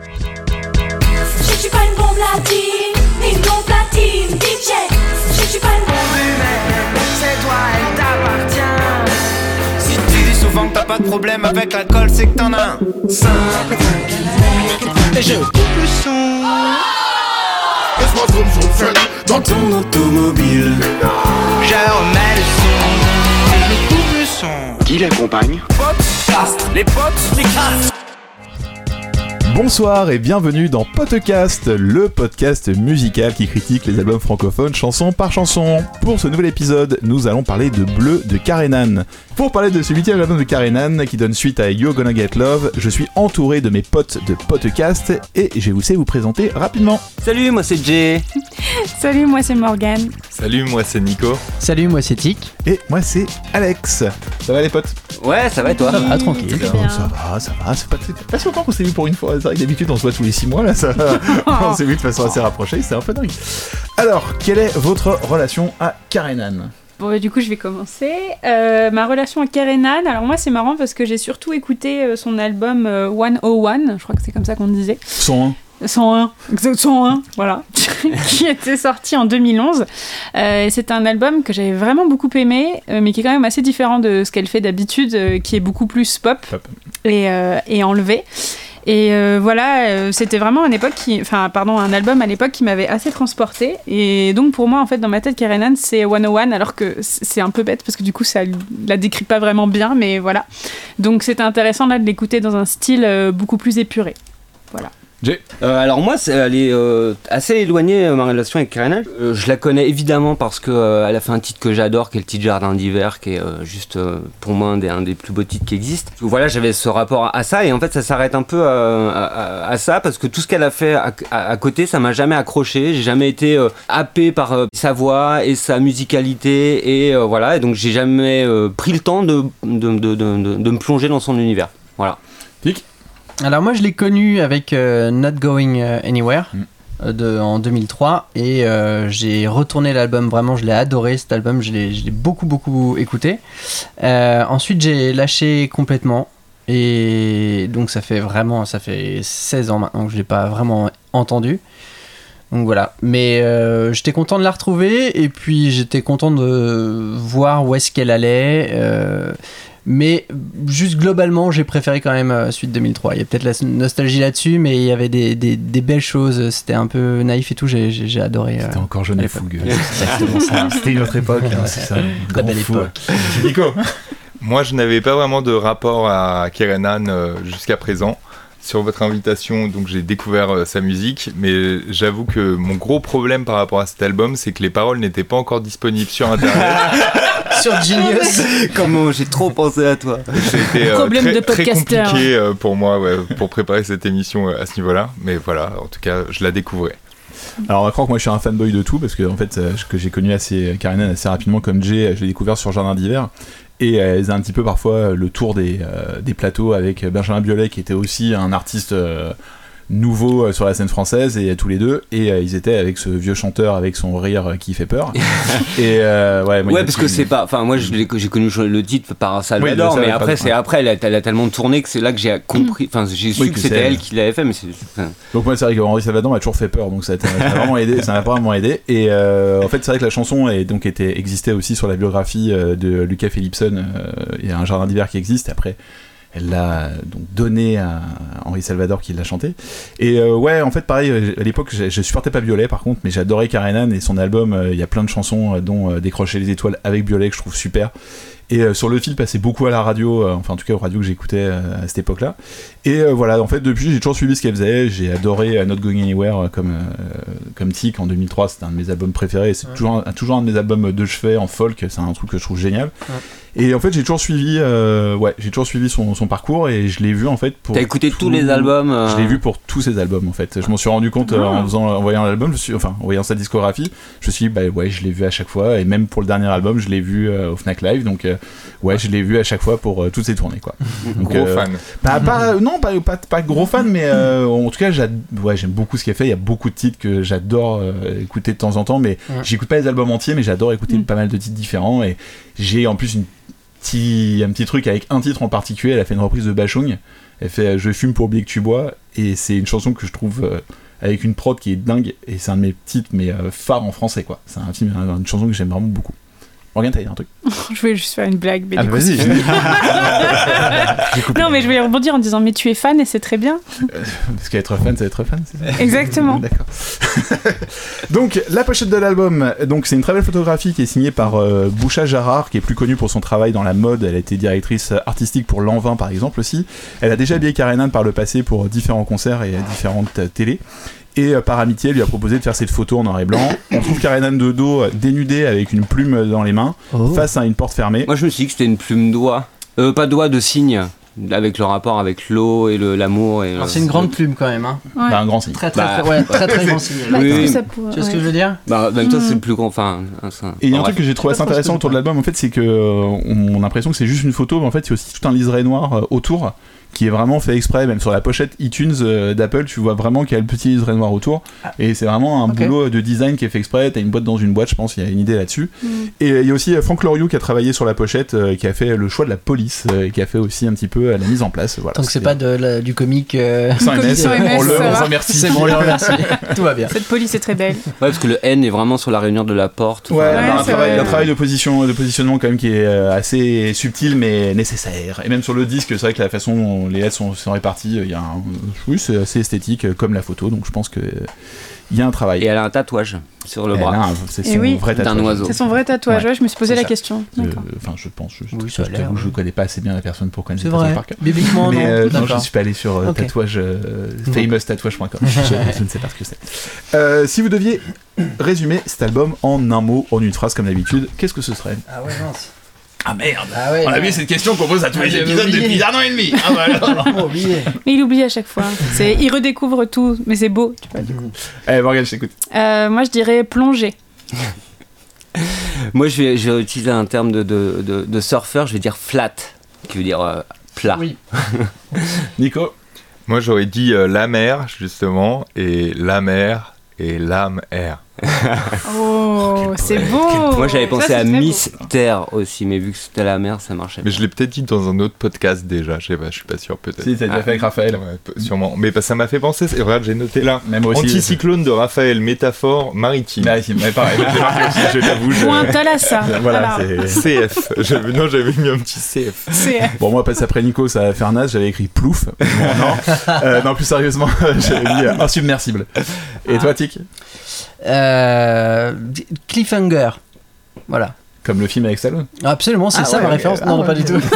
Je suis pas une bombe latine, ni une bombe platine, DJ. Je suis pas une bombe humaine, c'est toi, elle t'appartient. Si tu dis souvent que t'as pas de problème avec l'alcool, c'est que t'en as un. Et je coupe le son. Laisse-moi zoom zoom zoom dans ton Automobile. Je remets le son. Et je coupe le son. Qui l'accompagne? Les potes, les casses. Bonsoir et bienvenue dans Podcast, le podcast musical qui critique les albums francophones chanson par chanson. Pour ce nouvel épisode, nous allons parler de Bleu de Karenan. Pour parler de ce huitième album de Karenan qui donne suite à You're Gonna Get Love, je suis entouré de mes potes de Podcast et je vais vous vous présenter rapidement. Salut, moi c'est Jay. Salut, moi c'est Morgane. Salut, moi c'est Nico. Salut, moi c'est Tic. Et moi c'est Alex. Ça va les potes? Ouais, ça va et toi? Ça va, tranquille. Bien. Ça va, ça va, c'est pas, pas si longtemps qu'on s'est vu pour une fois. C'est vrai que d'habitude on se voit tous les 6 mois là, ça, on s'est vu de façon assez rapprochée, c'est un peu dingue. Alors, quelle est votre relation à Karenan Bon, bah, du coup, je vais commencer. Euh, ma relation à Karenan, alors moi, c'est marrant parce que j'ai surtout écouté euh, son album euh, 101, je crois que c'est comme ça qu'on disait. Son 101, exact, 101, voilà, qui était sorti en 2011. Euh, et c'est un album que j'avais vraiment beaucoup aimé, euh, mais qui est quand même assez différent de ce qu'elle fait d'habitude, euh, qui est beaucoup plus pop, Pop. Et, euh, et enlevé. Et euh, voilà, euh, c'était vraiment époque qui, enfin, pardon, un album à l'époque qui m'avait assez transporté. Et donc pour moi, en fait, dans ma tête, Karenan, c'est 101, alors que c'est un peu bête parce que du coup, ça la décrit pas vraiment bien, mais voilà. Donc c'était intéressant là de l'écouter dans un style euh, beaucoup plus épuré. Voilà. Jay Euh, Alors moi, c'est- elle est euh, assez éloignée euh, ma relation avec Karenal. Euh, je la connais évidemment parce que elle a fait un titre que j'adore, qui est le titre Jardin d'hiver, qui est juste pour moi un des, un des plus beaux titres qui existent. Voilà, j'avais ce rapport à ça et en fait ça s'arrête un peu à, à- à ça parce que tout ce qu'elle a fait à, côté, ça m'a jamais accroché. J'ai jamais été happé par sa voix et sa musicalité et voilà. Et donc j'ai jamais pris le temps de, de, de- de- de- de me plonger dans son univers. Voilà. Alors moi je l'ai connu avec euh, Not Going euh, Anywhere Mm. euh, de, en 2003 et euh, j'ai retourné l'album vraiment, je l'ai adoré cet album, je l'ai je l'ai beaucoup beaucoup écouté. Euh, ensuite j'ai lâché complètement et donc ça fait vraiment, ça fait 16 ans maintenant que je l'ai pas vraiment entendu. Donc voilà, mais euh, j'étais content de la retrouver et puis j'étais content de voir où est-ce qu'elle allait. Mais juste globalement, j'ai préféré quand même euh, Suite 2003. Il y a peut-être la nostalgie là-dessus, mais il y avait des, des- des belles choses. C'était un peu naïf et tout. J'ai, j'ai- j'ai adoré. euh, C'était encore jeune et fougueux. C'était une autre époque, hein, c'est ça. La Grand belle fou. époque. Nico Moi, je n'avais pas vraiment de rapport à Kerenan euh, jusqu'à présent. Sur votre invitation, donc j'ai découvert euh, sa musique, mais j'avoue que mon gros problème par rapport à cet album, c'est que les paroles n'étaient pas encore disponibles sur Internet. Sur Genius. Comment j'ai trop pensé à toi. C'était euh, Problème très, de très podcasteur. compliqué euh, pour moi ouais, pour préparer cette émission euh, à ce niveau-là. Mais voilà, en tout cas, je la découvrais. Alors on va croire que moi je suis un fanboy de tout parce que en fait que j'ai connu assez Karenan assez rapidement comme Jay, je l'ai découvert sur Jardin d'hiver et euh, elle faisait un petit peu parfois le tour des, euh, des plateaux avec Benjamin Biolay qui était aussi un artiste euh, nouveau euh, sur la scène française et euh, tous les deux et euh, ils étaient avec ce vieux chanteur avec son rire euh, qui fait peur et euh, ouais, moi, Ouais, parce que c'est pas. Enfin, moi, l'ai- j'ai connu le titre par Salvador, Oui, mais après, c'est après, elle a, elle a tellement tourné que c'est là que j'ai compris. Enfin, j'ai su Oui, que, que c'était elle elle. qui l'avait fait, mais Donc moi c'est vrai que Henri Salvador m'a toujours fait peur donc ça m'a vraiment aidé ça m'a vraiment aidé et euh, en fait c'est vrai que la chanson est, donc était, existait aussi sur la biographie de Lucas Philipson euh, il y a un jardin d'hiver qui existe et après elle l'a donc donné à Henri Salvador qui l'a chanté. Et euh, ouais en fait pareil à l'époque je, supportais pas Violet par contre mais j'adorais Karenan et son album euh, il y a plein de chansons euh, dont Décrocher les étoiles avec Violet que je trouve super et euh, sur le fil passait beaucoup à la radio euh, enfin en tout cas aux radios que j'écoutais euh, à cette époque là et euh, voilà, en fait, depuis, j'ai toujours suivi ce qu'elle faisait. J'ai adoré euh, Not Going Anywhere comme, euh, comme Tic en 2003. C'était un de mes albums préférés. C'est Ouais. toujours, un, toujours un de mes albums de chevet en folk. C'est un truc que je trouve génial. Ouais. Et en fait, j'ai toujours suivi, euh, ouais, j'ai toujours suivi son, son parcours et je l'ai vu en fait pour. T'as écouté tout- tous les albums euh, Je l'ai vu pour tous ses albums en fait. Je m'en suis rendu compte euh, en, faisant, en voyant l'album, je suis, enfin en voyant sa discographie, je me suis dit bah ouais, je l'ai vu à chaque fois et même pour le dernier album, je l'ai vu euh, au Fnac Live, donc euh, ouais, je l'ai vu à chaque fois pour euh, toutes ses tournées quoi. Donc, Gros euh, fan. pas, pas- non, pas, pas, pas gros fan, mais euh, en tout cas, ouais, j'aime beaucoup ce qu'elle fait. Il y a beaucoup de titres que j'adore euh, écouter de temps en temps, mais Ouais. j'écoute pas les albums entiers, mais j'adore écouter Mm. pas mal de titres différents. Et j'ai en plus une petit, un petit truc avec un titre en particulier. Elle a fait une reprise de Bachung. Elle fait Je fume pour oublier que tu bois, et c'est une chanson que je trouve euh, avec une prod qui est dingue, et c'est un de mes titres, mais euh, phares en français, quoi. C'est un film, une chanson que j'aime vraiment beaucoup. Morgane, t'as dit un truc Je voulais juste faire une blague. Mais Ah, coup, vas-y. non, mais je voulais rebondir en disant Mais tu es fan et c'est très bien. Parce qu'être fan, c'est être fan, c'est ça Exactement. D'accord. donc, la pochette de l'album, donc c'est une très belle photographie qui est signée par euh, Boucha Jarrar, qui est plus connue pour son travail dans la mode. Elle a été directrice artistique pour L'Envin, par exemple, aussi. Elle a déjà habillé Karenan par le passé pour différents concerts et différentes euh, télés. Et euh, par amitié, elle lui a proposé de faire cette photo en noir et blanc. On trouve Karenan de dos, euh, dénudée avec une plume dans les mains, Oh. face à une porte fermée. Moi, je me suis dit que c'était une plume d'oie. Euh, pas doigt, de cygne. Avec le rapport avec l'eau et le- l'amour. et, Alors, euh, c'est une grande plume quand même. Hein. Ouais. Bah, un grand signe. Très très, Bah, très, ouais, très, très grand signe. Bah, Oui, Tu vois ce que je veux dire? Bah, même temps, Mm. c'est le plus grand. Enfin, Et il y a un truc que j'ai trouvé assez intéressant autour de l'album, en fait, c'est que euh, on, on a l'impression que c'est juste une photo, mais en fait, il y a aussi tout un liseré noir euh, autour qui est vraiment fait exprès, même sur la pochette iTunes euh, d'Apple, tu vois vraiment qu'il y a le petit liseré noir autour, et c'est vraiment un boulot de design qui est fait exprès. T'as une boîte dans une boîte, je pense, il y a une idée là-dessus. Mm. Et euh, il y a aussi euh, Franck Loriot qui a travaillé sur la pochette, euh, qui a fait le choix de la police, euh, et qui a fait aussi un petit peu euh, la mise en place. Voilà, Tant que c'est pas de la- du comique. euh, sans MS, Sans MS, on le on remercie. C'est bon, on les remercie. Tout va bien. Cette police est très belle. Ouais, parce que le N est vraiment sur la rainure de la porte. Ouais, Enfin, bah, un, travail, un travail de, position, de positionnement quand même qui est euh, assez subtil mais nécessaire. Et même sur le disque, c'est vrai que la façon les lettres sont, sont réparties, il y a un... oui, c'est assez esthétique euh, comme la photo, donc je pense que euh, il y a un travail. Et elle a un tatouage sur le Elle bras. c'est son oui. vrai tatouage. oiseau. C'est son vrai tatouage. Ouais. Ouais, je me suis posé la ça. question. Euh. Enfin, je pense. Je, Oui, ça a je connais pas assez bien la personne pour connaître C'est vrai. par cœur. Bibliquement, mais non. euh, non, je D'accord. suis pas allé sur euh, Ok. tatouage euh, famoustatouage.com. je, je ne sais pas ce que c'est. Euh, si vous deviez résumer cet album en un mot, en une phrase comme d'habitude, qu'est-ce que ce serait? Ah ouais, mince. Ah merde Ah ouais. On a vu cette question qu'on pose à tous Ah, les épisodes oublié. depuis un an et demi. Ah. Mais il oublie à chaque fois. C'est, il redécouvre tout, mais c'est beau. Tu vois. Eh Morgane, je t'écoute. Euh, moi, je dirais plonger. Moi, je vais, je vais utiliser un terme de, de, de, de surfeur, je vais dire flat, qui veut dire euh, plat. Oui. Nico Moi, j'aurais dit euh, la mer, justement, et la mer et l'âme air. Oh, c'est beau. Moi, j'avais Ça, pensé c'est à Terre aussi, mais vu que c'était la mer, ça marchait. Mais pas. je l'ai peut-être dit dans un autre podcast déjà, je sais pas, je suis pas sûr, peut-être. Si, t'as déjà Ah. fait avec Raphaël. Ouais, peu- sûrement. Mais bah, ça m'a fait penser, vrai, j'ai noté là. Même aussi. Anticyclone de Raphaël, métaphore maritime. Maritime, mais pareil. je t'avoue. je- Point à la ça. Voilà, Alors, c'est. CF. Non, j'avais mis un petit CF. c'est- Bon, moi, parce après Nico, ça va faire naze, j'avais écrit plouf. Bon, non. Euh, non, plus sérieusement, j'avais mis euh, insubmersible. Et toi, Tic? Euh, cliffhanger. Voilà. Comme le film avec Stallone Absolument, c'est Ah ça ouais, ma référence. ah non, non, ouais. pas du tout.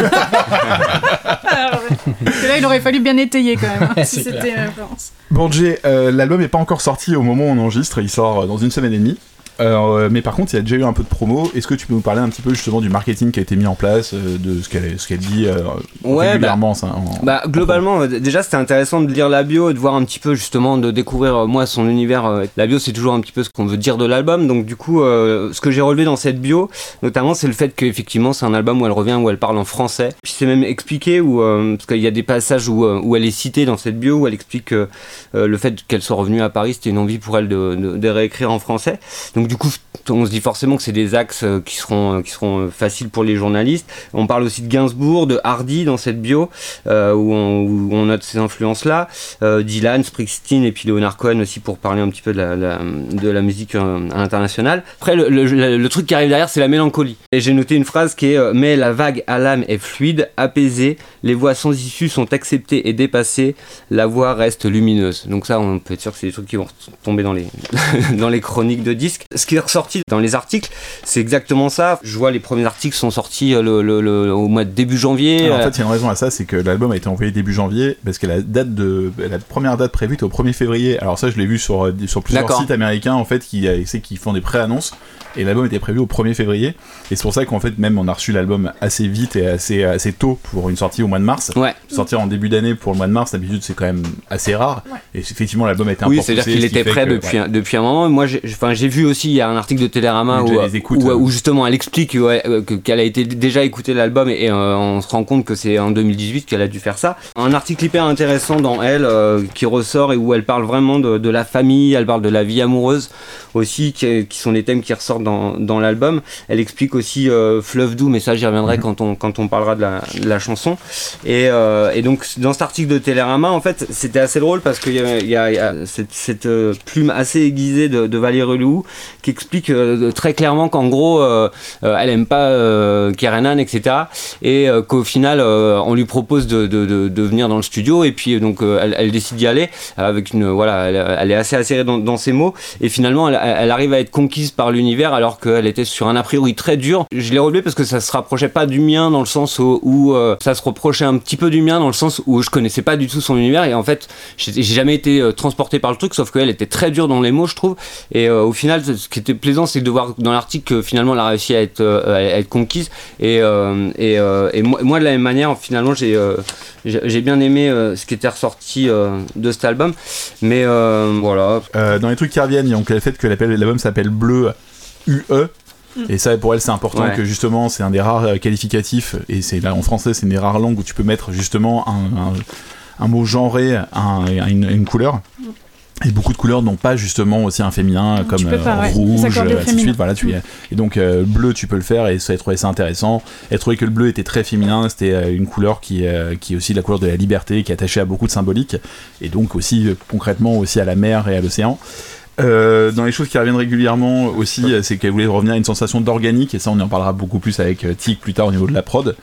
Parce que là, il aurait fallu bien étayer quand même, hein, si c'était la référence. Bon, Jay, euh, l'album n'est pas encore sorti au moment où on enregistre, il sort euh, dans une semaine et demie. Euh, mais par contre, il y a déjà eu un peu de promo. Est-ce que tu peux nous parler un petit peu justement du marketing qui a été mis en place, euh, de ce qu'elle ce qu'elle dit euh, Ouais, régulièrement ça, en- Bah globalement, euh, déjà c'était intéressant de lire la bio et de voir un petit peu justement de découvrir moi son univers. La bio c'est toujours un petit peu ce qu'on veut dire de l'album, donc du coup ce que j'ai relevé dans cette bio, notamment c'est le fait qu'effectivement c'est un album où elle revient où elle parle en français. Puis c'est même expliqué où parce qu'il y a des passages où, où elle est citée dans cette bio où elle explique que le fait qu'elle soit revenue à Paris c'était une envie pour elle de, de, de réécrire en français. Donc du coup on se dit forcément que c'est des axes euh, qui seront euh, qui seront euh, faciles pour les journalistes. On parle aussi de Gainsbourg, de Hardy dans cette bio où, on, note ces influences-là. Dylan, Springsteen et puis Leonard Cohen aussi pour parler un petit peu de la, musique à l'international. Après, le, truc qui arrive derrière, c'est la mélancolie. Et j'ai noté une phrase qui est Mais la vague à l'âme est fluide, apaisée, les voix sans issue sont acceptées et dépassées, la voix reste lumineuse. Donc ça, on peut être sûr que c'est des trucs qui vont tomber dans les, dans les chroniques de disques. Ce qui est ressorti dans les articles, c'est exactement ça. Je vois les premiers articles sont sortis euh, le, le- le- au mois de début janvier. Alors, en Euh, fait, il y a une raison à ça, c'est que l'album a été envoyé début janvier, parce que la date de la première date prévue était au 1er février. Alors ça, je l'ai vu sur, euh, sur plusieurs sites américains en fait qui, qui font des pré-annonces. Et l'album était prévu au 1er février. Et c'est pour ça qu'en fait, même on a reçu l'album assez vite et assez, assez tôt pour une sortie au mois de mars. Ouais. Sortir en début d'année pour le mois de mars, d'habitude, c'est quand même assez rare. Et effectivement, l'album un Oui, peu c'est-à-dire repoussé, qu'il était prêt que- depuis, ouais. un, depuis un moment. Moi, j'ai enfin, j'ai vu aussi il y a un article de Télérama où, les écoute, où- euh. où justement elle explique ouais, euh, que- qu'elle a été déjà écouté l'album et, et, euh, on se rend compte que c'est en 2018 qu'elle a dû faire ça. Un article hyper intéressant dans elle euh, qui ressort et où elle parle vraiment de, de la famille, elle parle de la vie amoureuse aussi, qui, qui sont des thèmes qui ressortent dans, dans l'album. Elle explique aussi euh, Fleuve doux, mais ça j'y reviendrai quand, on, quand on parlera de la, de la chanson. Et, euh, et donc dans cet article de Télérama, en fait, c'était assez drôle parce qu'il y a, il y a- il y a cette, cette, euh, plume assez aiguisée de, de Valérie Lehoux qui explique très clairement qu'en gros, elle aime pas Kerenan, etc. Et qu'au final, on lui propose de, de, de, de venir dans le studio et puis donc elle, elle décide d'y aller avec une voilà, elle, elle est assez acérée dans, dans ses mots et finalement elle, elle arrive à être conquise par l'univers alors qu'elle était sur un a priori très dur. Je l'ai relevé parce que ça se rapprochait pas du mien dans le sens où, euh, ça se reprochait un petit peu du mien dans le sens où je connaissais pas du tout son univers. Et en fait j'ai jamais été euh, transporté par le truc sauf qu'elle était très dure dans les mots je trouve. Et euh, au final ce qui était plaisant c'est de voir dans l'article que finalement elle a réussi à être, conquise. Et, moi, de la même manière finalement j'ai bien aimé ce qui était ressorti de cet album. Mais voilà. Dans les trucs qui reviennent, donc le fait que l'album s'appelle Bleu UE. Et ça, pour elle, c'est important Ouais. que justement, c'est un des rares euh, qualificatifs, et c'est là en français, c'est une des rares langues où tu peux mettre justement un, un- un mot genré à, un- à une, couleur. Et beaucoup de couleurs n'ont pas justement aussi un féminin comme pas, euh, ouais. rouge, au ainsi de suite. Voilà, tu, et donc euh, bleu, tu peux le faire, et ça, elle trouvait ça intéressant. Elle trouvait que le bleu était très féminin, c'était euh, une couleur qui, euh, qui est aussi la couleur de la liberté, qui est attachée à beaucoup de symbolique, et donc aussi euh, concrètement aussi à la mer et à l'océan. Euh, dans les choses qui reviennent régulièrement aussi, euh, c'est qu'elle voulait revenir à une sensation d'organique, et ça on en parlera beaucoup plus avec euh, Tic plus tard au niveau de la prod.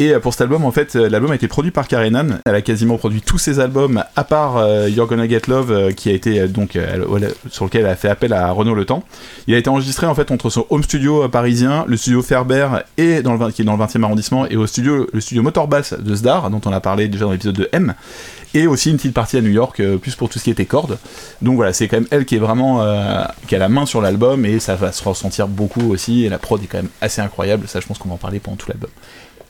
Et euh, pour cet album, en fait, l'album a été produit par Karenan. Elle a quasiment produit tous ses albums, à part euh, You're Gonna Get Love, qui a été donc sur lequel elle a fait appel à Renaud Le Temps. Il a été enregistré en fait entre son home studio parisien, le studio Ferber et dans le 20 qui est dans le 20e arrondissement, et au studio le studio Motorbass de Sdar, dont on a parlé déjà dans l'épisode de M. Et aussi une petite partie à New York, euh, plus pour tout ce qui était cordes. Donc voilà, c'est quand même elle qui est vraiment euh, qui a la main sur l'album et ça va se ressentir beaucoup aussi. Et la prod est quand même assez incroyable. Ça, je pense qu'on va en parler pendant tout l'album.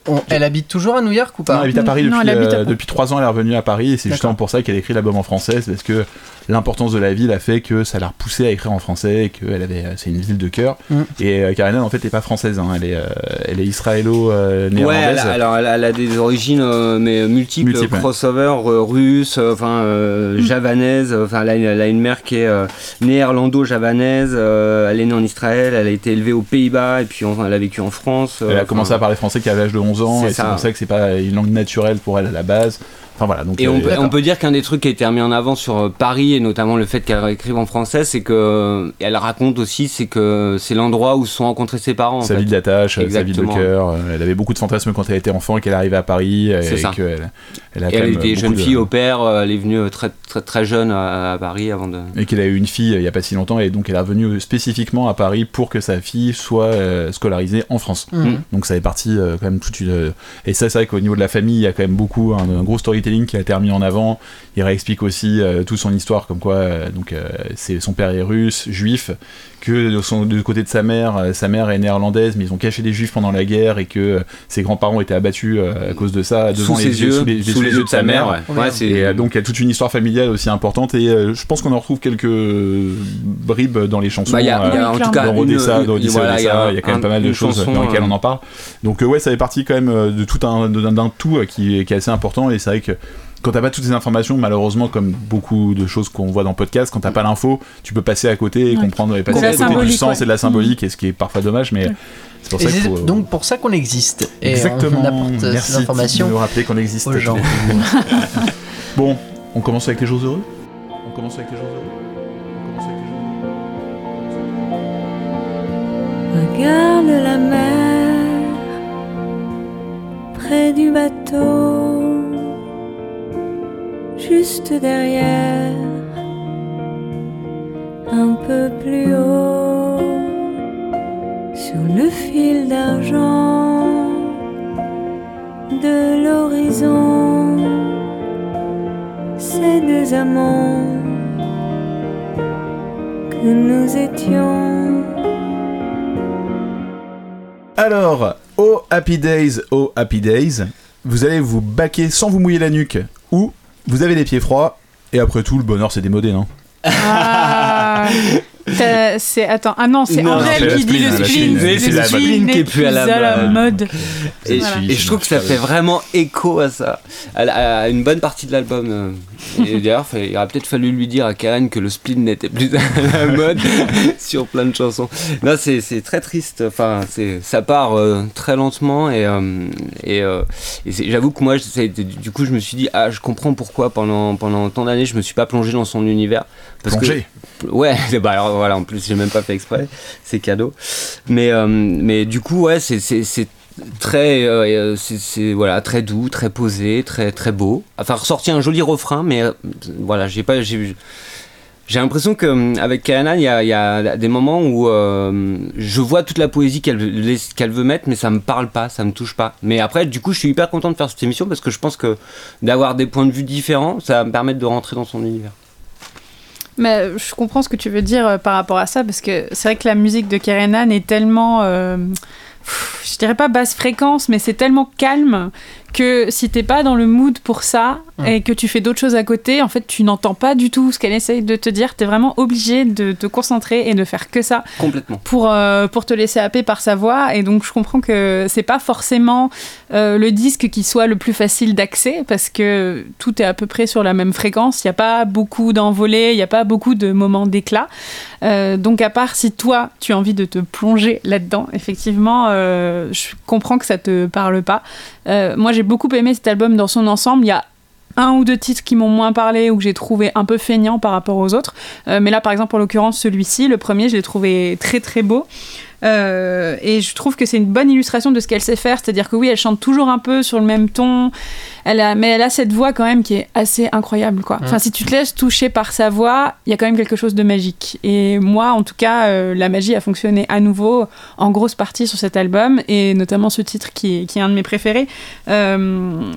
On- elle habite toujours à New York ou Non, pas elle habite à Paris Non, depuis, elle habite à euh, Paris. depuis 3 ans, elle est revenue à Paris et c'est justement pour ça qu'elle écrit l'album en français, c'est parce que l'importance de la ville a fait que ça l'a repoussée à écrire en français et qu'elle avait, c'est une ville de cœur. Mm. Et euh, Karenan en fait n'est pas française, hein, elle est, euh, elle est Ouais, israélo-néerlandaise. elle a, alors elle a, elle a des origines euh, mais multiples, Multiples, ouais. crossover euh, russe, enfin euh, javanaises, euh, enfin elle, a une- elle a une mère qui est euh, néerlando-javanaise, euh, elle est née en Israël, elle a été élevée aux Pays-Bas et puis enfin, elle a vécu en France. euh, Elle a commencé à parler français qu'à l'âge de 11 ans C'est et c'est ça. pour ça que c'est pas une langue naturelle pour elle à la base. Enfin voilà, donc Et on euh, peut, on peut dire qu'un des trucs qui a été remis en avant sur euh, Paris et notamment le fait qu'elle écrive en français, c'est que euh, elle raconte aussi, c'est que c'est l'endroit où se sont rencontrés ses parents. en sa fait. ville d'attache, sa ville de cœur. Elle avait beaucoup de fantasmes quand elle était enfant et qu'elle arrivait à Paris C'est et ça. elle a Et elle était jeune de- fille au père, elle est venue très très très jeune à, à Paris avant de. et qu'elle a eu une fille il y a pas si longtemps et donc elle est revenue spécifiquement à Paris pour que sa fille soit scolarisée en France. Mhm. Donc ça est parti quand même toute une et ça c'est vrai qu'au niveau de la famille il y a quand même beaucoup un, un gros storytelling qui a été mis en avant. Il réexplique aussi euh, toute son histoire comme quoi euh, donc euh, c'est son père est russe, juif, que de son du côté de sa mère, euh, sa mère est néerlandaise mais ils ont caché des juifs pendant la guerre et que euh, ses grands-parents étaient abattus euh, à cause de ça devant sous les ses yeux, sous les, sous les yeux de sa mère. ouais. Ouais, Et euh, donc il y a toute une histoire familiale aussi importante et euh, je pense qu'on en retrouve quelques bribes dans les chansons. Bah, il y a, il y a en Oui, tout cas dans une- Odessa, une- dans Odyssée, voilà, Odessa, il y a quand même un- pas mal de choses chanson, dans lesquelles euh, on en parle. Donc euh, ouais, ça fait partie quand même de tout un d'un tout euh, qui est assez important et c'est vrai que quand t'as pas toutes ces informations, malheureusement, comme beaucoup de choses qu'on voit dans le podcast, quand t'as pas l'info, tu peux passer à côté et Ouais. comprendre et passer à côté du symbolique, sens ouais. et de la symbolique, et ce qui est parfois dommage, mais c'est pour Et ça faut. donc pour ça qu'on existe. Et Exactement. on apporte Merci ces informations de nous rappeler qu'on existe. aux gens. bon, on commence avec les jours heureux? On commence avec les jours heureux? On commence avec les jours heureux. Regarde la mer près du bateau, juste derrière, un peu plus haut, sur le fil d'argent de l'horizon, ces deux amants que nous étions. Alors, oh Happy Days, oh Happy Days, vous allez vous baquer sans vous mouiller la nuque, ou vous avez les pieds froids, et après tout, le bonheur c'est démodé, non Ah, C'est attends ah non c'est Angèle qui dit spleen, le spleen. spleen. Le C'est la spleen qui n'est est plus à la mode. Et, je trouve que ça fait vraiment écho à ça, à, une bonne partie de l'album. euh. Et d'ailleurs, il aurait peut-être fallu lui dire à Karen que le spleen n'était plus à la mode sur plein de chansons. Non, c'est c'est très triste. Enfin, c'est ça part euh, très lentement et euh, et, euh, j'avoue que moi, du coup, je me suis dit ah, je comprends pourquoi pendant pendant tant d'années, je me suis pas plongé dans son univers. Parce que- Plongé? Ouais, bah alors voilà, en plus j'ai même pas fait exprès, c'est cadeau. Mais, euh, mais du coup, ouais, c'est, très, euh, c'est, c'est, voilà, très doux, très posé, très, très beau. Enfin, ressorti un joli refrain, mais euh, voilà, j'ai pas, j'ai, l'impression qu'avec Kayanan, il y y a des moments où euh, je vois toute la poésie qu'elle, qu'elle veut mettre, mais ça me parle pas, ça me touche pas. Mais après, du coup, je suis hyper content de faire cette émission parce que je pense que d'avoir des points de vue différents, ça va me permettre de rentrer dans son univers. Mais je comprends ce que tu veux dire euh, par rapport à ça, parce que c'est vrai que la musique de Kerenan est tellement. euh, je dirais pas basse fréquence, mais c'est tellement calme que si t'es pas dans le mood pour ça Mm. et que tu fais d'autres choses à côté, en fait, tu n'entends pas du tout ce qu'elle essaye de te dire. T'es vraiment obligé de te concentrer et de faire que ça Complètement. pour, euh, pour te laisser happer par sa voix. Et donc, je comprends que c'est pas forcément euh, le disque qui soit le plus facile d'accès parce que tout est à peu près sur la même fréquence. Il n'y a pas beaucoup d'envolées, il n'y a pas beaucoup de moments d'éclat. Euh, donc, à part si toi, tu as envie de te plonger là-dedans, effectivement, je comprends que ça te parle pas. Moi, j'ai beaucoup aimé cet album dans son ensemble. Il y a un ou deux titres qui m'ont moins parlé ou que j'ai trouvé un peu feignant par rapport aux autres. Euh, mais là, par exemple, en l'occurrence, celui-ci, le premier, je l'ai trouvé très très beau. Euh, et je trouve que c'est une bonne illustration de ce qu'elle sait faire, c'est-à-dire que oui, elle chante toujours un peu sur le même ton, elle a, mais elle a cette voix quand même qui est assez incroyable, quoi. Enfin, si tu te laisses toucher par sa voix, il y a quand même quelque chose de magique. Et moi, en tout cas, euh, la magie a fonctionné à nouveau en grosse partie sur cet album, et notamment ce titre qui est, qui est un de mes préférés. Euh,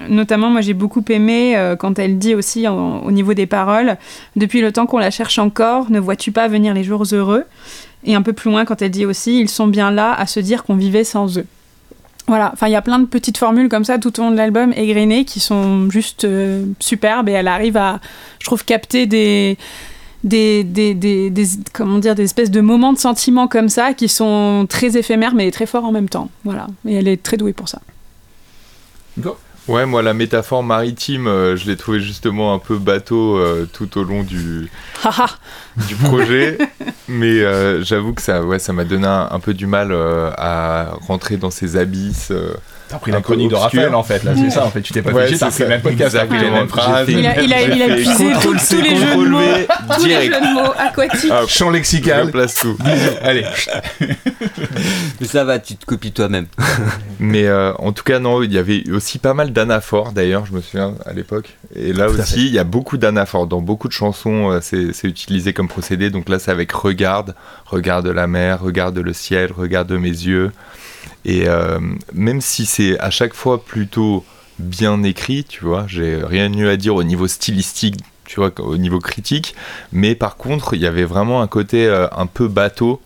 notamment, moi, j'ai beaucoup aimé quand elle dit aussi en- au niveau des paroles, depuis le temps qu'on la cherche encore, ne vois-tu pas venir les jours heureux? Et un peu plus loin, quand elle dit aussi, ils sont bien là à se dire qu'on vivait sans eux. Voilà, enfin il y a plein de petites formules comme ça tout au long de l'album égrenées qui sont juste euh, superbes et elle arrive à, je trouve, capter des, des, des, des, comment dire, des espèces de moments de sentiments comme ça qui sont très éphémères mais très forts en même temps. Voilà, et elle est très douée pour ça. Ouais, moi la métaphore maritime, euh, je l'ai trouvé justement un peu bateau euh, tout au long du, projet, mais euh, j'avoue que ça, ouais, ça m'a donné un, un peu du mal à rentrer dans ces abysses. T'as pris un la chronique de. Raphaël en fait, là, c'est ça en fait. Tu t'es pas Ouais, chier, t'as le ça. même podcast, t'as repris les mêmes phrases. Il a, il a, il a J'ai fait puisé contrôle tous, les jeux de mots, tous les direct. jeux de mots aquatiques. Ah, Champ lexical. place tout. Allez. Mais ça va, tu te copies toi-même. Mais euh, en tout cas, non, il y avait aussi pas mal d'anaphores d'ailleurs, je me souviens à l'époque. Et là aussi, il y a beaucoup d'anaphores. Dans beaucoup de chansons, euh, c'est c'est utilisé comme procédé. Donc là, c'est avec regarde, regarde la mer, regarde le ciel, regarde mes yeux. Et euh, même si c'est à chaque fois plutôt bien écrit, tu vois, j'ai rien de mieux à dire au niveau stylistique, tu vois, au niveau critique. Mais par contre, il y avait vraiment un côté euh, un peu bateau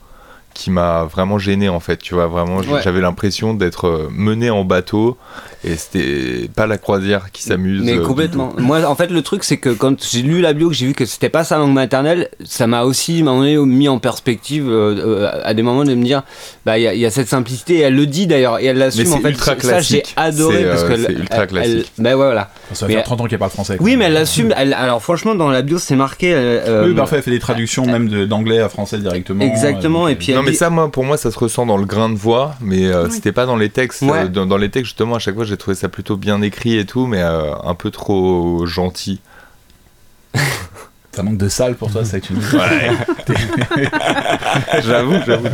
qui m'a vraiment gêné en fait tu vois vraiment Ouais. j'avais l'impression d'être euh, mené en bateau et c'était pas la croisière qui s'amuse Mais euh, complètement. Moi, en fait, le truc, c'est que quand j'ai lu la bio, que j'ai vu que c'était pas sa langue maternelle, ça m'a aussi mis en perspective euh, euh, à des moments de me dire, bah, il y, a- il y a cette simplicité. Et elle le dit d'ailleurs, et elle l'assume. C'est en fait, ultra ça, j'ai adoré C'est, parce que c'est ultra classique. bah ouais, voilà. Ça Mais- faire 30 ans qu'elle parle français. Oui, mais elle l'assume. elle- alors, franchement, dans la bio, c'est marqué. euh, Oui, parfois elle fait des traductions même d'anglais à français directement. Exactement. euh, Et puis, non elle mais ça moi pour moi ça se ressent dans le grain de voix mais euh, c'était pas dans les textes Ouais. Dans, dans les textes justement à chaque fois j'ai trouvé ça plutôt bien écrit et tout mais euh, un peu trop gentil Ça manque de salle pour toi, ça que tu dis. j'avoue j'avoue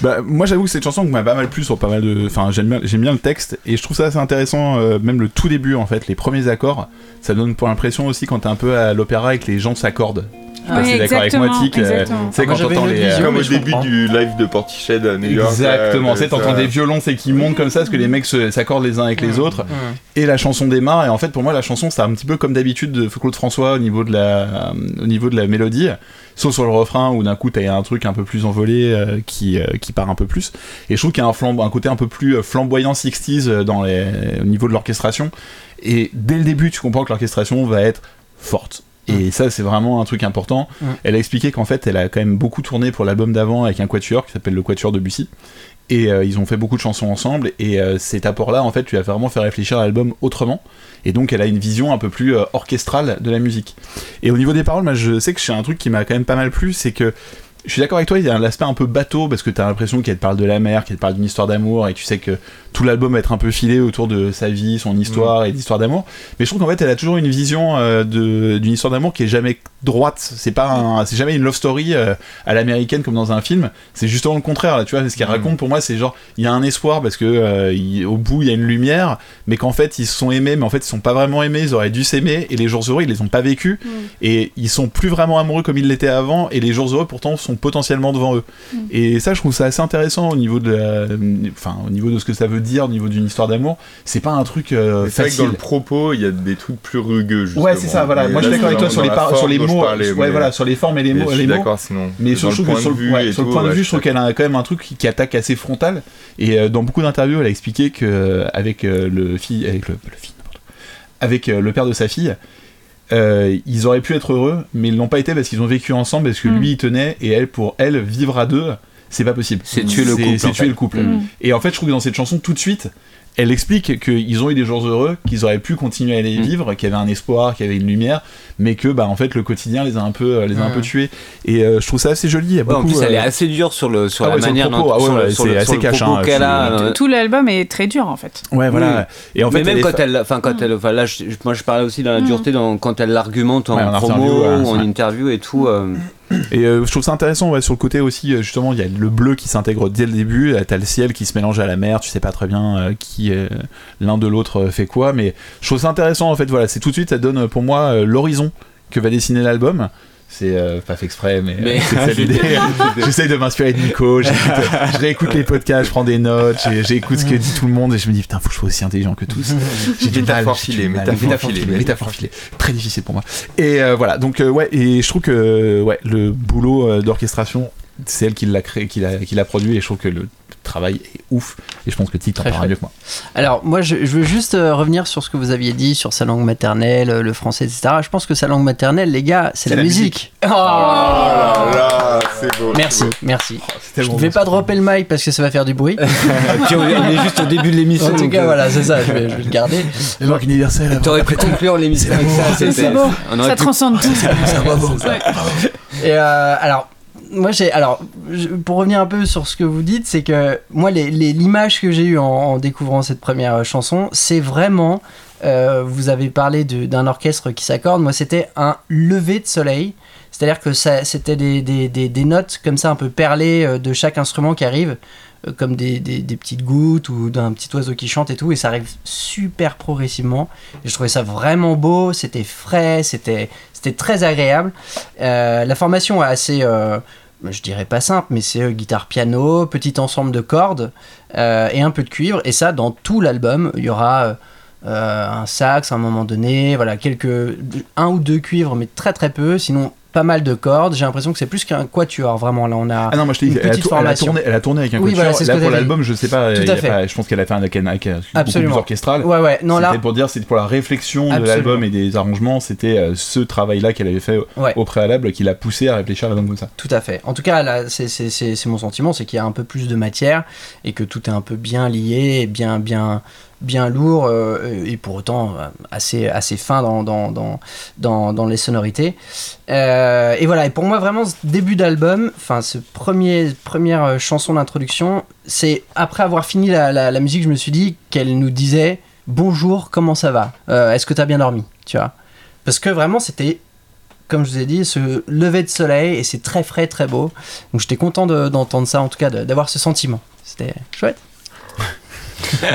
Bah, moi j'avoue que cette chanson m'a pas mal plu sur pas mal de. Enfin, j'aime bien, j'aime bien le texte et je trouve ça assez intéressant, euh, même le tout début en fait, les premiers accords. Ça donne pour l'impression aussi quand t'es un peu à l'opéra et que les gens s'accordent. Oui, t'es d'accord avec moi, exactement, Tic. euh, Ah, quand t'entends autre les. vision. comme au début comprends. du live de Portiched à New York Exactement, euh, tu sais, t'entends des violons, c'est qui montent comme ça parce que les mecs s'accordent les uns avec les autres et la chanson démarre et en fait pour moi la chanson c'est un petit peu comme d'habitude de Claude François au niveau de la au niveau de la mélodie sauf sur le refrain où d'un coup t'as un truc un peu plus envolé euh, qui, euh, qui part un peu plus et je trouve qu'il y a un, flambe- un côté un peu plus euh, flamboyant 60s euh, dans les, au niveau de l'orchestration et dès le début tu comprends que l'orchestration va être forte Et ça, c'est vraiment un truc important. Elle a expliqué qu'en fait, elle a quand même beaucoup tourné pour l'album d'avant avec un quatuor qui s'appelle le Quatuor de Bussy. Et euh, ils ont fait beaucoup de chansons ensemble. Et euh, cet apport-là, en fait, lui a vraiment fait réfléchir à l'album autrement. Et donc, elle a une vision un peu plus euh, orchestrale de la musique. Et au niveau des paroles, moi, je sais que c'est un truc qui m'a quand même pas mal plu, c'est que je suis d'accord avec toi, il y a l'aspect un peu bateau parce que t'as l'impression qu'elle parle de la mer, qu'elle parle d'une histoire d'amour et tu sais que tout l'album va être un peu filé autour de sa vie, son histoire et d'histoire d'amour. Mais je trouve qu'en fait, elle a toujours une vision euh, de- d'une histoire d'amour qui est jamais droite. C'est pas, un- c'est jamais une love story euh, à l'américaine comme dans un film. C'est justement le contraire. Là, tu vois, ce qu'elle raconte pour moi, c'est genre il y a un espoir parce que euh, il- au bout il y a une lumière, mais qu'en fait ils se sont aimés, mais en fait ils sont pas vraiment aimés. Ils auraient dû s'aimer et les jours heureux ils les ont pas vécus et ils sont plus vraiment amoureux comme ils l'étaient avant et les jours heureux pourtant sont potentiellement devant eux et ça je trouve ça assez intéressant au niveau de la- enfin au niveau de ce que ça veut dire au niveau d'une histoire d'amour c'est pas un truc euh, C'est vrai que dans le propos, il y a des trucs plus rugueux. Justement. ouais c'est ça voilà Mais moi je suis d'accord avec toi sur les, par- sur les mots parlais, ouais mais- voilà sur les formes et les mais mots je suis les mots d'accord sinon. mais Dans sur, le que sur ouais, sur le tout, point de vue, je trouve qu'elle a quand même un truc qui, qui attaque assez frontal. Et euh, dans beaucoup d'interviews, elle a expliqué que euh, avec euh, le fille, avec le, le fille, avec euh, le père de sa fille, euh, ils auraient pu être heureux, mais ils l'ont pas été parce qu'ils ont vécu ensemble, parce que Mm. lui il tenait et elle pour elle vivre à deux, c'est pas possible. C'est tuer le couple, C'est en tuer fait. le couple. Mm. Et en fait, je trouve que dans cette chanson, tout de suite, elle explique qu'ils ont eu des jours heureux, qu'ils auraient pu continuer à les Mm. vivre, qu'il y avait un espoir, qu'il y avait une lumière, mais que bah en fait le quotidien les a un peu les a un Mm. peu tués. Et euh, je trouve ça assez joli. Il y a Ouais, en plus, elle est euh, assez dure sur, le, sur Ah la ouais, sur le manière propos. dont Ah ouais, sur le- assez hein, euh, Tout l'album est très dur en fait. Ouais, voilà. Et en fait, mais même elle quand fa- elle, enfin quand elle, enfin là, je- moi je parlais aussi de la Mm. dureté dans, quand elle l'argumente en promo, interview, ou en interview et tout. euh, Et euh, je trouve ça intéressant sur le côté aussi, euh, justement, il y a le bleu qui s'intègre dès le début, euh, t'as le ciel qui se mélange à la mer, tu sais pas très bien qui l'un de l'autre fait quoi, mais je trouve ça intéressant en fait, voilà, c'est tout de suite, ça donne pour moi l'horizon que va dessiner l'album. C'est euh, pas fait exprès, mais, Mais- euh, c'est ça l'idée. J'essaye de m'inspirer de Nico, j'écoute- je réécoute les podcasts, je prends des notes, j'écoute ce que dit tout le monde et je me dis putain, faut que je sois aussi intelligent que tous. J'ai du mal, mal. métaphore Métaphore filée. Très difficile pour moi. Et euh, voilà, donc euh, ouais, et je trouve que ouais, le boulot euh, d'orchestration, c'est elle qui l'a créé, qui l'a, qui l'a produit, et je trouve que le travail est ouf. Et je pense que Tic t'en parlera mieux que moi. Alors, moi, je, je veux juste euh, revenir sur ce que vous aviez dit sur sa langue maternelle, euh, le français, etc. Je pense que sa langue maternelle, les gars, c'est la, la musique. Oh Ah là, c'est beau. merci, merci. Je tellement ne vais bon, pas dropper le mic parce que ça va faire du bruit. Puis on, on est juste au début de l'émission. en tout cas, euh, voilà, c'est ça, je vais, je vais le garder. Les marques universelles. T'aurais pu conclure l'émission avec ça. C'est c'était- beau. On aurait Ça transcende tout. Et alors, moi. Alors, pour revenir un peu sur ce que vous dites, c'est que moi, l'image que j'ai eue en, découvrant cette première euh, chanson, c'est vraiment. euh, vous avez parlé d'un orchestre qui s'accorde. Moi, c'était un lever de soleil. C'est-à-dire que c'était des, des- des- notes comme ça, un peu perlées euh, de chaque instrument qui arrive, comme des, petites gouttes ou d'un petit oiseau qui chante et tout. Et ça arrive super progressivement. Et je trouvais ça vraiment beau. C'était frais. C'était très agréable. La formation est assez, je dirais pas simple, mais c'est euh, guitare piano, petit ensemble de cordes euh, et un peu de cuivre. Et ça, dans tout l'album, il y aura euh, un sax à un moment donné, voilà, quelques un ou deux cuivres, mais très très peu. Sinon, pas mal de cordes. J'ai l'impression que c'est plus qu'un quatuor. Vraiment, là, on a. Ah non, moi je t'ai dit, Une elle a, elle a formation. tourné, elle a tourné avec un Oui, quatuor. voilà, Là pour l'album, je sais pas, Tout il y à a fait. pas- je pense qu'elle a fait un, avec beaucoup Absolument. plus orchestral. Ouais, ouais. Non, là, C'était pour dire, c'était pour la réflexion de l'album et des arrangements, c'était euh, ce travail-là qu'elle avait fait au- Ouais. au préalable qui l'a poussé à réfléchir à l'album comme ça. Tout à fait. En tout cas, là, c'est- mon sentiment, c'est qu'il y a un peu plus de matière et que tout est un peu bien lié, et bien, bien, bien lourd euh, et pour autant euh, assez, assez fin dans, dans, dans, dans, dans les sonorités. Euh, et voilà. Et pour moi, vraiment, ce début d'album, enfin, ce premier première chanson d'introduction, c'est après avoir fini la, musique, je me suis dit qu'elle nous disait bonjour, comment ça va Est-ce que t'as bien dormi? Tu vois? Parce que vraiment, c'était comme je vous ai dit, ce lever de soleil et c'est très frais, très beau. Donc j'étais content de- d'entendre ça, en tout cas d'avoir ce sentiment. C'était chouette.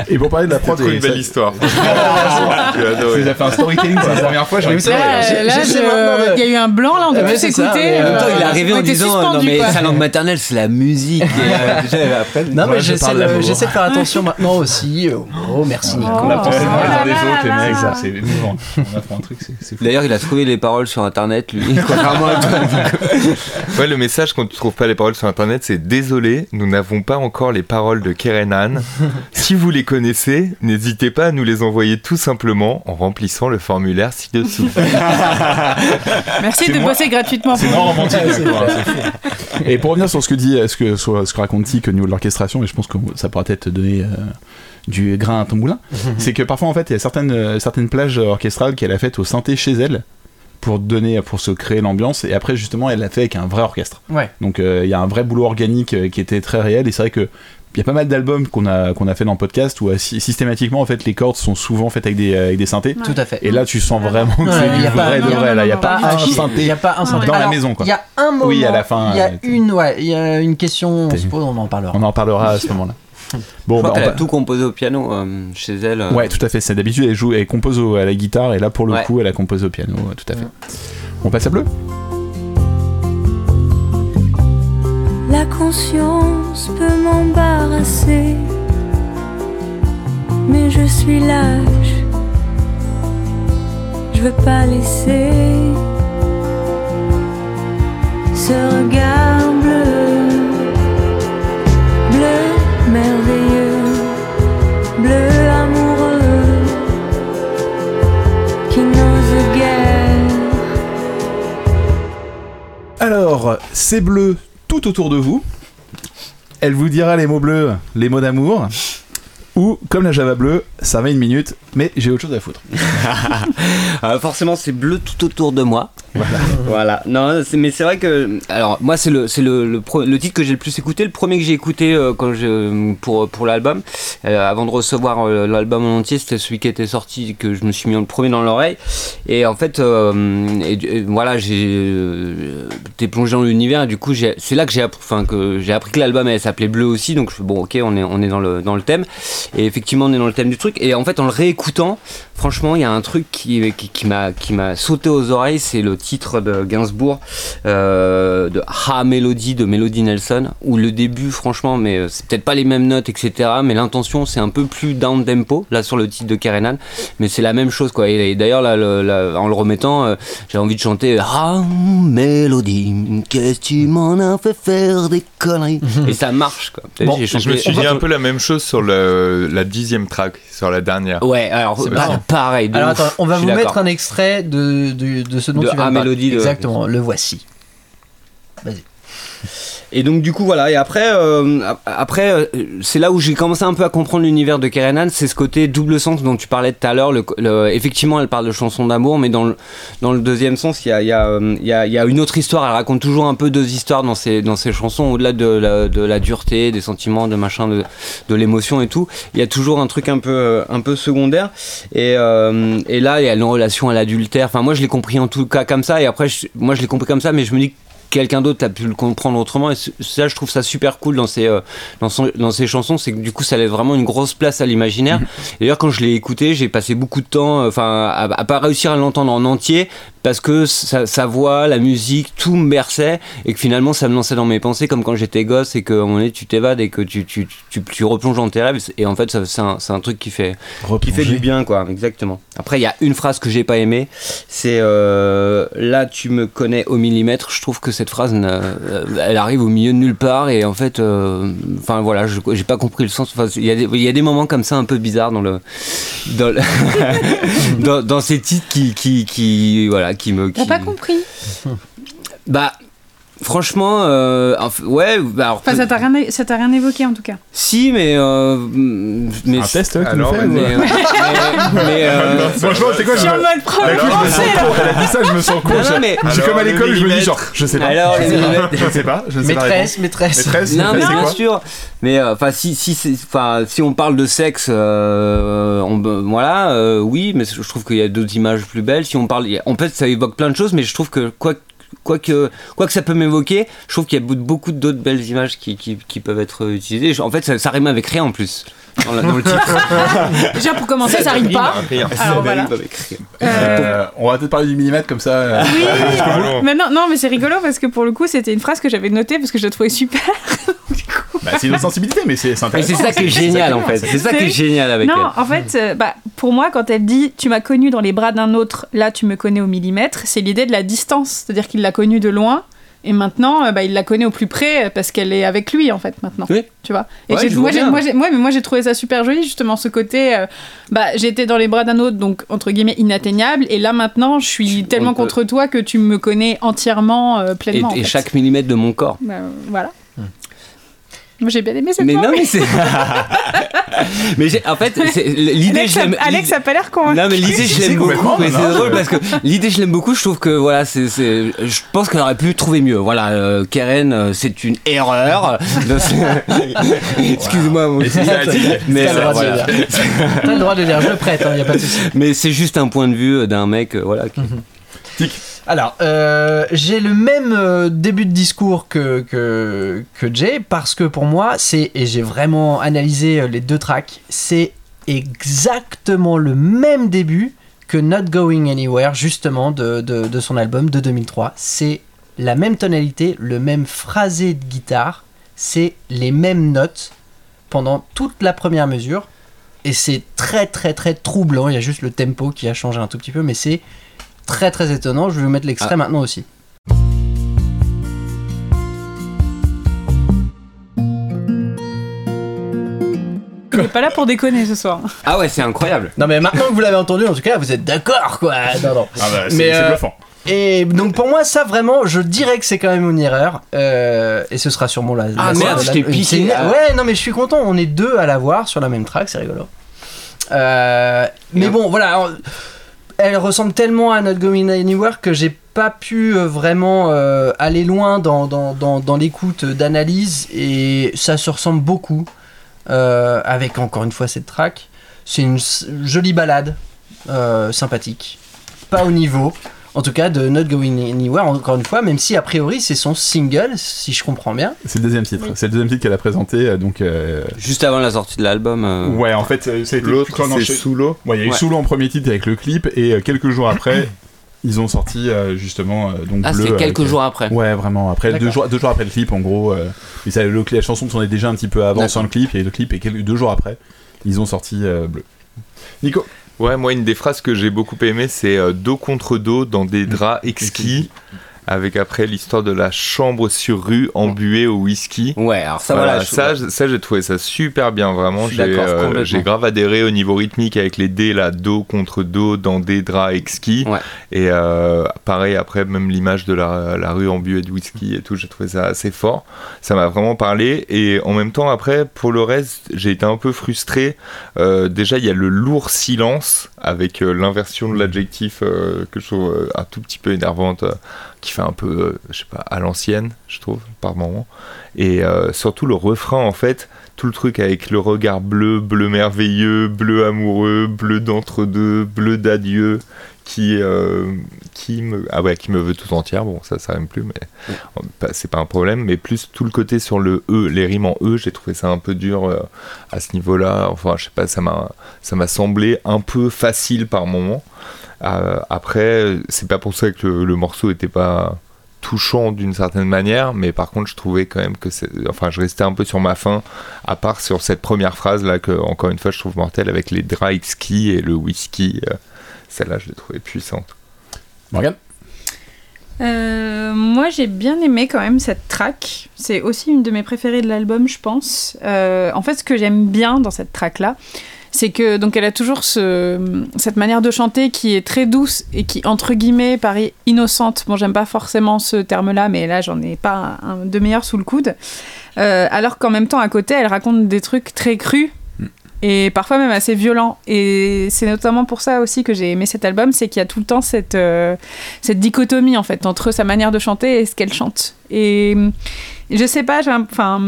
Et pour parler de la C'est prod, et une belle histoire. J'ai Ça adoré. a fait un storytelling pour la première fois, C'est je- il y a eu un blanc là, on a c'est En même temps, il est euh, arrivé en disant non mais sa langue maternelle c'est la musique. Euh, Non, mais je j'essaie de, faire attention maintenant aussi. Oh, oh, merci Nico. On apprend Oh, les uns là des là autres, les là mecs, là. ça, c'est émouvant. On apprend un truc, c'est c'est fou. D'ailleurs, il a trouvé les paroles sur internet, lui, contrairement à toi. Ouais, le message quand tu trouves pas les paroles sur internet, c'est désolé, nous n'avons pas encore les paroles de Kerenan. si vous les connaissez, n'hésitez pas à nous les envoyer tout simplement en remplissant le formulaire ci-dessous. Merci de moi- bosser gratuitement C'est nous. romantique. Et pour revenir sur ce que dit, ce que, sur ce que raconte Tic au niveau de l'orchestration, et je pense que ça pourra peut-être donner euh, du grain à ton moulin, c'est que parfois en fait il y a certaines, euh, certaines plages orchestrales qu'elle a faites au synthé chez elle pour donner, pour se créer l'ambiance, et après justement elle l'a fait avec un vrai orchestre. Ouais. Donc euh, il y a un vrai boulot organique qui était très réel, et c'est vrai que y a pas mal d'albums qu'on a, qu'on a fait dans le podcast où euh, sy- systématiquement en fait les cordes sont souvent faites avec des, avec des synthés. Tout à fait. Et là tu sens vraiment que c'est du vrai de vrai, là il y a pas un synthé. Il n'y a pas un synthé. Dans la maison, quoi. Il y a un moment. Oui, à la fin, Il y a euh, une, ouais, il y a une question. On se pose, on en parlera. On en parlera à ce moment-là. Je Bon, crois bah, qu'elle a va- tout composé au piano euh, chez elle. euh. Ouais, tout à fait. C'est d'habitude elle joue, elle compose au- à la guitare et là pour le Ouais. coup elle a composé au piano, tout à fait. On passe à bleu. La conscience peut m'embarrasser, mais je suis lâche. Je veux pas laisser ce regard bleu, bleu merveilleux, bleu amoureux qui n'ose guère. Alors, c'est bleu tout autour de vous. Elle vous dira les mots bleus, les mots d'amour. Ou, comme la Java bleue, ça va une minute, mais j'ai autre chose à foutre. Euh, forcément, c'est bleu tout autour de moi. Voilà. Non, c'est- mais c'est vrai que. Alors, moi, c'est le, c'est le, le, le titre que j'ai le plus écouté, le premier que j'ai écouté euh, quand je, pour, pour l'album. Euh, avant de recevoir l'album en entier, c'était celui qui était sorti, que je me suis mis le premier dans l'oreille. Et en fait, et, et voilà, j'ai été plongé dans l'univers. Et du coup, c'est là que j'ai appris, que appris que l'album s'appelait Bleu aussi. Donc, bon, ok, on est, on est dans, le, dans le thème. Et effectivement, on est dans le thème du truc. Et en fait, en le réécoutant, franchement, il y a un truc qui, qui, qui m'a qui m'a sauté aux oreilles, c'est le titre de Gainsbourg euh, de Ha Melody de Melody Nelson, où le début, franchement, mais euh, c'est peut-être pas les mêmes notes, etc. Mais l'intention, c'est un peu plus down tempo là sur le titre de Karenan, mais c'est la même chose quoi. Et, et d'ailleurs, là, le- là, en le remettant, euh, j'ai envie de chanter Ha Melody, qu'est-ce que tu m'en as fait faire des conneries? Et ça marche quoi. Bon, J'ai je me suis dit un peu la même chose sur le, la dixième track, sur la dernière. Ouais, alors C'est bah, pareil. Alors ouf, attends, on va vous mettre un extrait de, de, de ce dont De tu viens de parler. Exactement, le voici. Vas-y. Et donc du coup voilà. Et après euh, ap- après euh, c'est là où j'ai commencé un peu à comprendre l'univers de Kerenan c'est ce côté double sens dont tu parlais tout à l'heure. Effectivement elle parle de chansons d'amour mais dans le dans le deuxième sens il y a y, a, euh, y, y a une autre histoire. Elle raconte toujours un peu deux histoires dans ses dans ses chansons au-delà de la, dureté des sentiments de machin de, de l'émotion et tout. Il y a toujours un truc un peu un peu secondaire. Et, et là il y a une relation à l'adultère. Enfin moi je l'ai compris en tout cas comme ça. Et après je- moi je l'ai compris comme ça mais je me dis quelqu'un d'autre a pu le comprendre autrement. Et ça je trouve ça super cool dans ces euh, dans, son- dans ces chansons. C'est que du coup ça laisse vraiment une grosse place à l'imaginaire. Et d'ailleurs quand je l'ai écouté j'ai passé beaucoup de temps euh, enfin à, à pas réussir à l'entendre en entier parce que sa, sa voix la musique tout me berçait et que finalement ça me lançait dans mes pensées comme quand j'étais gosse et que à un moment donné tu t'évades et que tu, tu, tu, tu replonges dans tes rêves. Et en fait c'est un, truc qui fait qui fait du bien quoi. Exactement. Après il y a une phrase que j'ai pas aimée. C'est euh, là tu me connais au millimètre. Je trouve que cette phrase euh, elle arrive au milieu de nulle part et en fait euh, enfin voilà j'ai pas compris le sens. Enfin, il y, a des- y a des moments comme ça un peu bizarres dans le dans, le- dans, dans ces titres qui qui, qui voilà qui me T'as qui- pas compris bah franchement euh, ouais bah, alors, Enfin, ça t'a rien, ça t'a rien évoqué en tout cas. si mais euh, mais Un test Alors, nous fais, ou- mais, mais, mais, euh, Franchement, c'est quoi Je suis en mode con, elle a dit ça, je me sens con. Alors, comme à le l'école, je me dis genre, je sais pas. Alors, je sais pas, je sais pas, je sais pas. la Maîtresse, maîtresse. réponse. Non, mais bien sûr. Mais euh, enfin, si si enfin si on parle de sexe, euh, on, voilà, euh, oui, mais je trouve qu'il y a d'autres images plus belles. Si on parle, en fait, ça évoque plein de choses, mais je trouve que quoi quoi que quoi que ça peut m'évoquer, je trouve qu'il y a be- beaucoup d'autres belles images qui, peuvent être utilisées. En fait, ça, ça rime avec rien en plus dans, la- dans le titre. Déjà pour commencer, ça rime pas. Alors voilà. rien. Euh, On va peut-être parler du millimètre comme ça. euh, Oui. Mais non, non, mais c'est rigolo parce que pour le coup, c'était une phrase que j'avais notée parce que je la trouvais super. bah, C'est une sensibilité, mais c'est c'est Mais c'est ça qui est génial en fait. C'est ça qui est génial avec non, elle. en fait, euh, bah, pour moi, quand elle dit Tu m'as connu dans les bras d'un autre, là tu me connais au millimètre, c'est l'idée de la distance. C'est-à-dire qu'il l'a connu de loin, Et maintenant, euh, bah, il la connaît au plus près euh, parce qu'elle est avec lui en fait maintenant. Oui. Tu vois. Et Ouais, moi, j'ai, moi, ouais, mais moi j'ai trouvé ça super joli justement ce côté. euh, bah, j'étais dans les bras d'un autre, donc entre guillemets inatteignable. Et là maintenant, je suis tellement contre toi que tu me connais entièrement, euh, Et, pleinement. en et fait. chaque millimètre de mon corps. Bah, voilà. Moi j'ai bien aimé cette Mais fois, non, mais c'est. mais j'ai- en fait, c'est- l'idée, Alex, je l'aime. a, Alex a pas l'air convaincu. Non mais l'idée je l'aime beaucoup mais c'est drôle parce que l'idée je l'aime beaucoup je trouve que voilà c'est c'est je pense qu'elle aurait pu trouver mieux voilà euh, Karen euh, c'est une erreur excuse-moi mon Mais c'est ça, c'est- mais T'as le euh, droit de voilà. le dire. T'as le droit de dire, je le prête, il n'y a pas de souci. mais c'est juste un point de vue d'un mec euh, voilà qui- Alors, euh, j'ai le même euh, début de discours que, que, Jay, parce que pour moi, c'est, et j'ai vraiment analysé euh, les deux tracks, c'est exactement le même début que Not Going Anywhere, justement, de, de, de son album de 2003. C'est la même tonalité, le même phrasé de guitare, c'est les mêmes notes pendant toute la première mesure. Et c'est très très très troublant, il y a juste le tempo qui a changé un tout petit peu, mais c'est très très étonnant. Je vais vous mettre l'extrait Ah. maintenant aussi. Il est pas là pour déconner ce soir. ah ouais c'est incroyable Non mais maintenant que vous l'avez entendu, en tout cas, vous êtes d'accord quoi. Non, non. Ah bah, c'est Mais, c'est euh, bluffant. Et donc pour moi, ça vraiment, je dirais que c'est quand même une erreur. Euh, et ce sera sûrement la. Ah, la- merde, la- je t'ai piqué. une- Ah. Ouais, non mais je suis content. On est deux à la voir sur la même track, c'est rigolo. Euh, mais bon, voilà. alors, elle ressemble tellement à Not Going Anywhere que j'ai pas pu euh, vraiment euh, aller loin dans, l'écoute d'analyse et ça se ressemble beaucoup euh, avec encore une fois cette track. C'est une jolie balade, sympathique, pas au niveau. En tout cas, de Not Going Anywhere, encore une fois, même si a priori c'est son single, si je comprends bien. C'est le deuxième titre. C'est le deuxième titre qu'elle a présenté. euh, Donc, euh, juste avant la sortie de l'album euh, ouais, en fait, L'autre, c'est sous l'eau. Ouais, il y a eu Ouais. Solo en premier titre avec le clip et euh, quelques jours après, ils ont sorti euh, justement euh, donc ah Bleu c'est quelques avec, jours après Ouais, vraiment. Après deux jours, deux jours après le clip, en gros. euh, ça, le, la chanson tournait déjà un petit peu avant sans le clip et le clip et quelques, deux jours après, ils ont sorti euh, Bleu. Nico. Ouais, moi, une des phrases que j'ai beaucoup aimé, c'est euh, dos contre dos dans des draps exquis, avec après l'histoire de la chambre sur rue embuée au whisky. ouais alors ça Voilà, voilà, je- ça, j'ai trouvé ça super bien, vraiment. J'ai euh, grave adhéré au niveau rythmique avec les dés là, dos contre dos dans des draps exquis. Ouais. Et euh, pareil, après, même l'image de la, la rue embuée de whisky et tout, j'ai trouvé ça assez fort. Ça m'a vraiment parlé. Et en même temps, après, pour le reste, j'ai été un peu frustré. Euh, déjà, il y a le lourd silence avec euh, l'inversion de l'adjectif que je trouve un tout petit peu énervante, qui fait un peu, euh, je sais pas, à l'ancienne, je trouve, par moment. Et euh, surtout le refrain, en fait, tout le truc avec le regard bleu, bleu merveilleux, bleu amoureux, bleu d'entre-deux, bleu d'adieu, qui, euh, qui, me, ah ouais, qui me veut tout entière. Bon, ça, ça rime plus, mais pas- c'est pas un problème. Mais plus tout le côté sur le E, les rimes en E, j'ai trouvé ça un peu dur euh, à ce niveau-là. Enfin, je sais pas, ça m'a ça m'a semblé un peu facile par moment. Euh, après, c'est pas pour ça que le, le morceau était pas touchant d'une certaine manière, mais par contre, je trouvais quand même que c'est. Enfin, je restais un peu sur ma faim, à part sur cette première phrase là, que encore une fois, je trouve mortelle avec les dry ski et le whisky. euh, Celle-là, je l'ai trouvée puissante. Morgan. Euh, moi, j'ai bien aimé quand même cette track. C'est aussi une de mes préférées de l'album, je pense. Euh, en fait, ce que j'aime bien dans cette track-là, c'est que donc elle a toujours ce, cette manière de chanter qui est très douce et qui entre guillemets paraît innocente. Bon, j'aime pas forcément ce terme-là, mais là j'en ai pas un, de meilleur sous le coude. Euh, alors qu'en même temps, à côté, elle raconte des trucs très crus et parfois même assez violents. Et c'est notamment pour ça aussi que j'ai aimé cet album, c'est qu'il y a tout le temps cette euh, cette dichotomie en fait entre sa manière de chanter et ce qu'elle chante. Et je sais pas, enfin,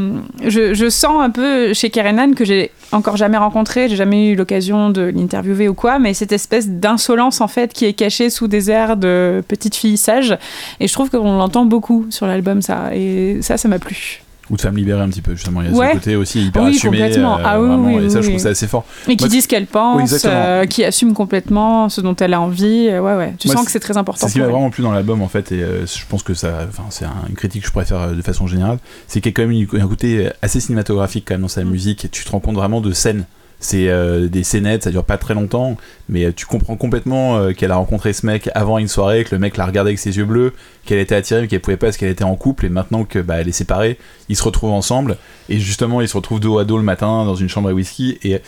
je, je sens un peu chez Karenan que j'ai encore jamais rencontré, j'ai jamais eu l'occasion de l'interviewer ou quoi, mais cette espèce d'insolence en fait qui est cachée sous des airs de petite fille sage. Et je trouve qu'on l'entend beaucoup sur l'album ça. Et ça, ça m'a plu. Ou de femme libérée un petit peu, justement. Il y a Ouais. ce côté aussi hyper Oui, assumé. complètement. euh, Ah oui, vraiment, oui, et ça, je trouve ça assez fort. Et qui dit ce qu'elle pense, exactement. euh, qui assume complètement ce dont elle a envie. euh, Ouais, ouais. Tu Moi, sens que c'est très important. C'est ce qui m'a vraiment plu dans l'album en fait, et euh, je pense que ça, enfin, c'est un- une critique que je pourrais faire euh, de façon générale, c'est qu'il y a quand même une- un côté assez cinématographique quand même dans sa musique, et tu te rends compte vraiment de scènes c'est euh, des scénettes, ça dure pas très longtemps, mais euh, tu comprends complètement euh, qu'elle a rencontré ce mec avant une soirée, que le mec l'a regardé avec ses yeux bleus, qu'elle était attirée mais qu'elle pouvait pas parce qu'elle était en couple, et maintenant que bah, elle est séparée, ils se retrouvent ensemble, et justement ils se retrouvent dos à dos le matin dans une chambre à whisky, et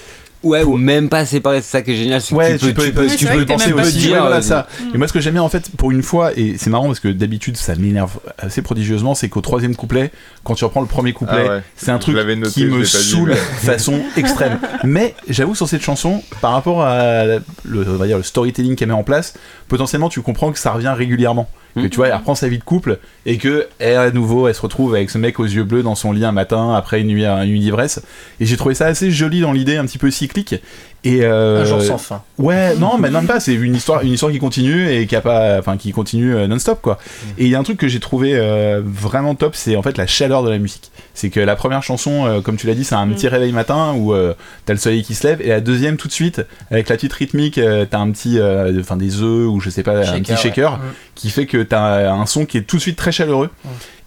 Ouais, ou même pas séparé, c'est ça qui est génial. c'est que Ouais, tu peux, tu peux, tu penser aussi. sûr, ouais, voilà, euh, ça. Et moi, ce que j'aime bien, en fait, pour une fois, et c'est marrant parce que d'habitude, ça m'énerve assez prodigieusement, c'est qu'au troisième couplet, quand tu reprends le premier couplet, Ah ouais. c'est un truc noté, qui me saoule de façon extrême. Mais j'avoue, sur cette chanson, par rapport à la- le, on va dire, le storytelling qu'elle met en place, potentiellement, tu comprends que ça revient régulièrement. Que tu vois, elle reprend sa vie de couple et que elle, à nouveau, elle se retrouve avec ce mec aux yeux bleus dans son lit un matin après une nuit, une nuit d'ivresse. Et j'ai trouvé ça assez joli dans l'idée, un petit peu cyclique. Et euh, Un jour sans fin. Ouais, non, mais même pas. C'est une histoire, une histoire qui continue et qui a pas, enfin, qui continue euh, non-stop, quoi. Et il y a un truc que j'ai trouvé euh, vraiment top, c'est en fait la chaleur de la musique. C'est que la première chanson, euh, comme tu l'as dit, c'est un petit réveil matin où euh, t'as le soleil qui se lève, et la deuxième tout de suite, avec la petite rythmique, euh, t'as un petit, euh, enfin des œufs ou je sais pas, un Shaker, petit shaker Mm. qui fait que t'as un son qui est tout de suite très chaleureux.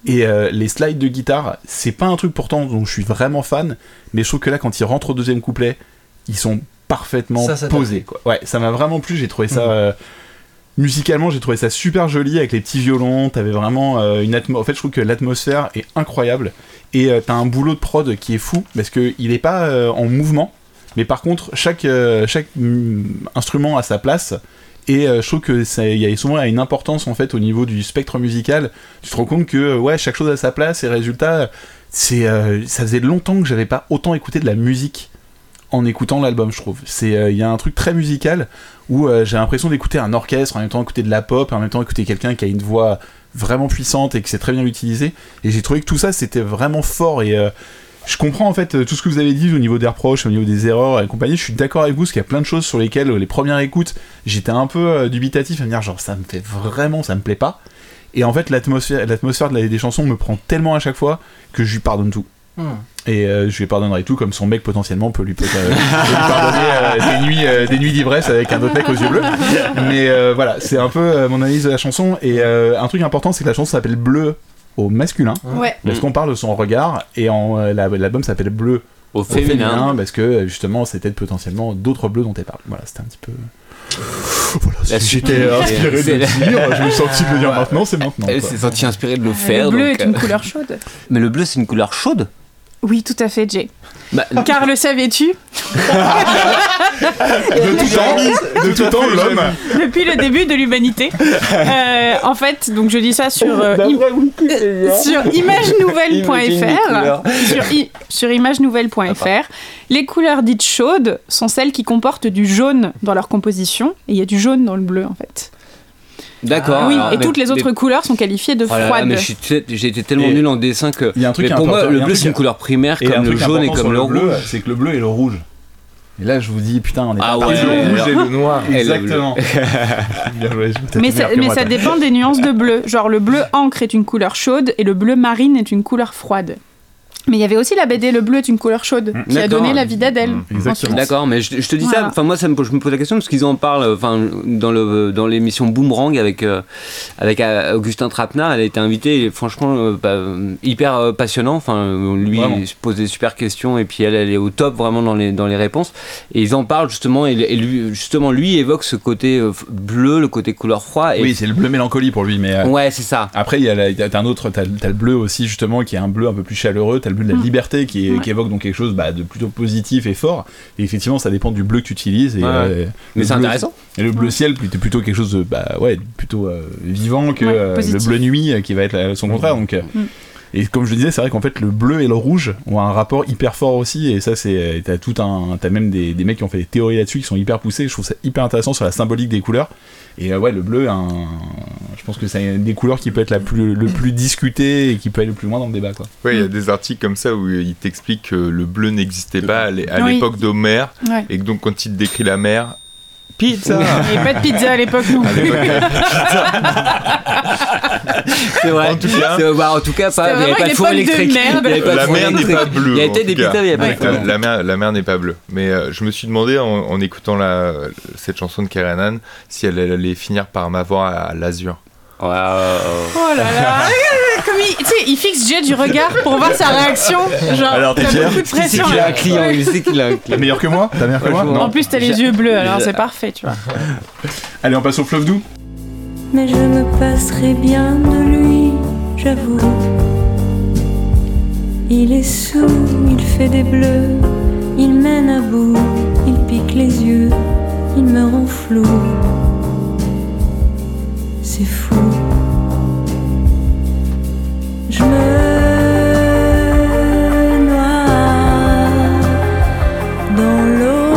Et euh, les slides de guitare, c'est pas un truc pourtant dont je suis vraiment fan, mais je trouve que là, quand ils rentrent au deuxième couplet, ils sont parfaitement Ça. Quoi. Ouais, ça m'a vraiment plu. J'ai trouvé ça. Mhm. euh, musicalement, j'ai trouvé ça super joli avec les petits violons. T'avais vraiment euh, une atmosphère. En fait, je trouve que l'atmosphère est incroyable. Et euh, t'as un boulot de prod qui est fou parce que il est pas en mouvement, mais par contre, chaque, chaque mm, instrument a sa place. Et je trouve que ça, il y a souvent une importance en fait au niveau du spectre musical. Tu te rends compte que ouais, chaque chose a sa place et résultat, c'est euh, ça faisait longtemps que j'avais pas autant écouté de la musique en écoutant l'album, je trouve. C'est euh, il y a un truc très musical où euh, j'ai l'impression d'écouter un orchestre en même temps écouter de la pop, en même temps écouter quelqu'un qui a une voix vraiment puissante et qui sait très bien l'utiliser. Et j'ai trouvé que tout ça c'était vraiment fort et euh, je comprends en fait tout ce que vous avez dit au niveau des reproches, au niveau des erreurs et compagnie. Je suis d'accord avec vous, parce qu'il y a plein de choses sur lesquelles les premières écoutes, j'étais un peu dubitatif à me dire genre ça me fait vraiment, ça me plaît pas. Et en fait l'atmosphère, l'atmosphère de la- des chansons me prend tellement à chaque fois que je lui pardonne tout. Hmm. Et euh, je lui pardonnerai tout comme son mec potentiellement peut lui, peut, euh, peut lui pardonner euh, des nuits, euh, des nuits d'ivresse avec un autre mec aux yeux bleus. Mais euh, voilà, c'est un peu euh, mon analyse de la chanson. Et euh, un truc important, c'est que la chanson s'appelle Bleu au masculin. Ouais. Parce qu'on parle de son regard et l'album s'appelle Bleu Au au féminin, parce que justement c'était potentiellement d'autres bleus dont elle parle. Voilà, c'était un petit peu. Voilà, si j'étais inspiré de le la- dire, je me sens de le dire maintenant, c'est maintenant. Elle s'est sentie inspirée de le faire. le bleu donc, est une couleur chaude. Mais le bleu, c'est une couleur chaude? Oui, tout à fait, Jay. Bah, Car le savais-tu De tout temps, de tout temps, l'homme. Depuis le début de l'humanité. Euh, en fait, donc je dis ça sur, euh, im- sur imagenouvelle.fr. sur, imagenouvelle.fr. Les couleurs dites chaudes sont celles qui comportent du jaune dans leur composition. Et il y a du jaune dans le bleu, en fait. D'accord. oui, alors, et mais- toutes les autres mais- couleurs sont qualifiées de Oh froides. mais j'ai été tellement Et- nul en dessin que. Il y a un truc mais pour moi, le bleu, c'est une couleur primaire Et comme le jaune et comme le bleu, rouge. c'est que le bleu et le rouge. Et là, je vous dis, putain, on est Ah pas ouais, parti. le rouge et le noir. Exactement. Mais ça, mais moi, ça dépend des nuances de bleu. Genre le bleu encre est une couleur chaude et le bleu marine est une couleur froide. Mais il y avait aussi la BD Le bleu est une couleur chaude qui a donné la vie d'Adèle. Mm, exactement. ensuite. D'accord, mais je, je te dis Voilà. ça. Enfin, moi, ça me, je me pose la question parce qu'ils en parlent. Enfin, dans le dans l'émission Boomerang avec euh, avec euh, Augustin Trapenard, elle a été invitée. Et franchement, euh, bah, hyper euh, passionnant. Enfin, lui, Vraiment. il se pose des super questions et puis elle, elle est au top vraiment dans les dans les réponses. Et ils en parlent justement. Et, et lui, justement, lui évoque ce côté bleu, le côté couleur froid. Et Oui, c'est le bleu mélancolie pour lui, mais. euh, ouais, c'est ça. Après, il y a, la- un autre, t'as, t'as le bleu aussi justement qui est un bleu un peu plus chaleureux. Le bleu de la Mm. liberté qui, est- Ouais. qui évoque donc quelque chose bah, de plutôt positif et fort. Et effectivement, ça dépend du bleu que tu utilises. Et, Ouais. euh, Mais le c'est intéressant. Et le bleu ciel, plutôt, plutôt quelque chose de bah ouais, plutôt euh, vivant que Ouais, euh, le bleu nuit qui va être son contraire. Donc. Euh. Et comme je le disais, c'est vrai qu'en fait le bleu et le rouge ont un rapport hyper fort aussi, et ça c'est t'as tout un t'as même des, des mecs qui ont fait des théories là-dessus qui sont hyper poussées. Je trouve ça hyper intéressant sur la symbolique des couleurs. Et euh, ouais, le bleu, un... je pense que c'est une des couleurs qui peut être la plus le plus discutée et qui peut aller le plus loin dans le débat quoi. Ouais, il y a des articles comme ça où il t'explique que le bleu n'existait pas à l'é- à Oui. l'époque d'Homère Ouais. et que donc quand il te décrit la mer, pizza Il n'y avait pas de pizza à l'époque non plus. C'est vrai. En tout cas- bah, en tout cas, pas, il n'y avait pas de four électrique. merde. Il y avait pas de La mer n'est pas bleue. Il y avait des pizzas, mais il n'y avait pas de La, mer, la mer n'est pas bleue. Mais euh, je me suis demandé en, en écoutant la, cette chanson de Keranan si elle allait finir par m'avoir à l'azur. Oh là là, comme il, tu sais, il fixe Jay du regard pour voir sa réaction. Genre, Alors, t'es fier beaucoup de Il sait pression. qu'il là. a un client, Ouais. il sait qu'il a un T'as client. meilleur que moi? T'as meilleur que moi? Franchement. Non. En plus, t'as les yeux bleus, alors c'est parfait, tu vois. Allez, on passe au fleuve doux. Mais je me passerai bien de lui, j'avoue. Il est sous, il fait des bleus, il mène à bout, il pique les yeux, il me rend flou. C'est fou. Je me noie dans l'eau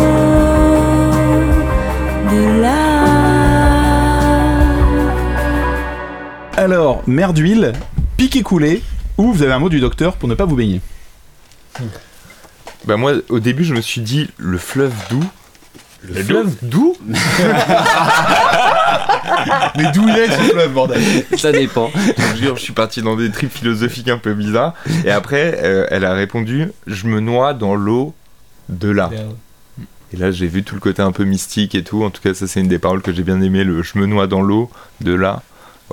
de. Alors, mer d'huile, pique et coulé, ou vous avez un mot du docteur pour ne pas vous baigner. Bah moi, au début, je me suis dit le fleuve doux. Le fleuve doux Mais d'où il est ce fleuve, bordel Ça dépend. Je vous jure, je suis parti dans des trips philosophiques un peu bizarres. Et après, euh, elle a répondu Je me noie dans l'eau de là. Et là, j'ai vu tout le côté un peu mystique et tout. En tout cas, ça, c'est une des paroles que j'ai bien aimé le Je me noie dans l'eau de là.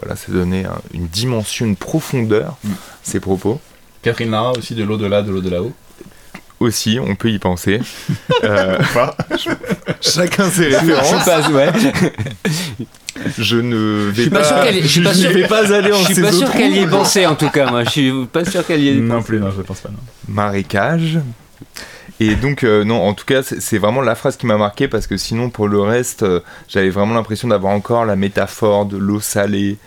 Voilà, ça donnait un- une dimension, une profondeur, Mm. ces propos. Catherine Lara aussi, de l'au-delà, de l'au de là-haut. Aussi, on peut y penser. Euh, chacun ses Je références. passe, ouais. Je ne vais suis pas pas, sûr qu'elle- je suis pas je sûr- ne vais pas aller en Je suis pas sûr qu'elle y ait pensé en tout cas, moi. Je suis pas sûr qu'elle y ait Non plus, non, je pense pas. Non. marécage. Et donc, euh, non, en tout cas, c'est vraiment la phrase qui m'a marqué parce que sinon, pour le reste, euh, j'avais vraiment l'impression d'avoir encore la métaphore de l'eau salée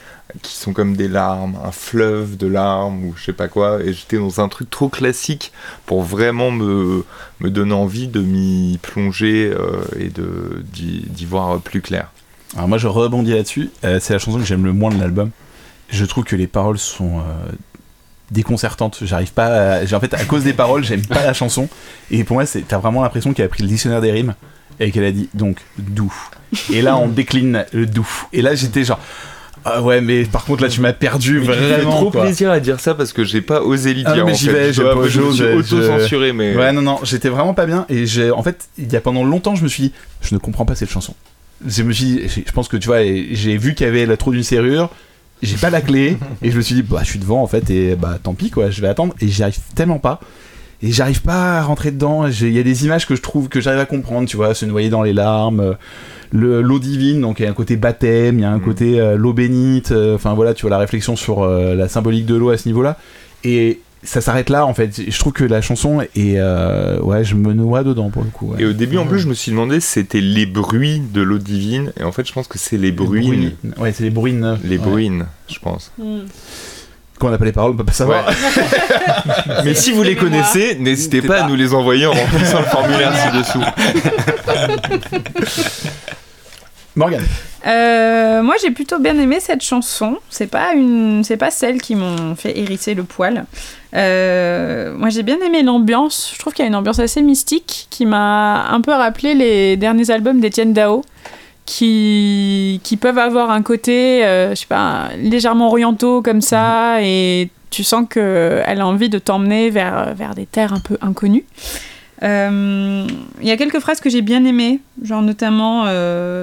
qui sont comme des larmes, un fleuve de larmes ou je sais pas quoi. Et j'étais dans un truc trop classique pour vraiment me, me donner envie de m'y plonger euh, et d'y voir plus clair. Alors moi je rebondis là-dessus, Euh, c'est la chanson que j'aime le moins de l'album. Je trouve que les paroles sont déconcertantes. J'arrive pas à... j'ai- En fait, à cause des paroles, j'aime pas la chanson. Et pour moi, t'as vraiment l'impression qu'elle a pris le dictionnaire des rimes et qu'elle a dit donc doux. Et là, on décline le doux. Et là, j'étais genre. Ah ouais, mais par contre, là, tu m'as perdu J'ai vraiment. trop quoi. plaisir à dire ça parce que j'ai pas osé l'y Ah dire. mais j'y vais, j'ai pas- je me suis je- auto-censuré, mais. Ouais, non, non, j'étais vraiment pas bien. Et j'ai, en fait, il y a pendant longtemps, je me suis dit, je ne comprends pas cette chanson. Je me suis dit, j'ai- je pense que tu vois, j'ai vu qu'il y avait la trou d'une serrure, j'ai pas la clé, et je me suis dit, bah, je suis devant en fait, et bah, tant pis quoi, je vais attendre. Et j'y arrive tellement pas. Et j'arrive pas à rentrer dedans. Il y a des images que je trouve que j'arrive à comprendre, tu vois, se noyer dans les larmes, euh, le- l'eau divine, donc il y a un côté baptême, il y a un Mm. côté euh, l'eau bénite, euh, enfin voilà, tu vois, la réflexion sur euh, la symbolique de l'eau à ce niveau-là. Et ça s'arrête là en fait. Je trouve que la chanson est. euh, ouais, je me noie dedans pour le coup. ouais. Et au début, en plus, je me suis demandé si c'était les bruits de l'eau divine. Et en fait, je pense que c'est les bruines. Ouais, c'est les bruines. Les Ouais. bruines, je pense. Quand on n'a pas les paroles, on peut pas savoir. Mais si vous les connaissez, n'hésitez pas, à nous les envoyer en remplissant le formulaire ci-dessous. Morgane. Euh, moi, j'ai plutôt bien aimé cette chanson. C'est pas une, c'est pas celle qui m'ont fait hérisser le poil. Euh, moi, j'ai bien aimé l'ambiance. Je trouve qu'il y a une ambiance assez mystique qui m'a un peu rappelé les derniers albums d'Étienne Dao, qui qui peuvent avoir un côté, euh, je sais pas, légèrement orientaux comme ça, et tu sens que elle a envie de t'emmener vers vers des terres un peu inconnues. Euh, Il y a quelques phrases que j'ai bien aimées, genre notamment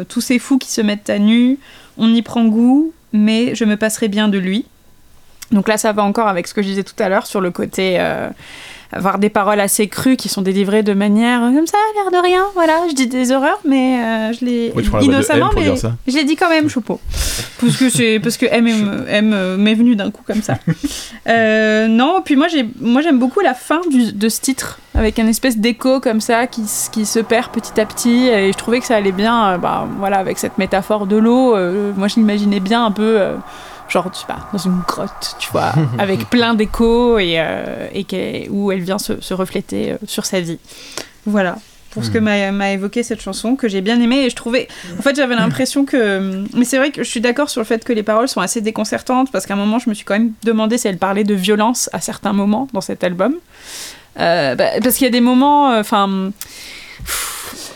Tous ces fous qui se mettent à nu, on y prend goût, mais je me passerai bien de lui. Donc là, ça va encore avec ce que je disais tout à l'heure sur le côté euh, avoir des paroles assez crues qui sont délivrées de manière euh, comme ça, l'air de rien. Voilà, je dis des horreurs, mais euh, je les de innocemment, mais je l'ai dit quand même, Choupeau. parce que c'est parce que M, euh, m'est venu d'un coup comme ça. Euh, non, puis moi j'ai moi j'aime beaucoup la fin du- de ce titre avec un espèce d'écho comme ça qui, qui se perd petit à petit et je trouvais que ça allait bien bah, voilà avec cette métaphore de l'eau moi je l'imaginais bien un peu genre tu sais pas dans une grotte tu vois avec plein d'échos et, euh, et où elle vient se, se refléter euh, sur sa vie. Voilà. Pour ce que m'a m'a évoqué cette chanson que j'ai bien aimé et je trouvais en fait j'avais l'impression que mais c'est vrai que je suis d'accord sur le fait que les paroles sont assez déconcertantes parce qu'à un moment je me suis quand même demandé si elle parlait de violence à certains moments dans cet album. Euh, bah, parce qu'il y a des moments euh, enfin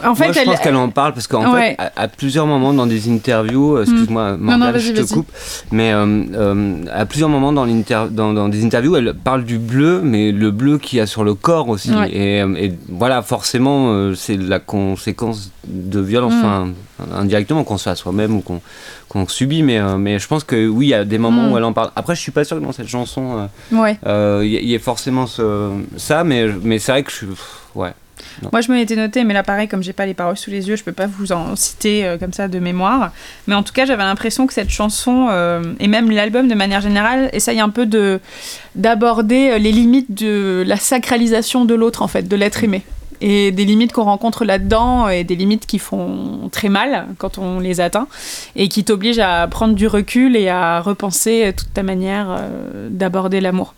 En fait, Moi, je elle- pense qu'elle en parle parce qu'en Ouais. fait, à, à plusieurs moments dans des interviews, euh, excuse-moi, Morgane, vas-y, je te coupe, mais euh, euh, à plusieurs moments dans, l'inter- dans, dans des interviews, elle parle du bleu, mais le bleu qu'il y a sur le corps aussi. Ouais. Et, et voilà, forcément, euh, c'est la conséquence de violence, Mm. enfin, indirectement, qu'on soit à soi-même ou qu'on qu'on subit. Mais, euh, mais je pense que oui, il y a des moments Mm. où elle en parle. Après, je suis pas sûr que dans cette chanson, euh, Ouais. euh, il y, ait forcément ce- ça, mais, mais c'est vrai que je suis. pff, Moi, je me l'étais noté, mais là, pareil, comme j'ai pas les paroles sous les yeux, je peux pas vous en citer euh, comme ça de mémoire. Mais en tout cas, j'avais l'impression que cette chanson, euh, et même l'album de manière générale, essaye un peu de d'aborder euh, les limites de la sacralisation de l'autre, en fait, de l'être aimé. Et des limites qu'on rencontre là-dedans, et des limites qui font très mal quand on les atteint, et qui t'obligent à prendre du recul et à repenser toute ta manière d'aborder l'amour.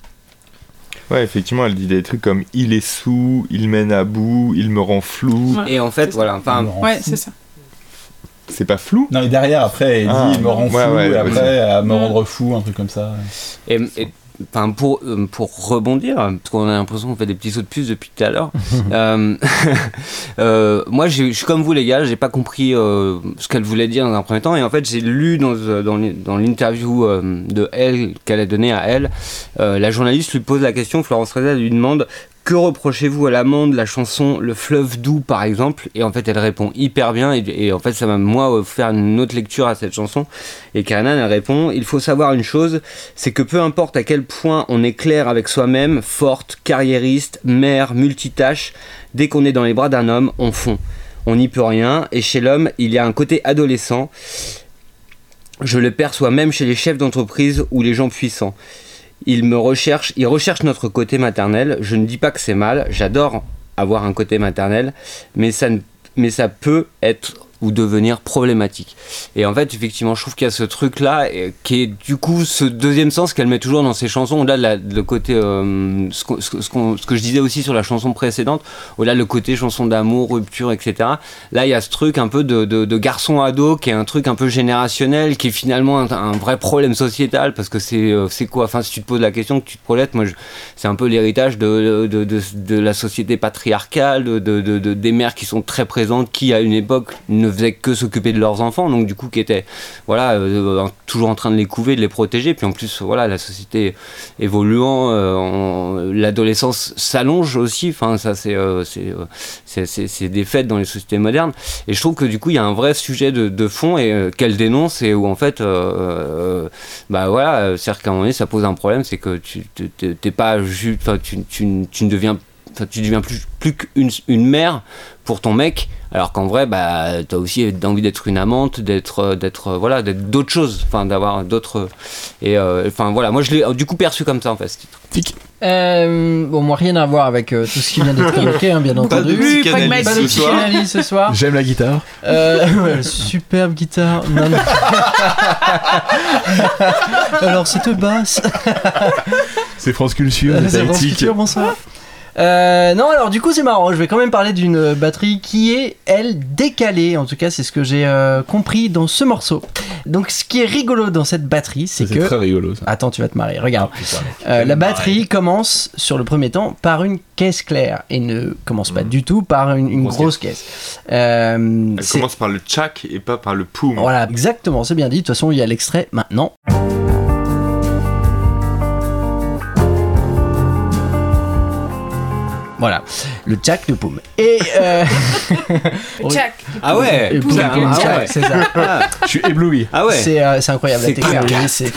Ouais, effectivement, elle dit des trucs comme il est sous, il mène à bout, il me rend flou. Ouais. Et en fait, voilà, enfin, Ouais, c'est ça. C'est pas flou? Non, et derrière, après, elle dit Ah, il me rend fou, ouais, ouais, et après, à me Mm. rendre fou, un truc comme ça. Et, et, enfin, pour, euh, pour rebondir, parce qu'on a l'impression qu'on fait des petits sauts de puce depuis tout à l'heure, euh, euh, moi je suis comme vous les gars, j'ai pas compris euh, ce qu'elle voulait dire dans un premier temps, et en fait j'ai lu dans, dans, l'in- dans l'interview de elle, qu'elle a donnée à elle, la journaliste lui pose la question, Florence Reza lui demande que reprochez-vous à l'amant de la chanson Le fleuve doux par exemple? Et en fait elle répond hyper bien et, en fait ça m'a moi offert une autre lecture à cette chanson et Karenan elle répond Il faut savoir une chose, c'est que peu importe à quel point on est clair avec soi-même, forte, carriériste, mère, multitâche, dès qu'on est dans les bras d'un homme, on fond. On n'y peut rien et chez l'homme il y a un côté adolescent je le perçois même chez les chefs d'entreprise ou les gens puissants. Ils me recherchent, ils recherchent notre côté maternel. Je ne dis pas que c'est mal, j'adore avoir un côté maternel, mais ça peut être ou devenir problématique. Et en fait, effectivement, je trouve qu'il y a ce truc-là qui est du coup ce deuxième sens qu'elle met toujours dans ses chansons, au-delà de le côté, euh, ce, qu'on- ce que je disais aussi sur la chanson précédente, au-delà le côté chanson d'amour, rupture, etc. Là, il y a ce truc un peu de, de, de garçon ado qui est un truc un peu générationnel, qui est finalement un, vrai problème sociétal parce que c'est euh, quoi? Enfin, si tu te poses la question que tu te projettes, moi, c'est un peu l'héritage de, de, la société patriarcale, de- des mères qui sont très présentes, qui à une époque ne faisaient que s'occuper de leurs enfants, donc du coup qui étaient voilà euh, toujours en train de les couver, de les protéger. Puis en plus, voilà, la société évoluant, euh, en- l'adolescence s'allonge aussi. Enfin, ça c'est euh, c'est des faits dans les sociétés modernes. Et je trouve que du coup, il y a un vrai sujet de, de fond et qu'elle dénonce et où en fait, bah voilà, c'est-à-dire qu'à un moment donné, ça pose un problème, c'est que tu t'es- pas tu, tu, ne deviens Enfin, tu deviens plus, plus qu'une une mère pour ton mec, alors qu'en vrai, bah, tu as aussi envie d'être une amante, d'être, euh, d'être, euh, voilà, d'être d'autres choses, enfin, d'avoir d'autres. Et euh, enfin, voilà, moi je l'ai du coup perçu comme ça en fait ce titre. Euh, bon, moi, rien à voir avec euh, tout ce qui vient d'être évoqué, hein, bien Pas entendu. de Pas de ce soir. psychanalyse ce soir. J'aime la guitare. Euh, ouais, superbe guitare. Non, non. Alors, cette basse. C'est France Culture, c'est France. Culture, bonsoir. Euh, non, alors du coup c'est marrant, je vais quand même parler d'une batterie qui est, elle, décalée. En tout cas, c'est ce que j'ai euh, compris dans ce morceau. Donc ce qui est rigolo dans cette batterie, c'est C'est que... très rigolo ça. Attends, tu vas te marrer, regarde. Putain. Euh, la batterie commence sur le premier temps par une caisse claire et ne commence pas du tout par une, une Grosse grosse caisse. Euh, Elle c'est- commence par le tchak et pas par le poum. Voilà, exactement, c'est bien dit. De toute façon, il y a l'extrait maintenant. Voilà, le tchak de poum. Et. Euh... Tchac. Ah ouais, Et poum, ah ouais. c'est ça. Ah, Je suis ébloui. ah ouais. C'est euh, incroyable la technologie. c'est.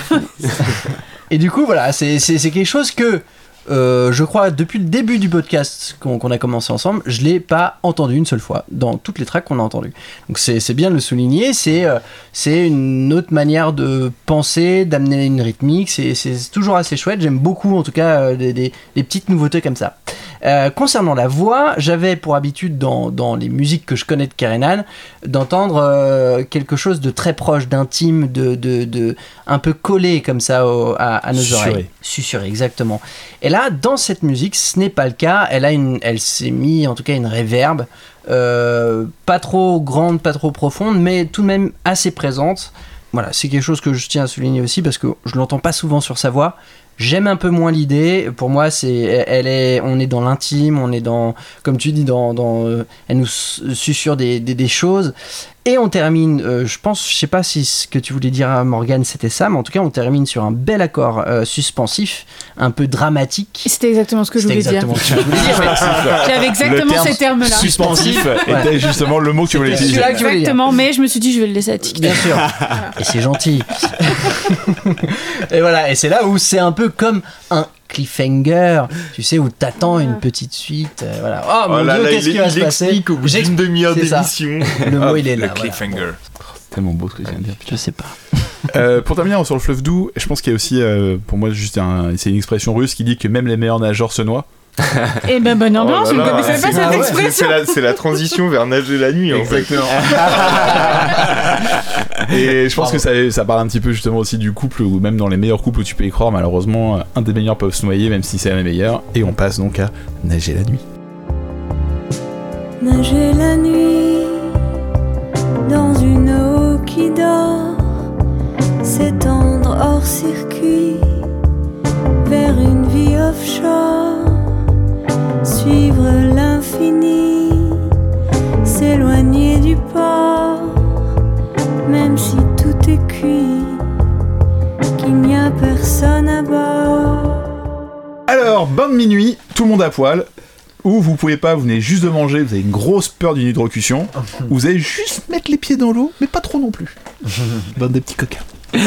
Et du coup, voilà, c'est quelque chose que euh, je crois depuis le début du podcast qu'on a commencé ensemble, je l'ai pas entendu une seule fois dans toutes les tracks qu'on a entendues. Donc c'est c'est bien de le souligner, c'est euh, c'est une autre manière de penser, d'amener une rythmique, c'est c'est toujours assez chouette. J'aime beaucoup en tout cas euh, des, des- des petites nouveautés comme ça. Euh, concernant la voix, j'avais pour habitude dans, dans les musiques que je connais de Karenan d'entendre euh, quelque chose de très proche, d'intime, de, de, de un peu collé comme ça au- à, à nos oreilles. Susurré, exactement. Et là, dans cette musique, ce n'est pas le cas. Elle a une, elle s'est mis en tout cas une réverbe, euh, pas trop grande, pas trop profonde, mais tout de même assez présente. Voilà, c'est quelque chose que je tiens à souligner aussi parce que je l'entends pas souvent sur sa voix, J'aime un peu moins l'idée. Pour moi, c'est, elle est, on est dans l'intime, on est dans, comme tu dis, dans, dans euh, elle nous susurre des, des, des choses. Et on termine, euh, je pense, je sais pas si ce que tu voulais dire à Morgane c'était ça, mais en tout cas on termine sur un bel accord euh, suspensif, un peu dramatique. C'était exactement ce que je voulais dire. exactement ce que je voulais dire. J'avais exactement terme ces termes-là. Suspensif était justement le mot que tu voulais dire. Exactement, mais je me suis dit, je vais le laisser à Tic. Bien sûr. Et c'est gentil. et voilà, et c'est là où c'est un peu comme un cliffhanger, tu sais, où t'attends une petite suite. euh, voilà. Oh mon Oh là dieu, là, qu'est-ce il, qui va se passer explique au bout d'une demi-heure c'est ça. d'émission. Le mot, Hop, il est le là, voilà. cliffhanger. Tellement beau ce que je viens de dire. Je sais pas. Euh, pour terminer sur le fleuve doux, je pense qu'il y a aussi, euh, pour moi, juste un, c'est une expression russe qui dit que même les meilleurs nageurs se noient. Et ben bonne ambiance, Oh ne pas cette ah c'est- expression. C'est la, c'est la transition vers nager la nuit, en fait. Et je pense que ça, ça parle un petit peu justement aussi du couple, ou même dans les meilleurs couples où tu peux y croire, malheureusement, un des meilleurs peuvent se noyer, même si c'est les meilleurs. Et on passe donc à nager la nuit. Nager la nuit dans une eau qui dort, s'étendre hors circuit vers une vie offshore, suivre l'infini, s'éloigner du port, même si tout est cuit, qu'il n'y a personne à bord. Alors, bain de minuit, tout le monde à poil. Ou vous pouvez pas, vous venez juste de manger, vous avez une grosse peur d'une hydrocution. ou vous allez juste mettre les pieds dans l'eau, mais pas trop non plus. Bande de petits coquins.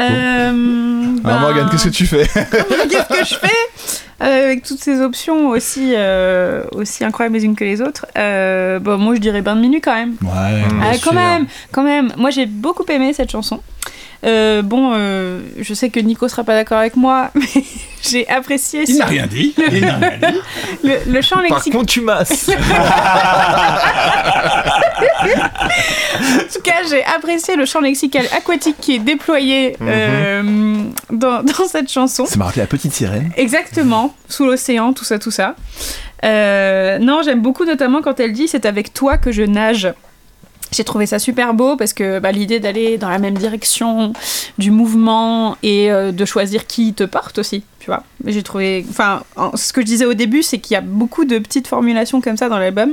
Euh, Alors ben, Morgane, qu'est-ce que tu fais Qu'est-ce que je fais Euh, avec toutes ces options aussi, euh, aussi incroyables les unes que les autres bon, Moi, je dirais bain de minuit quand même. Ouais, Ah, quand même, quand même. Moi, j'ai beaucoup aimé cette chanson. Euh, bon, euh, je sais que Nico sera pas d'accord avec moi, mais j'ai apprécié Il n'a rien dit. Il n'a rien dit. le, le chant Par lexical. contre, tu masses. En tout cas, j'ai apprécié le champ lexical aquatique qui est déployé euh, dans, dans cette chanson. Ça m'a rappelé la petite sirène. Exactement, sous l'océan, tout ça, tout ça. Euh, non, j'aime beaucoup notamment quand elle dit c'est avec toi que je nage. J'ai trouvé ça super beau parce que bah, l'idée d'aller dans la même direction du mouvement et euh, de choisir qui te porte aussi, tu vois. J'ai trouvé, enfin, en- ce que je disais au début, c'est qu'il y a beaucoup de petites formulations comme ça dans l'album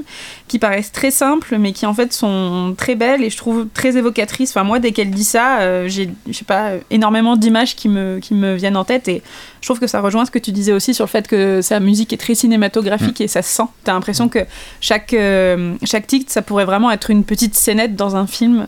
qui paraissent très simples, mais qui en fait sont très belles et je trouve très évocatrices. Enfin, moi, dès qu'elle dit ça, euh, j'ai, je sais pas, énormément d'images qui me, qui me viennent en tête et je trouve que ça rejoint ce que tu disais aussi sur le fait que sa musique est très cinématographique et ça se sent. T'as l'impression que chaque, euh, chaque titre, ça pourrait vraiment être une petite scénette dans un film.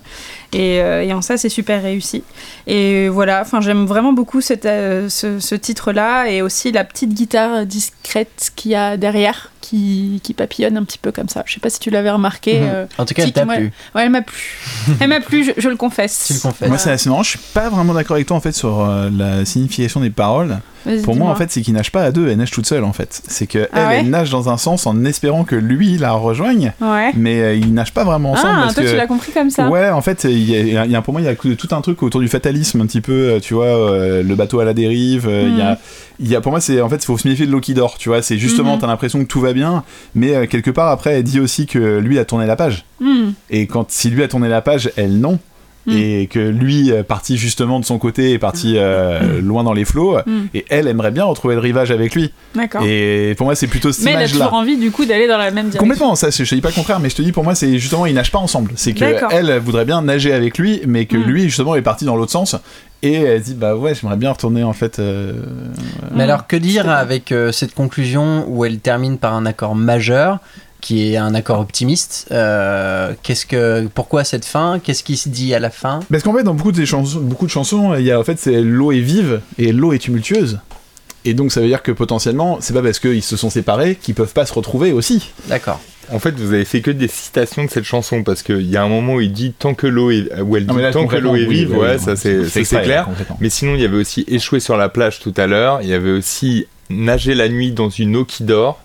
Et, euh, et en ça, c'est super réussi. Et voilà, enfin, j'aime vraiment beaucoup cette, euh, ce, ce titre-là et aussi la petite guitare discrète qu'il y a derrière qui, qui papillonne un petit peu comme ça. Je sais pas si tu l'avais remarqué. Mhm. euh, En tout cas, elle t'a plu. Ouais, elle m'a plu. elle m'a plu, je, je le confesse. Tu le confesses. Moi, c'est assez marrant. Je suis pas vraiment d'accord avec toi en fait sur euh, la signification des paroles. Pour moi, en fait, c'est qu'il nage pas à deux, elle nage toute seule en fait. C'est que elle, Ah ouais elle nage dans un sens en espérant que lui la rejoigne, Ouais. mais euh, ils nagent pas vraiment ensemble. Ah, parce toi, que... tu l'as compris comme ça. Ouais, en fait, il y a, y pour moi, il y a tout un truc autour du fatalisme, un petit peu, euh, tu vois, euh, le bateau à la dérive. euh, Il y a, il y a, pour moi, c'est en fait, il faut se méfier de l'eau qui dort, tu vois. C'est justement, Mhm. t'as l'impression que tout va bien, mais quelque part après, elle dit aussi que lui a tourné la page. Hmm. Et quand si lui a tourné la page, elle non. Mm. Et que lui, parti justement de son côté, est parti euh, loin dans les flots, Mm. et elle aimerait bien retrouver le rivage avec lui. D'accord. Et pour moi, c'est plutôt cette Mais elle a image-là. toujours envie, du coup, d'aller dans la même direction. Complètement, ça, je te dis pas le contraire, mais je te dis pour moi, c'est justement, ils nagent pas ensemble. C'est que D'accord. elle voudrait bien nager avec lui, mais que Mm. lui, justement, est parti dans l'autre sens. Et elle dit, bah ouais, j'aimerais bien retourner en fait. euh, Mais alors, que dire avec euh, cette conclusion où elle termine par un accord majeur qui est un accord optimiste euh, Qu'est-ce que, pourquoi cette fin? Qu'est-ce qui se dit à la fin? Parce qu'en fait, dans beaucoup de chansons, beaucoup de chansons, il y a en fait, c'est l'eau est vive et l'eau est tumultueuse. Et donc, ça veut dire que potentiellement, c'est pas parce qu'ils se sont séparés qu'ils peuvent pas se retrouver aussi. D'accord. En fait, vous avez fait que des citations de cette chanson parce qu'il y a un moment où il dit tant que l'eau est, où elle dit là, tant que l'eau est vive, oui, ouais, oui, ça c'est- clair. Mais sinon, il y avait aussi échouer sur la plage tout à l'heure. Il y avait aussi nager la nuit dans une eau qui dort.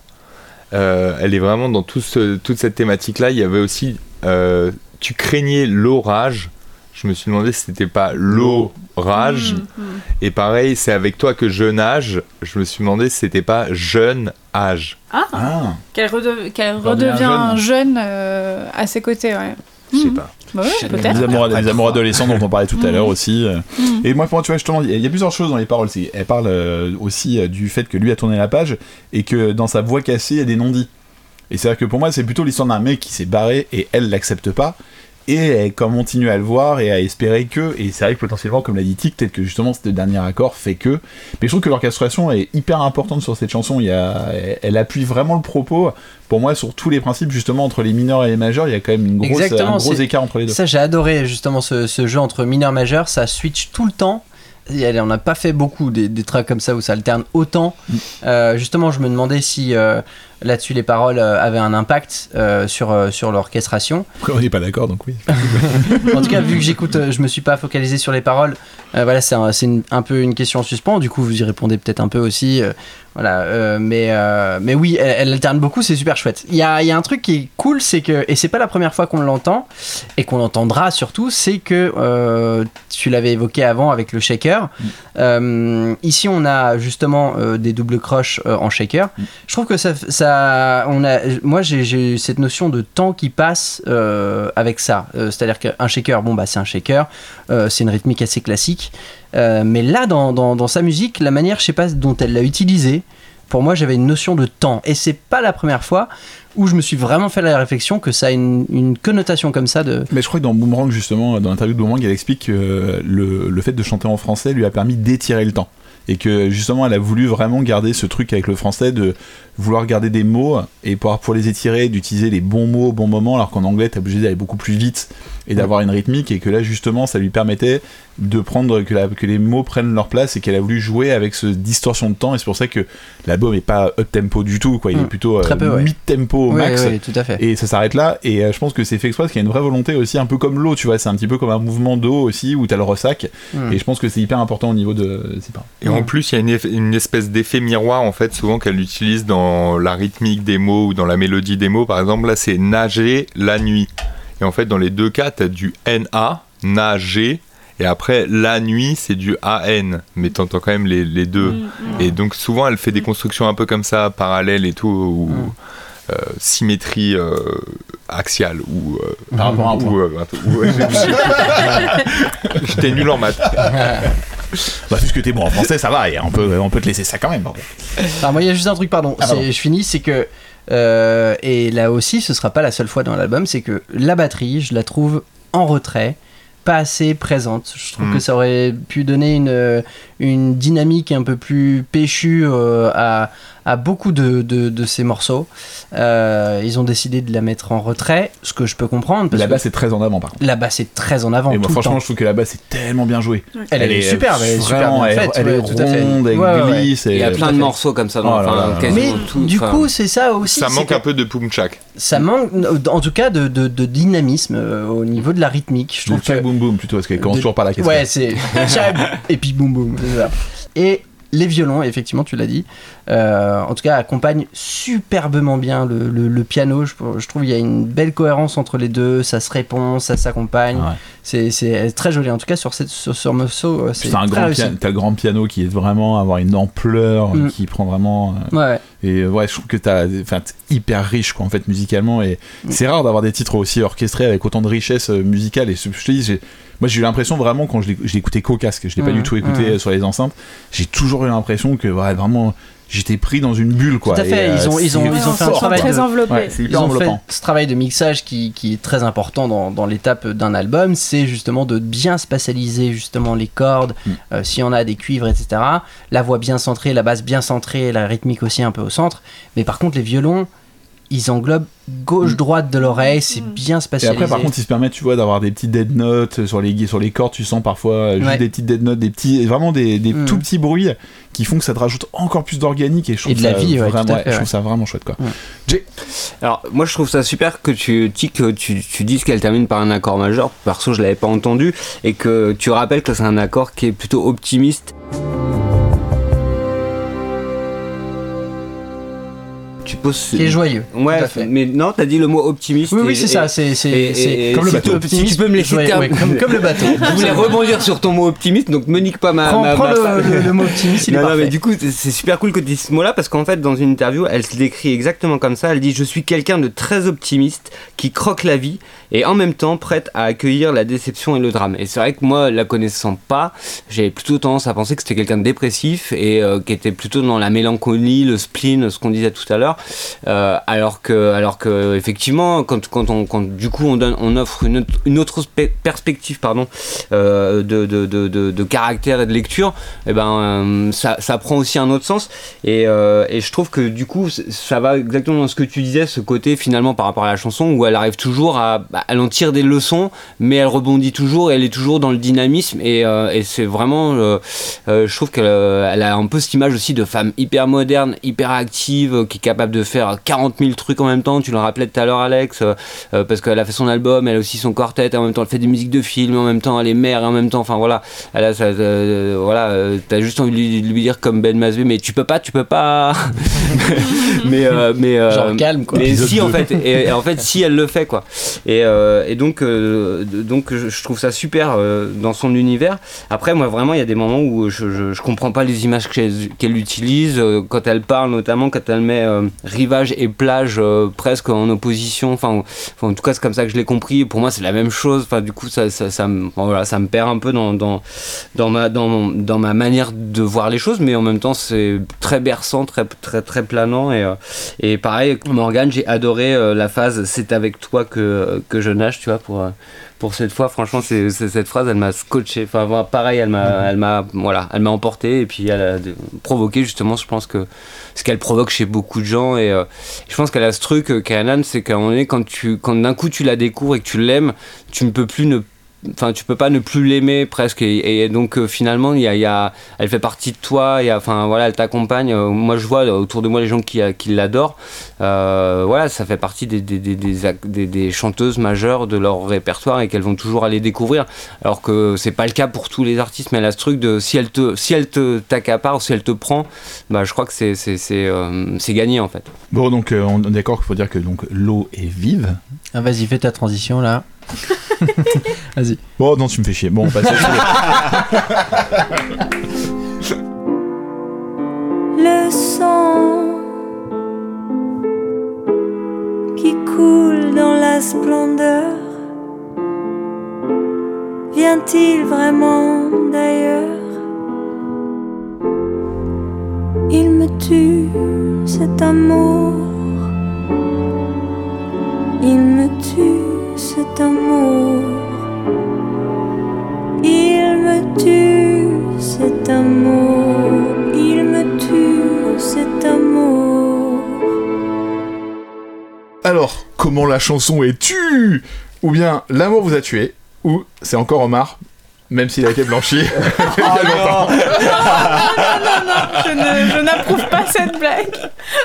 Euh, elle est vraiment dans tout ce- toute cette thématique-là. Il y avait aussi euh, tu craignais l'orage. Je me suis demandé si c'était pas l'orage. Mm, mm. Et pareil, c'est avec toi que je nage. Je me suis demandé si c'était pas jeune âge. Ah, Ah, qu'elle redev- qu'elle Redevient redevient jeune, euh, à ses côtés, ouais. Je sais pas. Bah ouais, Je- peut-être. Des amours, adolescents dont on parlait tout à l'heure aussi. Mhm. Et moi, pour moi, tu vois, justement, il y, a- plusieurs choses dans les paroles. C'est- Elle parle euh, aussi euh, du fait que lui a tourné la page et que dans sa voix cassée, il y a des non-dits. Et c'est-à-dire que pour moi, c'est plutôt l'histoire d'un mec qui s'est barré et elle l'accepte pas. Et elle continue à le voir et à espérer que. Et c'est vrai que potentiellement, comme l'a dit Tic, peut-être que justement ce dernier accord fait que. Mais je trouve que l'orchestration est hyper importante sur cette chanson. Il y a, elle, appuie vraiment le propos. Pour moi, sur tous les principes, justement, entre les mineurs et les majeurs, il y a quand même une grosse, un gros écart entre les deux. Ça, j'ai adoré justement ce, ce jeu entre mineur majeur. Ça switch tout le temps. Et on n'a pas fait beaucoup des, des tracks comme ça où ça alterne autant. Mm. Euh, justement, je me demandais si euh, là-dessus les paroles euh, avaient un impact euh, sur, euh, sur l'orchestration. Après, on n'est pas d'accord, donc oui. en tout cas, vu que j'écoute, je me suis pas focalisé sur les paroles. voilà, c'est un, un peu une question en suspens. Du coup, vous y répondez peut-être un peu aussi. Voilà, euh, mais, euh, mais oui, elle, alterne beaucoup, c'est super chouette. Il y a, y a un truc qui est cool, c'est que, et c'est pas la première fois qu'on l'entend, et qu'on l'entendra surtout, c'est que euh, tu l'avais évoqué avant avec le shaker. Ici, on a justement des doubles croches en shaker. Je trouve que ça, ça on a, moi, j'ai- j'ai cette notion de temps qui passe avec ça. C'est-à-dire qu'un shaker, bon, bah, c'est un shaker, euh, c'est une rythmique assez classique. Euh, mais là, dans, dans- sa musique, la manière, je sais pas, dont elle l'a utilisé, pour moi, j'avais une notion de temps. Et c'est pas la première fois où je me suis vraiment fait la réflexion que ça a une, une connotation comme ça de. Mais je crois que dans Boomerang, justement, dans l'interview de Boomerang, elle explique que le, le fait de chanter en français lui a permis d'étirer le temps. Et que justement, elle a voulu vraiment garder ce truc avec le français de vouloir garder des mots et pouvoir pour les étirer, d'utiliser les bons mots au bon moment, alors qu'en anglais, t'es obligé d'aller beaucoup plus vite et d'avoir une rythmique. Et que là, justement, ça lui permettait de prendre, que, la- que les mots prennent leur place et qu'elle a voulu jouer avec ce distorsion de temps. Et c'est pour ça que l'album est pas up tempo du tout, quoi. Il est plutôt Très peu, ouais. mid tempo au max. tout à fait. Et ça s'arrête là, et euh, je pense que c'est fait exprès parce qu'il y a une vraie volonté aussi, un peu comme l'eau, tu vois, c'est un petit peu comme un mouvement d'eau aussi, où t'as le ressac, Mm. et je pense que c'est hyper important au niveau de. Et en plus, il y a une, eff- une espèce d'effet miroir, en fait, souvent qu'elle utilise dans la rythmique des mots ou dans la mélodie des mots. Par exemple, là, c'est nager la nuit. Et en fait, dans les deux cas, tu as du NA, nager, et après, la nuit, c'est du AN. Mais t'entends quand même les, les deux. Et donc, souvent, elle fait des constructions un peu comme ça, parallèles et tout, ou euh, symétrie euh, axiale, ou. euh, Par rapport à un point. euh, J'étais nul en maths. Bah, puisque t'es bon en français, ça va, et on peut, on peut te laisser ça quand même. Alors moi il y a juste un truc pardon, Ah, pardon. je finis c'est que euh, et là aussi ce sera pas la seule fois dans l'album c'est que la batterie je la trouve en retrait pas assez présente je trouve Mm. que ça aurait pu donner une, euh, une dynamique un peu plus péchue euh, à, à beaucoup de, de, de ces morceaux Euh, ils ont décidé de la mettre en retrait ce que je peux comprendre parce La que basse est très en avant, par contre. la basse est très en avant Et moi, tout le franchement, temps. je trouve que la basse est tellement bien jouée. Elle, est, superbe, elle est super bien elle, faite, elle ouais, est tout à fait. ronde, elle Ouais, glisse. Il y a plein de morceaux comme ça dans Oh là enfin, là là. quasiment Mais tout. du coup, c'est ça aussi. Ça manque que- un peu de Pumchak. ça manque en tout cas de, de- de dynamisme euh, au niveau de la rythmique je trouve que boum boum plutôt, parce qu'elle commence toujours par la caisse. ouais c'est et puis boum boum et les violons effectivement tu l'as dit. Euh, en tout cas accompagnent superbement bien le, le- le piano. Je, je trouve il y a une belle cohérence entre les deux. Ça se répond ça s'accompagne. Ouais. c'est très joli. En tout cas sur cette sur, sur morceau euh, c'est un grand piano, t'as le grand piano qui est vraiment avoir une ampleur, Mm. qui prend vraiment. euh, ouais Et ouais, je trouve que t'as, enfin, hyper riche quoi en fait musicalement. Et c'est rare d'avoir des titres aussi orchestrés avec autant de richesse musicale et ce- je te dis, j'ai- moi j'ai eu l'impression vraiment quand je l'ai, écouté qu'au casque, je l'ai pas Mhm, du tout écouté mhm. euh, sur les enceintes, j'ai toujours eu l'impression que ouais, vraiment j'étais pris dans une bulle quoi. Tout à fait, euh, ils ont- ils ont- ils ont fait un travail très de- enveloppé. Ouais, c'est Ils hyper ont fait enveloppant. ce travail de mixage qui, qui est très important dans, dans l'étape d'un album, c'est justement de bien spatialiser justement les cordes, Mm. euh, s'il y en a des cuivres, etc. La voix bien centrée, la basse bien centrée, la rythmique aussi un peu au centre. Mais par contre, les violons, ils englobent gauche-droite de l'oreille, c'est bien Et spatialisé. après, par contre, ils se permettent, tu vois, d'avoir des petites dead notes sur les, sur les cordes. Tu sens parfois euh, juste Ouais. des petites dead notes, des petits, vraiment des, des Mm. tout petits bruits qui font que ça te rajoute encore plus d'organique. Et, je trouve Et de la ça vie, ouais, vraiment, je trouve ça vraiment chouette, quoi. Alors, moi, je trouve ça super que tu, Tic, que tu, tu dises qu'elle termine par un accord majeur. Perso, je l'avais pas entendu. Et que tu rappelles que c'est un accord qui est plutôt optimiste. Tu suppose. Qui est joyeux. Ouais, tout à fait. mais non, t'as dit le mot optimiste. Oui, oui, c'est ça, c'est comme le bateau. tu- Si tu peux me laisser terminer. comme, comme le bateau. Je voulais rebondir sur ton mot optimiste, donc me nique pas ma. Prends, ma- prends ma le, phrase. le- le mot optimiste, il est non, non, parfait. mais du coup, c'est- c'est super cool que tu dises ce mot-là parce qu'en fait, dans une interview, elle se décrit exactement comme ça. Elle dit Je suis quelqu'un de très optimiste qui croque la vie et en même temps prête à accueillir la déception et le drame. Et c'est vrai que moi, la connaissant pas, j'avais plutôt tendance à penser que c'était quelqu'un de dépressif et euh, qui était plutôt dans la mélancolie, le spleen, ce qu'on disait tout à l'heure. Euh, alors que, alors que, effectivement, quand, quand on, quand du coup on donne, on offre une, autre- perspective, pardon, euh, de, de, de, de, caractère et de lecture, et ben, euh, ça, ça prend aussi un autre sens. Et, et je trouve que du coup, ça va exactement dans ce que tu disais, ce côté finalement par rapport à la chanson où elle arrive toujours à, bah, elle en tire des leçons, mais elle rebondit toujours, et elle est toujours dans le dynamisme. Et, et c'est vraiment, je trouve qu'elle elle a un peu cette image aussi de femme hyper moderne, hyper active, qui est capable de faire 40 000 trucs en même temps. Tu le rappelais tout à l'heure, Alex, euh, euh, parce qu'elle a fait son album, elle a aussi son quartet, et en même temps elle fait des musiques de film, en même temps elle est mère, et en même temps, enfin voilà, elle a ça, euh, voilà, euh, t'as juste envie de lui, de lui dire comme Ben Mazoué, mais tu peux pas, tu peux pas. mais euh, mais euh, Genre calme, quoi. Mais si en fait, et, et en fait si elle le fait quoi. Et, euh, et donc euh, donc je, trouve ça super euh, dans son univers. Après moi vraiment il y a des moments où je, je, je comprends pas les images qu'elle qu'elle utilise euh, quand elle parle notamment quand elle met euh, rivage et plage euh, presque en opposition. Enfin, en tout cas c'est comme ça que je l'ai compris. Pour moi c'est la même chose. Enfin du coup ça ça, voilà, ça me perd un peu dans dans ma dans, dans ma manière de voir les choses, mais en même temps c'est très berçant, très très très planant et euh, et pareil Morgane j'ai adoré euh, la phase c'est avec toi que que je nage, tu vois pour pour cette fois franchement c'est cette phrase elle m'a scotché. Enfin pareil elle m'a elle m'a voilà elle m'a emporté et puis elle a provoqué justement je pense que ce qu'elle provoque chez beaucoup de gens et euh, je pense qu'elle a ce truc euh, Kayanan c'est qu'à un moment donné quand tu quand d'un coup tu la découvres et que tu l'aimes tu ne peux plus ne enfin tu peux pas ne plus l'aimer presque et, et donc euh, finalement il y a, il y a- elle fait partie de toi et enfin voilà elle t'accompagne Euh, moi je vois autour de moi les gens qui, euh, qui l'adorent Euh, voilà ça fait partie des, des, des, des ac- des- des chanteuses majeures de leur répertoire et qu'elles vont toujours aller découvrir alors que c'est pas le cas pour tous les artistes mais elle a ce truc de si elle te si elle te t'accapare si elle te prend bah je crois que c'est c'est c'est euh, c'est gagné en fait Bon, donc euh, on est d'accord qu'il faut dire que donc l'eau est vive. Ah, Vas-y, fais ta transition là. Vas-y. Bon, non, tu me fais chier. Bon, on passe à Le sang qui coule dans la splendeur vient-il vraiment d'ailleurs? Il me tue cet amour. Il me tue cet amour. Il me tue cet amour. Il me tue cet amour. Alors, comment la chanson est tue Ou bien l'amour vous a tué, ou c'est encore Omar, même s'il a été blanchi. il y a longtemps. non, non, je n'approuve pas cette blague.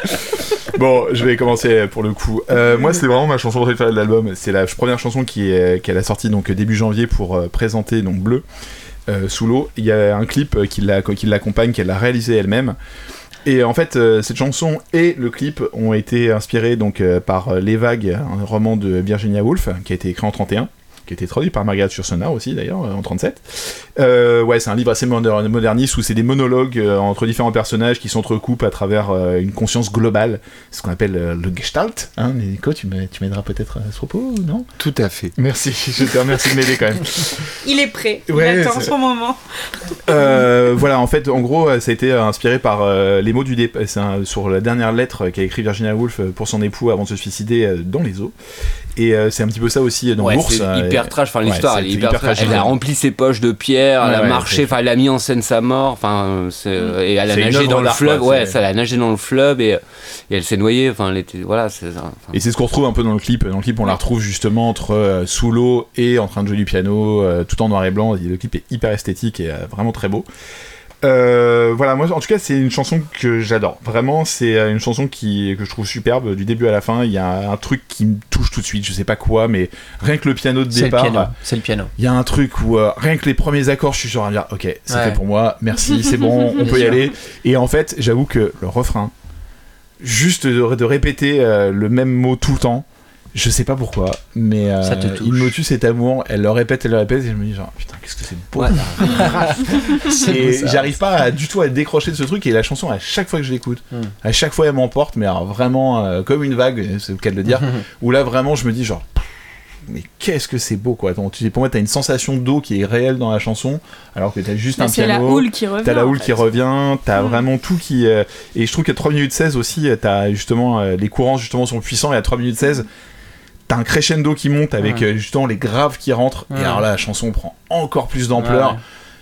Bon, je vais commencer pour le coup. Euh, moi, c'est vraiment ma chanson préférée de l'album. C'est la première chanson qui est- qu'elle a sortie donc début janvier pour euh, présenter donc Bleu euh, sous l'eau. Il y a un clip qui l'a- qui l'accompagne, qu'elle a réalisé elle-même. Et en fait, cette chanson et le clip ont été inspirés donc par Les Vagues, un roman de Virginia Woolf qui a été écrit en 31 qui a été traduit par Margaret Yourcenar aussi d'ailleurs euh, en 37. Euh, ouais, c'est un livre assez moder- moderniste où c'est des monologues euh, entre différents personnages qui s'entrecoupent à travers euh, une conscience globale, ce qu'on appelle euh, le gestalt. Hein, Nico, tu m'aideras peut-être à ce propos, non? Tout à fait. Merci, je te remercie de m'aider quand même. Il est prêt. Ouais, il attend c'est- son moment. Euh, voilà, en fait, en gros, ça a été inspiré par euh, les mots du départ. Sur la dernière lettre qu'a écrit Virginia Woolf pour son époux avant de se suicider euh, dans les eaux. Et euh, c'est un petit peu ça aussi dans Ouais, Bourse. c'est euh, hyper trash. Enfin, ouais, l'histoire, c'est elle est hyper, trash. Elle a rempli ses poches de pierre, elle Ouais, a ouais, marché, enfin, elle a mis en scène sa mort. Enfin, c'est- et elle a nagé dans le fleuve. quoi, Ouais, ça, elle a nagé dans le fleuve et, et elle s'est noyée. Enfin, elle était, voilà, Et c'est ce qu'on retrouve un peu dans le clip. Dans le clip, on la retrouve justement entre euh, sous l'eau et en train de jouer du piano, euh, tout en noir et blanc. Le clip est hyper esthétique et euh, vraiment très beau. Euh, voilà, moi en tout cas, c'est une chanson que j'adore. Vraiment, c'est euh, une chanson qui, que je trouve superbe du début à la fin. Il y a un truc qui me touche tout de suite, je sais pas quoi, mais rien que le piano de départ. piano. C'est le piano. Il y a un truc où euh, rien que les premiers accords, je suis genre à me dire, ok, c'est Ouais. fait pour moi, merci, c'est bon, on peut y aller. Et en fait, j'avoue que le refrain, juste de, de répéter euh, le même mot tout le temps. Je sais pas pourquoi, mais euh, il me tue cet amour. Elle le répète, elle le répète, et je me dis genre putain qu'est-ce que c'est beau. Ouais. Et j'arrive pas à, du tout à décrocher de ce truc et la chanson à chaque fois que je l'écoute, Hmm. à chaque fois elle m'emporte, mais alors vraiment euh, comme une vague, c'est le cas de le dire. où là vraiment je me dis genre mais qu'est-ce que c'est beau quoi. Donc, tu sais, pour moi t'as une sensation d'eau qui est réelle dans la chanson alors que t'as juste Bah, un c'est la piano. houle qui revient. T'as la houle qui revient, t'as Mm. vraiment tout qui. euh, et je trouve qu'à 3 minutes 16 aussi, euh, t'as justement. euh, les courants justement sont puissants et à 3 minutes 16, t'as un crescendo qui monte avec Ouais. euh, justement les graves qui rentrent. Ouais. Et alors là, la chanson prend encore plus d'ampleur.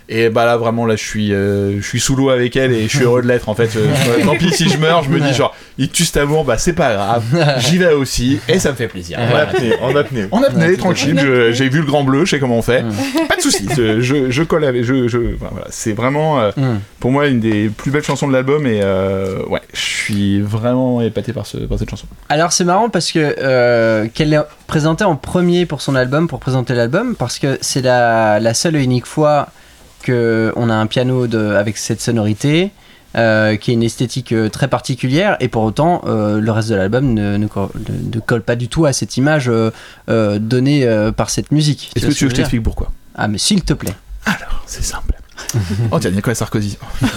Et bah là, vraiment, là, je suis, euh, je suis sous l'eau avec elle et je suis heureux de l'être en fait. Euh, tant pis si je meurs, je me dis genre, il tue cet amour, bah c'est pas grave, j'y vais aussi et ça me fait plaisir. En apnée, en apnée. En apnée, tranquille, j'ai vu le grand bleu, je sais comment on fait. Pas de soucis, je, je, colle avec. Je, je, enfin, voilà, c'est vraiment euh, pour moi une des plus belles chansons de l'album et euh, ouais, je suis vraiment épaté par, ce, par cette chanson. Alors c'est marrant parce que qu'elle est présentée en premier pour son album, pour présenter l'album, parce que c'est la, la seule et unique fois que on a un piano de, avec cette sonorité. euh, qui est une esthétique euh, très particulière et pour autant euh, le reste de l'album ne, ne, co- ne- ne colle pas du tout à cette image donnée par cette musique. Est-ce que tu veux que je t'explique pourquoi? Ah mais s'il te plaît. Alors, c'est simple. oh tiens, Nicolas Sarkozy. oui,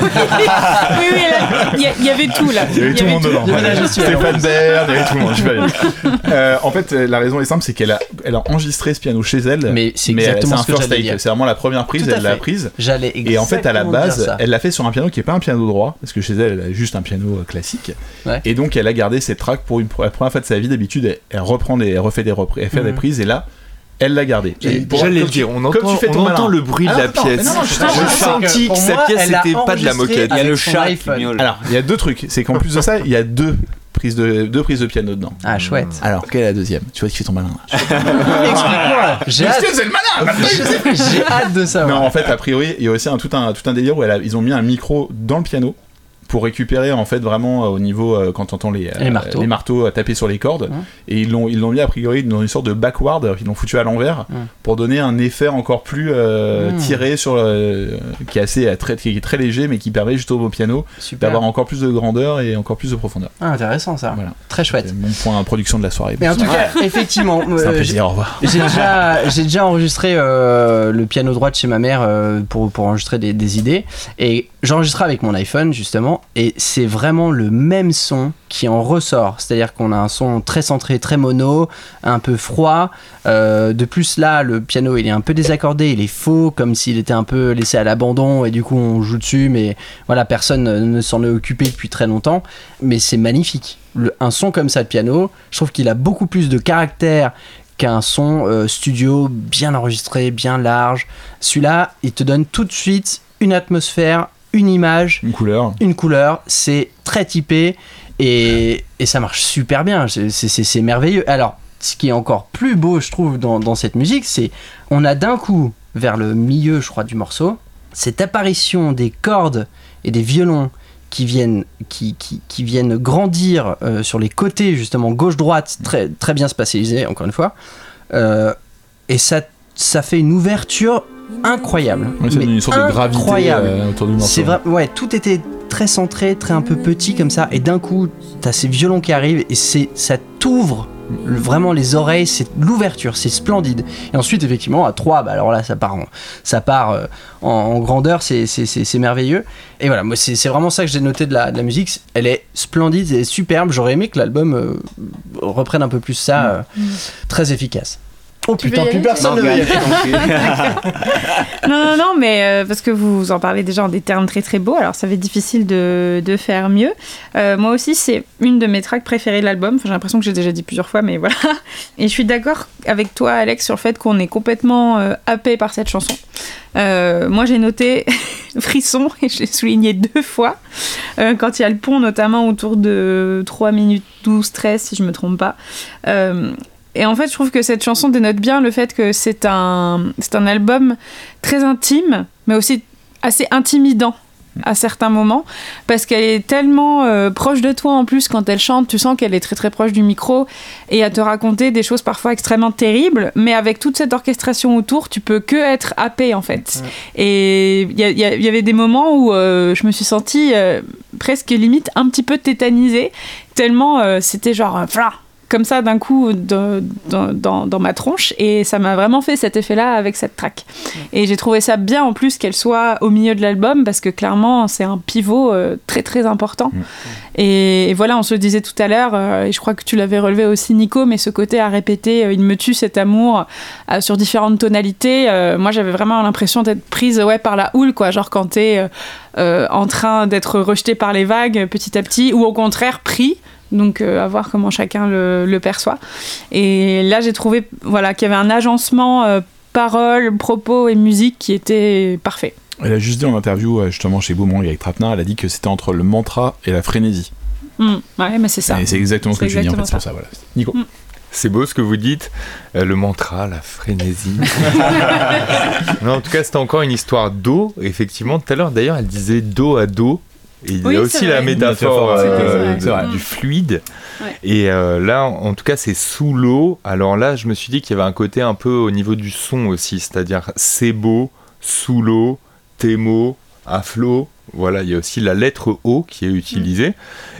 oui, il y, y avait tout là. Il y avait tout le monde dedans. Il y avait la gestuelle. Stéphane Bern, il y avait tout le monde. Euh, en fait, la raison est simple, c'est qu'elle a, elle a enregistré ce piano chez elle. Mais c'est exactement un ce que j'allais. C'est vraiment la première prise, elle l'a prise. J'allais Et en fait, à la base, elle l'a fait sur un piano qui est pas un piano droit, parce que chez elle, elle a juste un piano euh, classique. Ouais. Et donc, elle a gardé cette track pour, une, pour la première fois de sa vie. D'habitude, elle, elle reprend des, elle refait des reprises, elle fait des Mhm. prises, et là, elle l'a gardé. J'allais le dire, on comme entend, tu fais on entend le bruit de Alors, la pièce. mais non, non, je- Je je- sens que moi, pièce c'était pas de la moquette. Il y a le chat qui iPhone. miaule. Alors, il y a deux trucs. C'est qu'en plus de ça, il y a deux prises de, deux prises de piano dedans. Ah chouette. Alors, quelle est la deuxième? Tu vois qui fait ton malin là. Explique-moi. J'ai hâte. c'est le malin J'ai hâte de Non, savoir. en fait, a priori, il y a aussi un, tout, un, tout un délire où elle a- ils ont mis un micro dans le piano pour récupérer en fait vraiment euh, au niveau euh, quand t'entends les, euh, Les marteaux. les marteaux taper sur les cordes et ils l'ont ils l'ont mis a priori dans une sorte de backward ils l'ont foutu à l'envers pour donner un effet encore plus euh, Mm. tiré sur le- qui est assez très qui est très léger mais qui permet justement au piano d'avoir encore plus de grandeur et encore plus de profondeur Ah, intéressant ça. voilà Très chouette. mon point production de la soirée Mais en tout cas, effectivement, c'est un euh, plaisir au revoir j'ai déjà, j'ai déjà enregistré euh, le piano droit de chez ma mère pour, pour enregistrer des, des idées. Et j'enregistrais avec mon iPhone, justement. Et c'est vraiment le même son qui en ressort. C'est-à-dire qu'on a un son très centré, très mono, un peu froid. Euh, de plus, là, le piano, il est un peu désaccordé, il est faux, comme s'il était un peu laissé à l'abandon. Et du coup, on joue dessus. Mais voilà, personne ne s'en est occupé depuis très longtemps. Mais c'est magnifique. Un son comme ça de piano, je trouve qu'il a beaucoup plus de caractère qu'un son euh, studio bien enregistré, bien large. Celui-là, il te donne tout de suite une atmosphère, une image, une couleur une couleur. C'est très typé et, et ça marche super bien. C'est- C'est c'est- c'est merveilleux. Alors, ce qui est encore plus beau, je trouve, dans, dans cette musique, c'est on a d'un coup, vers le milieu, je crois, du morceau, cette apparition des cordes et des violons qui viennent, qui, qui, qui viennent grandir euh, sur les côtés, justement, gauche-droite, très, très bien spatialisé, encore une fois. Euh, et ça, ça fait une ouverture incroyable. Donne une sorte de gravité incroyable. euh, autour du morceau C'est vrai, ouais, tout était très centré, très un peu petit comme ça, et d'un coup, t'as ces violons qui arrivent et c'est, ça t'ouvre le- vraiment les oreilles, c'est l'ouverture, c'est splendide. Et ensuite, effectivement, à 3, bah alors là, ça part en, ça part euh, en, en grandeur, c'est, c'est, c'est, c'est merveilleux. Et voilà, moi, c'est, c'est vraiment ça que j'ai noté de la, de la musique. Elle est splendide et superbe. J'aurais aimé que l'album euh, reprenne un peu plus ça, euh, très efficace. Oh Tu putain, plus personne ne veut y aller. Non, non, non, mais euh, parce que vous en parlez déjà en des termes très très beaux, alors ça va être difficile de, de faire mieux. Euh, moi aussi, c'est une de mes tracks préférées de l'album. Enfin, j'ai l'impression que j'ai déjà dit plusieurs fois, mais voilà. Et je suis d'accord avec toi, Alex, sur le fait qu'on est complètement euh, happé par cette chanson. Euh, moi, j'ai noté frisson et je l'ai souligné deux fois. Euh, quand il y a le pont, notamment autour de 3 minutes 12, 13, si je me trompe pas. Et en fait, je trouve que cette chanson dénote bien le fait que c'est un, c'est un album très intime, mais aussi assez intimidant à certains moments, parce qu'elle est tellement euh, proche de toi en plus quand elle chante, tu sens qu'elle est très très proche du micro et à te raconter des choses parfois extrêmement terribles, mais avec toute cette orchestration autour, tu peux que être happé en fait. Et il y, avait des moments où euh, je me suis sentie euh, presque limite un petit peu tétanisée, tellement c'était genre, comme ça d'un coup de- dans, dans- dans ma tronche et ça m'a vraiment fait cet effet là avec cette track. Et j'ai trouvé ça bien en plus qu'elle soit au milieu de l'album parce que clairement c'est un pivot euh, très très important. Et, et voilà on se le disait tout à l'heure euh, et je crois que tu l'avais relevé aussi Nico mais ce côté à répéter euh, il me tue cet amour sur différentes tonalités moi j'avais vraiment l'impression d'être prise ouais par la houle quoi. Genre quand t'es en train d'être rejeté par les vagues petit à petit ou au contraire pris donc euh, à voir comment chacun le, le perçoit. Et là j'ai trouvé voilà, qu'il y avait un agencement euh, paroles, propos et musique qui était parfait. Elle a juste dit en interview, euh, justement, chez Boomerang avec Trapnar, elle a dit que c'était entre le mantra et la frénésie. Mm, ouais mais c'est ça. Et c'est exactement ce que tu dis en fait, c'est pour ça. Voilà. Nico. Mm. C'est beau ce que vous dites, euh, le mantra, la frénésie. non, en tout cas, c'était encore une histoire d'eau. Effectivement, tout à l'heure, d'ailleurs, elle disait dos à dos. Et il y a aussi la vrai. métaphore Métaphore, euh, vrai, du fluide. Ouais. Et euh, là, en en tout cas, c'est sous l'eau. Alors là, je me suis dit qu'il y avait un côté un peu au niveau du son aussi, c'est-à-dire c'est beau, sous l'eau, tes mots, à flot. Voilà, il y a aussi la lettre O qui est utilisée.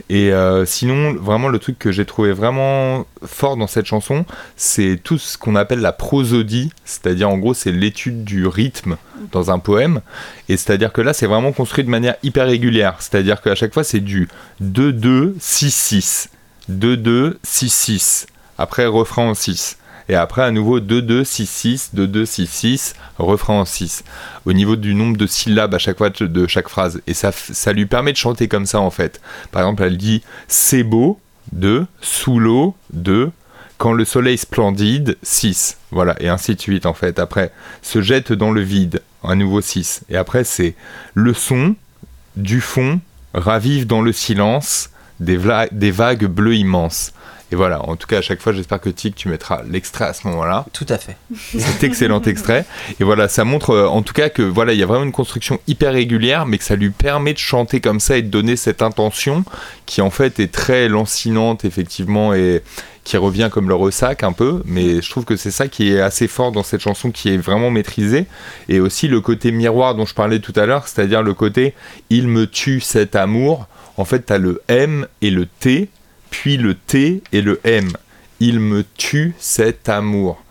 Et euh, sinon, vraiment, le truc que j'ai trouvé vraiment fort dans cette chanson, c'est tout ce qu'on appelle la prosodie, c'est-à-dire en gros, c'est l'étude du rythme dans un poème. Et c'est-à-dire que là, c'est vraiment construit de manière hyper régulière. C'est-à-dire qu'à chaque fois, c'est du 2-2-6-6. 2-2-6-6. Après, refrain en 6. Et après, à nouveau, 2-2-6-6, 2-2-6-6, refrain en 6. Au niveau du nombre de syllabes à chaque fois de- chaque phrase. Et ça, ça lui permet de chanter comme ça, en fait. Par exemple, elle dit C'est beau, 2, sous l'eau, 2, quand le soleil splendide, 6. Voilà, et ainsi de suite, en fait. Après, se jette dans le vide, à nouveau 6. Et après, c'est le son, du fond, ravive dans le silence, des, des vagues bleues immenses. Et voilà, en tout cas, à chaque fois, j'espère que Tic, tu mettras l'extrait à ce moment-là. Tout à fait. Cet excellent extrait. Et voilà, ça montre euh, en tout cas que voilà, il y a vraiment une construction hyper régulière, mais que ça lui permet de chanter comme ça et de donner cette intention qui en fait est très lancinante, effectivement, et qui revient comme le ressac un peu. Mais je trouve que c'est ça qui est assez fort dans cette chanson, qui est vraiment maîtrisée. Et aussi le côté miroir dont je parlais tout à l'heure, c'est-à-dire le côté il me tue cet amour. En fait, tu as le M et le T, puis le T et le M. Il me tue cet amour.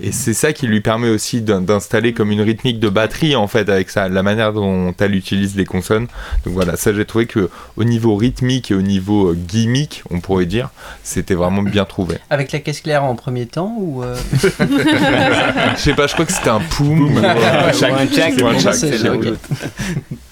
Et c'est ça qui lui permet aussi d'in- d'installer comme une rythmique de batterie en fait avec ça, la manière dont elle utilise les consonnes. Donc voilà, ça j'ai trouvé que au niveau rythmique et au niveau euh, gimmick, on pourrait dire, c'était vraiment bien trouvé. Avec la caisse claire en premier temps ou euh, Je sais pas, je crois que c'était un poum ou, Ou un. Ou un c'est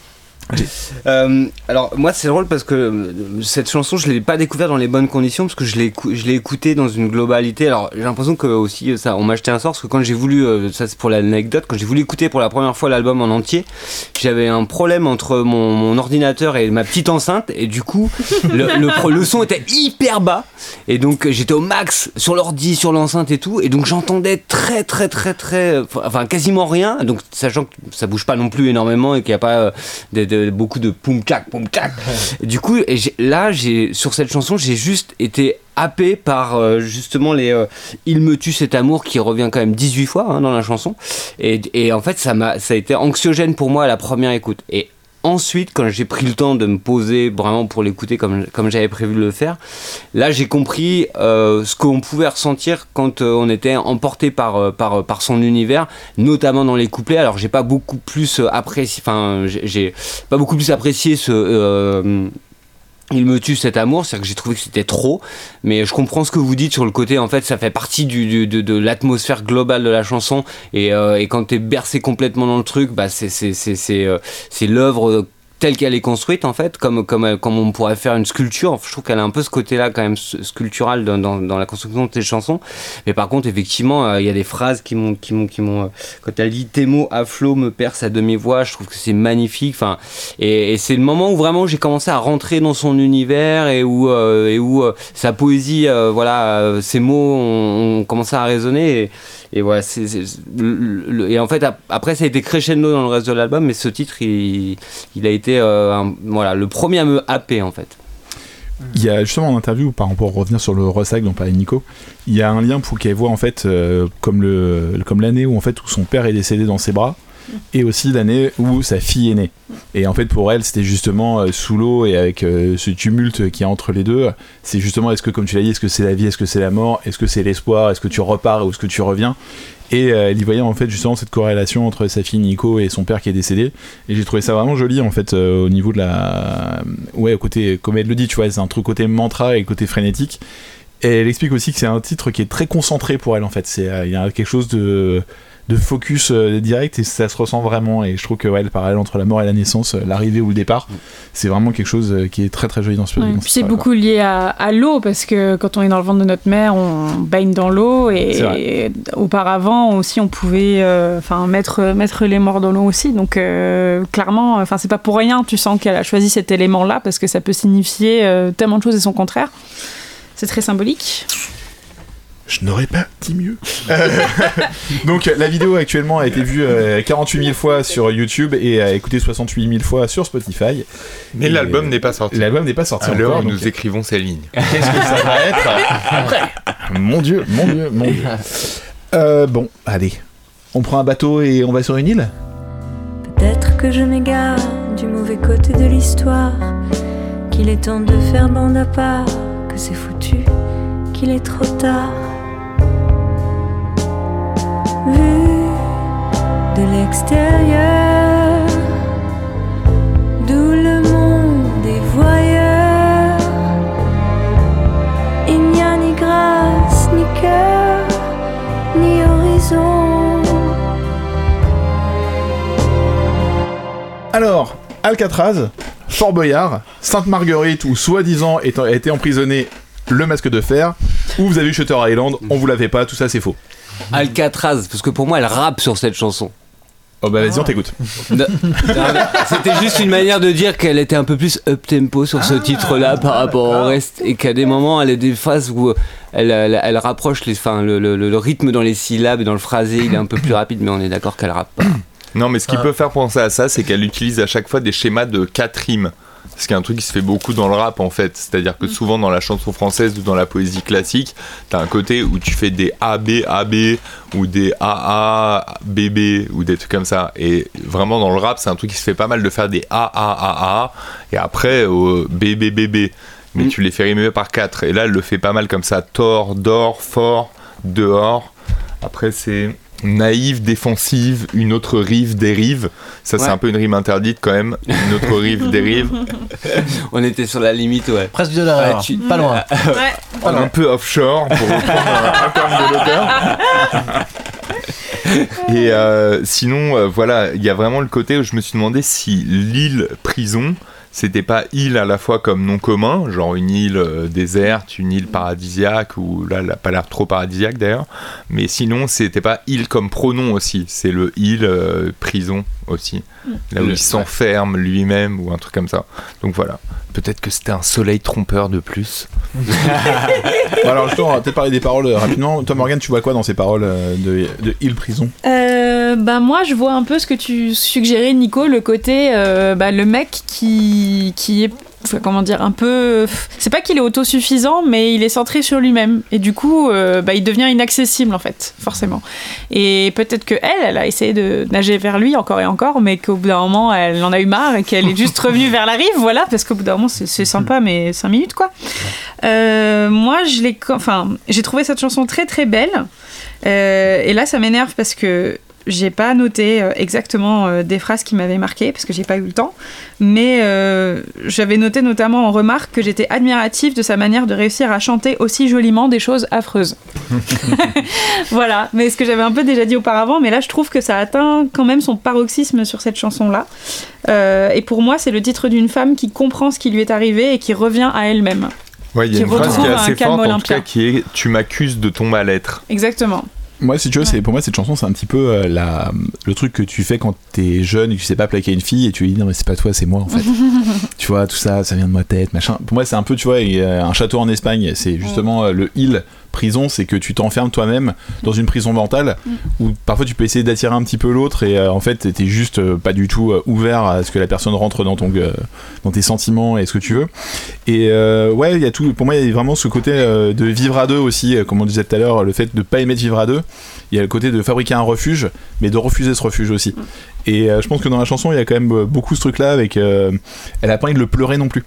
Euh, alors moi c'est drôle parce que euh, cette chanson je l'ai pas découverte dans les bonnes conditions parce que je l'ai écoutée dans une globalité. Alors j'ai l'impression que aussi euh, ça on m'a acheté un sort parce que quand j'ai voulu ça c'est pour l'anecdote quand j'ai voulu écouter pour la première fois l'album en entier j'avais un problème entre mon, ordinateur et ma petite enceinte et du coup le, le, son était hyper bas et donc j'étais au max sur l'ordi sur l'enceinte et tout et donc j'entendais très très très très enfin quasiment rien. Donc sachant que ça bouge pas non plus énormément et qu'il n'y a pas euh, de, de- beaucoup de poum tchac poum Et du coup et là j'ai sur cette chanson j'ai juste été happé par euh, justement les euh, il me tue cet amour qui revient quand même 18 fois hein, dans la chanson. Et, et en fait ça m'a ça a été anxiogène pour moi à la première écoute. Et Ensuite, quand j'ai pris le temps de me poser vraiment pour l'écouter comme, j'avais prévu de le faire, là j'ai compris euh, ce qu'on pouvait ressentir quand euh, on était emporté par, euh, par, son univers, notamment dans les couplets. Alors j'ai pas beaucoup plus apprécié, enfin j'ai- pas beaucoup plus apprécié ce. Il me tue cet amour, c'est-à-dire que j'ai trouvé que c'était trop, mais je comprends ce que vous dites sur le côté, en fait, ça fait partie du, du- de, de l'atmosphère globale de la chanson, et, euh, et quand t'es bercé complètement dans le truc, bah c'est euh, c'est l'œuvre telle qu'elle est construite, en fait, comme, comme, euh, comme on pourrait faire une sculpture. Je trouve qu'elle a un peu ce côté-là, quand même, sculptural dans, dans, la construction de tes chansons, mais par contre, effectivement, euh, il y a des phrases qui m'ont, qui m'ont, qui m'ont, euh, quand elle dit tes mots à flot me percent à demi-voix, je trouve que c'est magnifique, enfin, et, c'est le moment où vraiment j'ai commencé à rentrer dans son univers et où, et où sa poésie, voilà, ses mots ont, commencé à résonner. Et, voilà, et en fait, ap- après, ça a été crescendo dans le reste de l'album, mais ce titre, il, il a été euh, voilà, le premier à me happer en fait. Il y a justement en interview, par rapport à revenir sur le ressac dont parlait Nico, il y a un lien pour qu'elle voit en fait euh, comme comme l'année où en fait où son père est décédé dans ses bras. et aussi l'année où sa fille est née. Et en fait, pour elle, c'était justement euh, sous l'eau et avec ce tumulte qui est entre les deux. C'est justement, est-ce que, comme tu l'as dit, est-ce que c'est la vie, est-ce que c'est la mort, est-ce que c'est l'espoir, est-ce que tu repars ou est-ce que tu reviens? Et euh, elle y voyait en fait justement cette corrélation entre sa fille Nico et son père qui est décédé. Et j'ai trouvé ça vraiment joli en fait euh, au niveau de la. Ouais, au côté, comme elle le dit, tu vois, c'est un truc côté mantra et côté frénétique. Et elle explique aussi que c'est un titre qui est très concentré pour elle en fait. Euh, il y a quelque chose de de focus euh, direct et ça se ressent vraiment et je trouve que ouais, le parallèle entre la mort et la naissance euh, l'arrivée ou le départ c'est vraiment quelque chose euh, qui est très très joli dans ce Ouais, puis ce c'est beaucoup lié à, à l'eau parce que quand on est dans le ventre de notre mère, on baigne dans l'eau et, auparavant aussi on pouvait euh, enfin mettre mettre les morts dans l'eau aussi. Donc euh, clairement, enfin c'est pas pour rien. Tu sens qu'elle a choisi cet élément-là parce que ça peut signifier euh, tellement de choses et son contraire. C'est très symbolique. Je n'aurais pas dit mieux. Donc la vidéo actuellement a été vue euh, 48 000 fois sur YouTube et a écouté 68 000 fois sur Spotify. Mais l'album euh, n'est pas sorti. L'album n'est pas sorti donc nous écrivons ces lignes. Qu'est-ce que ça va être Mon dieu, mon dieu, mon dieu. Euh, bon, allez. On prend un bateau et on va sur une île Peut-être que je m'égare du mauvais côté de l'histoire, qu'il est temps de faire bande à part, que c'est foutu, qu'il est trop tard. Vu de l'extérieur, d'où le monde est voyeur, il n'y a ni grâce, ni cœur, ni horizon. Alors, Alcatraz, Fort Boyard, Sainte-Marguerite, où soi-disant a été emprisonné le masque de fer, ou vous avez eu Shutter Island, on vous l'avait pas, tout ça c'est faux. Alcatraz, parce que pour moi, elle rappe sur cette chanson. Oh bah vas-y, on t'écoute. Non, non, mais C'était juste une manière de dire qu'elle était un peu plus up tempo sur ce titre-là par rapport au reste et qu'à des moments elle a des phases où elle, elle, elle rapproche les, enfin, le, le- le rythme dans les syllabes et dans le phrasé il est un peu plus rapide mais on est d'accord qu'elle rappe pas. Non, mais ce qui peut faire penser à ça, c'est qu'elle utilise à chaque fois des schémas de quatre rimes. Ce qui est un truc qui se fait beaucoup dans le rap en fait. C'est-à-dire que souvent dans la chanson française ou dans la poésie classique, t'as un côté où tu fais des AB, AB ou des AA, BB ou des trucs comme ça. Et vraiment dans le rap, c'est un truc qui se fait pas mal de faire des AAAA et après au BB, BB. Mais Mm. tu les fais rimer par quatre. Et là, elle le fait pas mal comme ça. Tort, d'or, fort, dehors. Après, c'est naïve, défensive, une autre rive, dérive. Ça, c'est Ouais. un peu une rime interdite quand même. Une autre rive, dérive. On était sur la limite ouais. Presque de l'erreur. Ouais, tu- Pas loin. On est un peu offshore pour reprendre un, un terme de l'auteur. Et euh, sinon, euh, voilà, il y a vraiment le côté où je me suis demandé si l'île prison, c'était pas île à la fois comme nom commun, genre une île euh, déserte, une île paradisiaque, ou là, elle a pas l'air trop paradisiaque d'ailleurs, mais sinon, c'était pas île comme pronom aussi, c'est le île euh, prison aussi, là où Le- il s'enferme lui-même ou un truc comme ça. Donc voilà, peut-être que c'était un soleil trompeur de plus. Bon, alors justement, on va peut-être parler des paroles euh, rapidement. Toi Morgan, tu vois quoi dans ces paroles euh, de, de île prison? Euh, bah moi je vois un peu ce que tu suggérais Nico, le côté euh, bah, le mec qui, qui est comment dire un peu c'est pas qu'il est autosuffisant mais il est centré sur lui-même. Et du coup euh, bah, il devient inaccessible en fait forcément. Et peut-être que elle elle a essayé de nager vers lui encore et encore mais qu'au bout d'un moment elle en a eu marre et qu'elle est juste revenue vers la rive voilà parce qu'au bout d'un moment c'est c'est sympa mais 5 minutes quoi. Euh, moi je l'ai enfin j'ai trouvé cette chanson très très belle. Euh, et là, ça m'énerve parce que j'ai pas noté euh, exactement euh, des phrases qui m'avaient marqué parce que j'ai pas eu le temps. Mais euh, j'avais noté notamment en remarque que j'étais admirative de sa manière de réussir à chanter aussi joliment des choses affreuses. voilà, mais ce que j'avais un peu déjà dit auparavant, mais là je trouve que ça atteint quand même son paroxysme sur cette chanson-là. Euh, et pour moi, c'est le titre d'une femme qui comprend ce qui lui est arrivé et qui revient à elle-même. Il y a Qui une phrase qui retrouve est un assez calme forte, en tout olympien. cas, qui est Tu m'accuses de ton mal-être. Exactement. Moi, si tu veux, c'est pour moi cette chanson, c'est un petit peu euh, la, le truc que tu fais quand t'es jeune et que tu sais pas plaquer une fille et tu lui dis non mais c'est pas toi, c'est moi en fait. tu vois, tout ça, ça vient de ma tête, machin. Pour moi, c'est un peu, tu vois, il a un château en Espagne, c'est justement euh, le île prison, c'est que tu t'enfermes toi-même dans une prison mentale Mm. où parfois tu peux essayer d'attirer un petit peu l'autre et euh, en fait t'es juste euh, pas du tout euh, ouvert à ce que la personne rentre dans ton dans tes sentiments et ce que tu veux. Et ouais, il y a tout. Pour moi, il y a vraiment ce côté de vivre à deux aussi, comme on disait tout à l'heure, le fait de pas aimer de vivre à deux. Il y a le côté de fabriquer un refuge, mais de refuser ce refuge aussi. Et euh, je pense que dans la chanson, il y a quand même beaucoup ce truc-là avec. elle a pas envie de le pleurer non plus.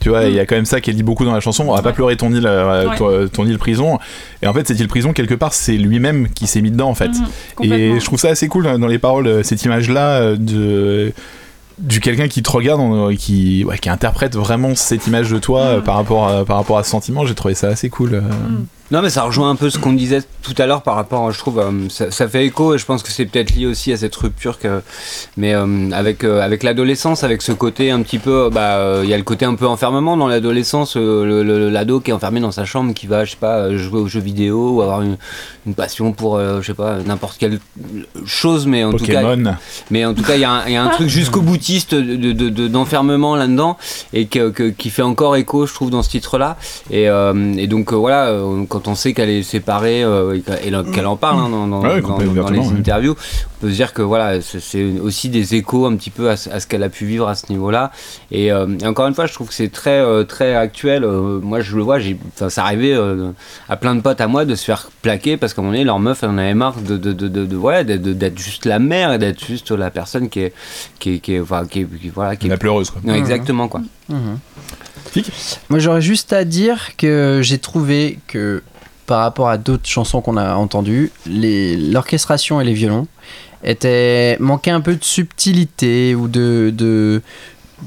Tu vois, il y a quand même ça qu'elle dit beaucoup dans la chanson. On va pas pleurer ton île, euh, Ouais. ton, ton île prison. Et en fait, cette île prison, quelque part, c'est lui-même qui s'est mis dedans, en fait. Mhm, complètement. Et je trouve ça assez cool hein, dans les paroles, euh, cette image-là euh, de du quelqu'un qui te regarde qui, ouais, qui interprète vraiment cette image de toi euh, par, rapport à, par rapport à ce sentiment. J'ai trouvé ça assez cool. Euh. Non, mais ça rejoint un peu ce qu'on disait tout à l'heure par rapport, je trouve, euh, ça, ça fait écho et je pense que c'est peut-être lié aussi à cette rupture que, mais euh, avec euh, avec l'adolescence, avec ce côté un petit peu, bah, euh, il y a le côté un peu enfermement dans l'adolescence, euh, le- le- l'ado qui est enfermé dans sa chambre, qui va, je sais pas, euh, jouer aux jeux vidéo ou avoir une, une passion pour, euh, je sais pas, n'importe quelle chose, mais en tout cas, Pokémon. mais en tout cas, il y, a un- il y a un truc jusqu'au boutiste de- de- de- d'enfermement là-dedans et que, que- qui fait encore écho, je trouve, dans ce titre-là. Et, euh, et donc, euh, voilà, euh, quand on sait qu'elle est séparée euh, et qu'elle en parle hein, dans, dans- Ouais, dans- complètement, dans les ouais. interviews, on peut se dire que voilà, c'est- aussi des échos un petit peu à, ce- à ce qu'elle a pu vivre à ce niveau-là. Et, euh, et encore une fois, je trouve que c'est très, euh, très actuel. Euh, moi, je le vois, j'ai- enfin, ça arrivait euh, à plein de potes à moi de se faire plaquer parce qu'à un moment donné, leur meuf, elle en avait marre de, de, de, de, de- ouais, d'être- juste la mère et d'être juste la personne qui est, qui est, qui est, enfin, qui est- qui- voilà, qui est La pleureuse, quoi. Ouais, exactement, quoi. Moi j'aurais juste à dire que j'ai trouvé que par rapport à d'autres chansons qu'on a entendues, l'orchestration et les violons étaient manquaient un peu de subtilité ou de de,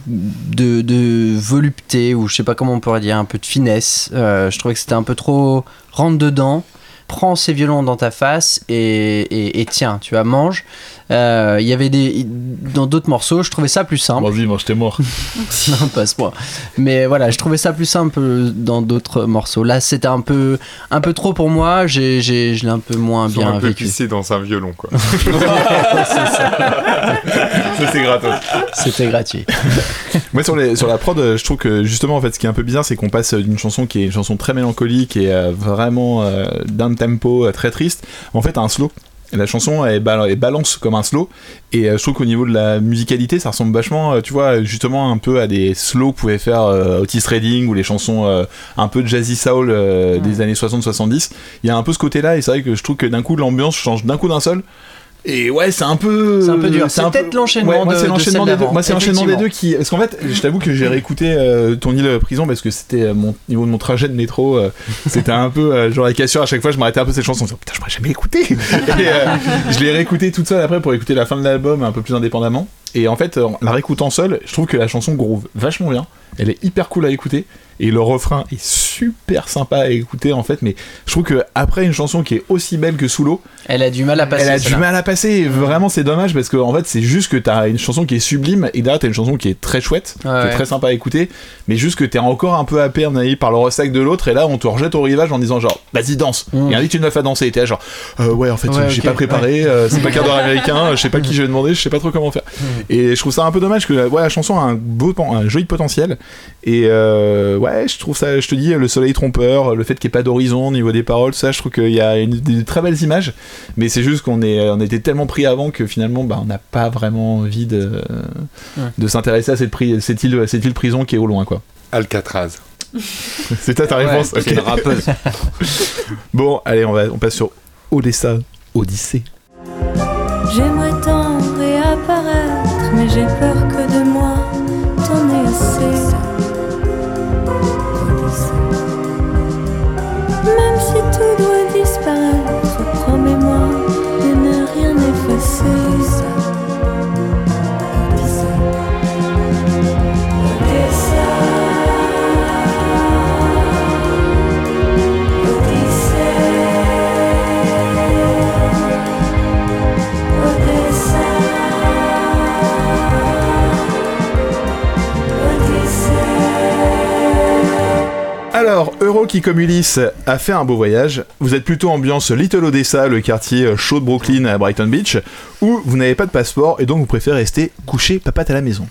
de de volupté ou je sais pas comment on pourrait dire un peu de finesse. Euh, je trouvais que c'était un peu trop rentre dedans. Prends ces violons dans ta face et, et, et tiens, tu vois, mange. Euh, Il y avait des. Dans d'autres morceaux, je trouvais ça plus simple. Vas-y, mange, t'es mort. non, pas à ce point. Mais voilà, je trouvais ça plus simple dans d'autres morceaux. Là, c'était un peu, un peu trop pour moi. J'ai, j'ai, je l'ai un peu moins Ils bien un peu vécu. pissés dans un violon, quoi. Ça, c'est gratos. C'était gratuit. Moi sur, les, sur la prod, euh, je trouve que justement en fait ce qui est un peu bizarre c'est qu'on passe d'une chanson qui est une chanson très mélancolique et euh, vraiment euh, d'un tempo euh, très triste en fait à un slow. La chanson elle, bal- elle balance comme un slow. Et euh, je trouve qu'au niveau de la musicalité ça ressemble vachement euh, tu vois justement un peu à des slows que pouvait faire euh, Otis Redding ou les chansons euh, un peu jazzy soul euh, des années 60-70 il y a un peu ce côté là et c'est vrai que je trouve que d'un coup l'ambiance change d'un coup d'un seul et ouais c'est un peu C'est un peu dur. C'est peu- peut-être l'enchaînement Ouais, moi, de- c'est l'enchaînement des deux. Moi, c'est l'enchaînement des deux qui. Parce qu'en fait, je t'avoue que j'ai réécouté euh, ton île prison parce que c'était euh, mon niveau de mon trajet de métro. euh, c'était un peu euh, genre la cassure. À chaque fois, je m'arrêtais un peu cette chanson. en disant, Putain, je pourrais jamais l'écouter. Et, je l'ai réécouté toute seule après pour écouter la fin de l'album un peu plus indépendamment. Et en fait, en la réécoutant seule, je trouve que la chanson groove vachement bien. Elle est hyper cool à écouter. Et le refrain est super sympa à écouter en fait. Mais je trouve que après une chanson qui est aussi belle que sous l'eau, Elle a du mal à passer. elle a du mal à passer. Et Vraiment, c'est dommage parce que en fait, c'est juste que t'as une chanson qui est sublime et derrière t'as une chanson qui est très chouette, Ouais, qui est très sympa à écouter, mais juste que t'es encore un peu happé, par le ressac de l'autre. Et là, on te rejette au rivage en disant genre, vas-y danse. Mm. Et invite une meuf à danser. Et t'es genre, euh, ouais, en fait, Ouais, j'ai pas préparé. euh, c'est pas quart d'heure américain. Je sais pas qui je vais demander. Je sais pas trop comment faire. Et je trouve ça un peu dommage que ouais, la chanson a un beau, un joli potentiel. Et euh, ouais, je trouve ça. Je te dis, le soleil trompeur, le fait qu'il n'y ait pas d'horizon au niveau des paroles, ça, je trouve qu'il y a une, des très belles images. Mais c'est juste qu'on est, on était tellement pris avant que finalement, bah, on n'a pas vraiment envie de, Ouais. de s'intéresser à cette, cette île, cette île prison qui est au loin, quoi. Alcatraz. C'est ta, ta Ouais, réponse. c'est ok. une rappeuse. Bon, allez, on va, on passe sur Odessa, Odyssée. J'aimerais tant réapparaître, mais j'ai peur que de moi t'en aies Alors, Euro qui comme Ulysse a fait un beau voyage. Vous êtes plutôt ambiance Little Odessa, le quartier euh, chaud de Brooklyn à Brighton Beach, ou vous n'avez pas de passeport et donc vous préférez rester couché papate à la maison?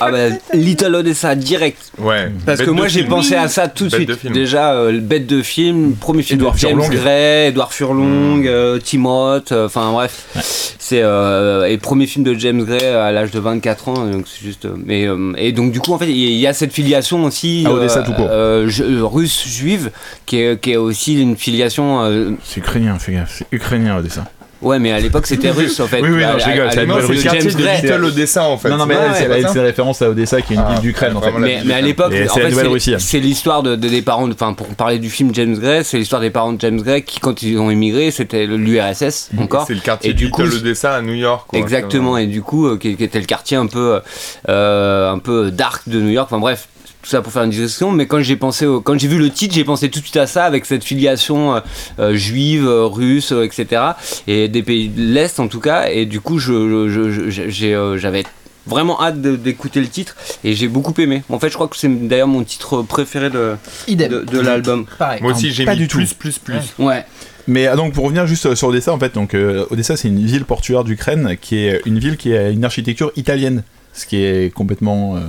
Ah bah, Little Odessa direct. Ouais. Parce Bête que moi j'ai film. pensé à ça tout de Bête suite. de film. Déjà, euh, bête de film, premier film Édouard de James Furlong. Gray, Edouard Furlong, euh, Timoth, euh, enfin bref. C'est euh, et premier film de James Gray à l'âge de 24 ans, donc c'est juste. mais et donc du coup en fait il y a cette filiation aussi À Odessa, tout court. je- russe juive qui est, qui est aussi une filiation. C'est ukrainien, fais gaffe, c'est ukrainien Odessa. Ouais mais à l'époque c'était russe en fait. Oui, oui, non, À- je rigole, c'est la l'époque, nouvelle le quartier de. Little Odessa en fait. Non, non, mais Ouais, elle, c'est référence à Odessa qui est une Ah, ville d'Ukraine en fait. Mais, à l'époque, en c'est la fait, nouvelle c'est- Russie. c'est l'histoire de, de- des parents, de- enfin pour parler du film James Gray, c'est l'histoire des parents de James Gray qui quand ils ont immigré, c'était l'URSS encore. C'est le quartier Et de du coup, Little Odessa à New York. quoi. Exactement, et du coup, euh, qui, qui était le quartier un peu, euh, un peu dark de New York. Enfin bref, tout ça pour faire une digression. Mais quand j'ai pensé, au- quand j'ai vu le titre, j'ai pensé tout de suite à ça avec cette filiation euh, euh, juive, euh, russe, etc. Et des pays de l'est en tout cas. Et du coup, je, je- je- je- j'ai, j'avais vraiment hâte d'écouter le titre et j'ai beaucoup aimé. En fait, je crois que c'est d'ailleurs mon titre préféré de, Idem. de, de l'album. Pareil. Moi aussi j'ai Pas mis du tout. plus plus plus. Ouais. Mais ah, donc pour revenir juste sur Odessa en fait, donc euh, Odessa c'est une ville portuaire d'Ukraine qui est une ville qui a une architecture italienne, ce qui est complètement euh,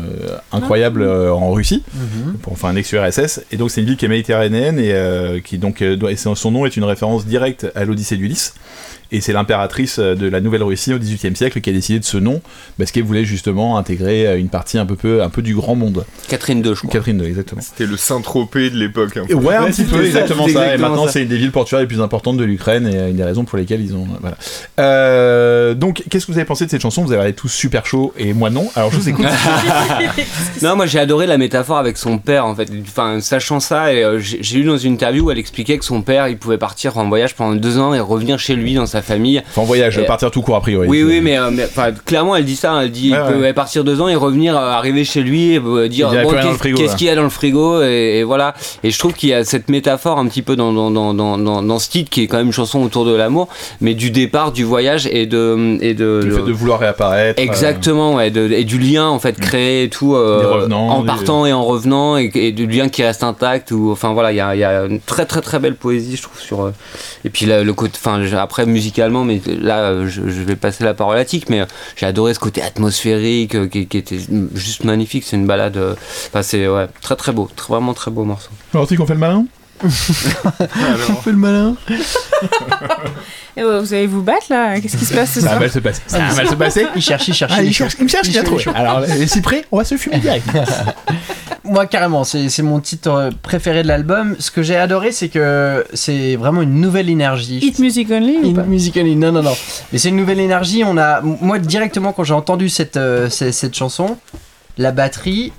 incroyable euh, en Russie, Mhm. pour enfin un ex-URSS. Et donc c'est une ville qui est méditerranéenne et euh, qui donc et son nom est une référence directe à l'Odyssée d'Ulysse. Et c'est l'impératrice de la Nouvelle-Russie au XVIIIe siècle qui a décidé de ce nom parce qu'elle voulait justement intégrer une partie un peu, peu, un peu du grand monde. Catherine II, je crois. Catherine II, exactement. C'était le Saint-Tropez de l'époque. un peu. Ouais, un petit peu, ça, exactement ça. Et maintenant, ça. c'est une des villes portuaires les plus importantes de l'Ukraine et une des raisons pour lesquelles ils ont. Voilà. Euh, donc, qu'est-ce que vous avez pensé de cette chanson? Vous avez l'air tous super chaud et moi non. Alors, je vous écoute. Non, moi j'ai adoré la métaphore avec son père en fait. Enfin, sachant ça, et euh, j'ai lu dans une interview où elle expliquait que son père il pouvait partir en voyage pendant deux ans et revenir chez lui dans sa famille. Enfin, en voyage, Et- partir tout court a priori. Oui, oui, mais, euh, mais, clairement elle dit ça. Elle dit Ouais, il peut ouais. partir deux ans et revenir, euh, arriver chez lui et euh, dire bon, qu'est-ce frigo, qu'est-ce qu'il y a dans le frigo et, et voilà. Et je trouve qu'il y a cette métaphore un petit peu dans, dans, dans, dans, dans, dans ce titre qui est quand même une chanson autour de l'amour, mais du départ, du voyage et de. Et de, Le fait de vouloir réapparaître. euh, Exactement, ouais, de- et du lien en fait créé et tout, euh, en des- partant et en revenant, et, et du lien qui reste intact. Ou enfin voilà, il y a, il y a une très très très belle poésie, je trouve sur. euh, et puis là, le côté, enfin après musicalement, mais là je, je vais passer la parole à Tic, mais euh, j'ai adoré ce côté atmosphérique euh, qui, qui était juste magnifique. C'est une balade, euh, enfin c'est ouais, très très beau, très- vraiment très beau morceau. Alors, tu qu'on fait le malin? On fait le malin Et ouais, vous allez vous battre là? Qu'est-ce qui se passe ce Ça va mal se passer. Ça va mal se passer. Il cherche, il cherche. Ah, il il cherche. cherche, il me cherche, il a Il trouvé. cherche. Alors, euh, c'est prêt On va se fumer direct. Moi, carrément, c'est c'est mon titre euh, préféré de l'album. Ce que j'ai adoré, c'est que c'est vraiment une nouvelle énergie. Hit Music Only ou In pas? Musically, non, non, non. Mais c'est une nouvelle énergie. On a, moi, directement, quand j'ai entendu cette, euh, cette, cette chanson, la batterie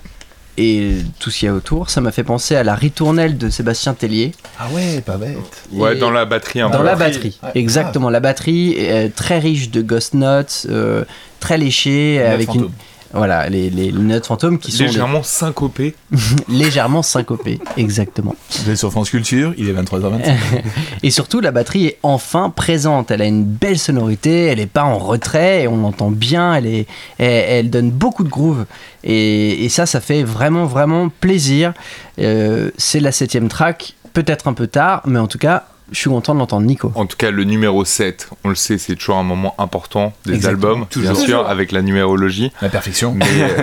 et tout ce qu'il y a autour, ça m'a fait penser à la ritournelle de Sébastien Tellier. Ah ouais, pas bête. Ouais, dans la batterie un Dans peu. la batterie, exactement. La batterie est très riche de ghost notes, euh, très léchée, avec une, voilà, les, les notes fantômes qui sont Légèrement syncopé. des- légèrement syncopées, exactement. Vous êtes sur France Culture, il est 23h25. Et surtout, la batterie est enfin présente. Elle a une belle sonorité, elle n'est pas en retrait, et on l'entend bien, elle, est, elle, elle donne beaucoup de groove. Et, et ça, ça fait vraiment, vraiment plaisir. Euh, c'est la septième track, peut-être un peu tard, mais en tout cas, je suis content de l'entendre, Nico. En tout cas, le numéro 7, on le sait, c'est toujours un moment important des Exactement. albums, bien sûr, avec la numérologie. La perfection. Mais euh,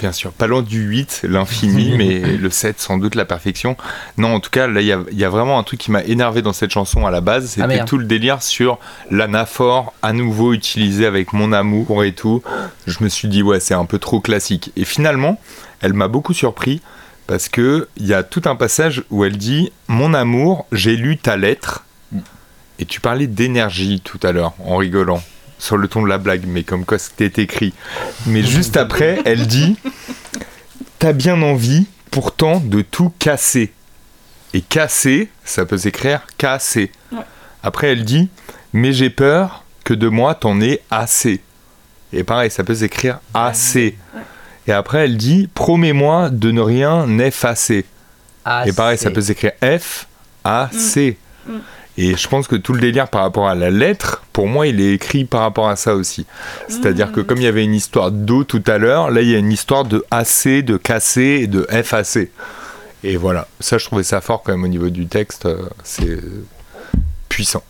bien sûr, pas loin du 8, l'infini, mais le 7, sans doute la perfection. Non, en tout cas, là, il y a, il y a vraiment un truc qui m'a énervé dans cette chanson à la base. C'était Ah, merde. tout le délire sur l'anaphore à nouveau utilisé avec mon amour et tout. Je me suis dit, ouais, c'est un peu trop classique. Et finalement, elle m'a beaucoup surpris parce que il y a tout un passage où elle dit Mon amour, j'ai lu ta lettre. Et tu parlais d'énergie tout à l'heure, en rigolant, sur le ton de la blague, mais comme quoi c'était écrit. Mais juste après, elle dit T'as bien envie, pourtant, de tout casser. Et casser, ça peut s'écrire casser. Ouais. Après, elle dit Mais j'ai peur que de moi t'en aies assez. Et pareil, ça peut s'écrire assez. Et après, elle dit Promets-moi de ne rien effacer. Ah, Et pareil, ça peut s'écrire F, A, C. Mm. Et je pense que tout le délire par rapport à la lettre, pour moi, il est écrit par rapport à ça aussi. C'est-à-dire que comme il y avait une histoire d'eau tout à l'heure, là, il y a une histoire de AC, de cassé et de FAC. Et voilà, ça, je trouvais ça fort quand même au niveau du texte. euh, C'est puissant.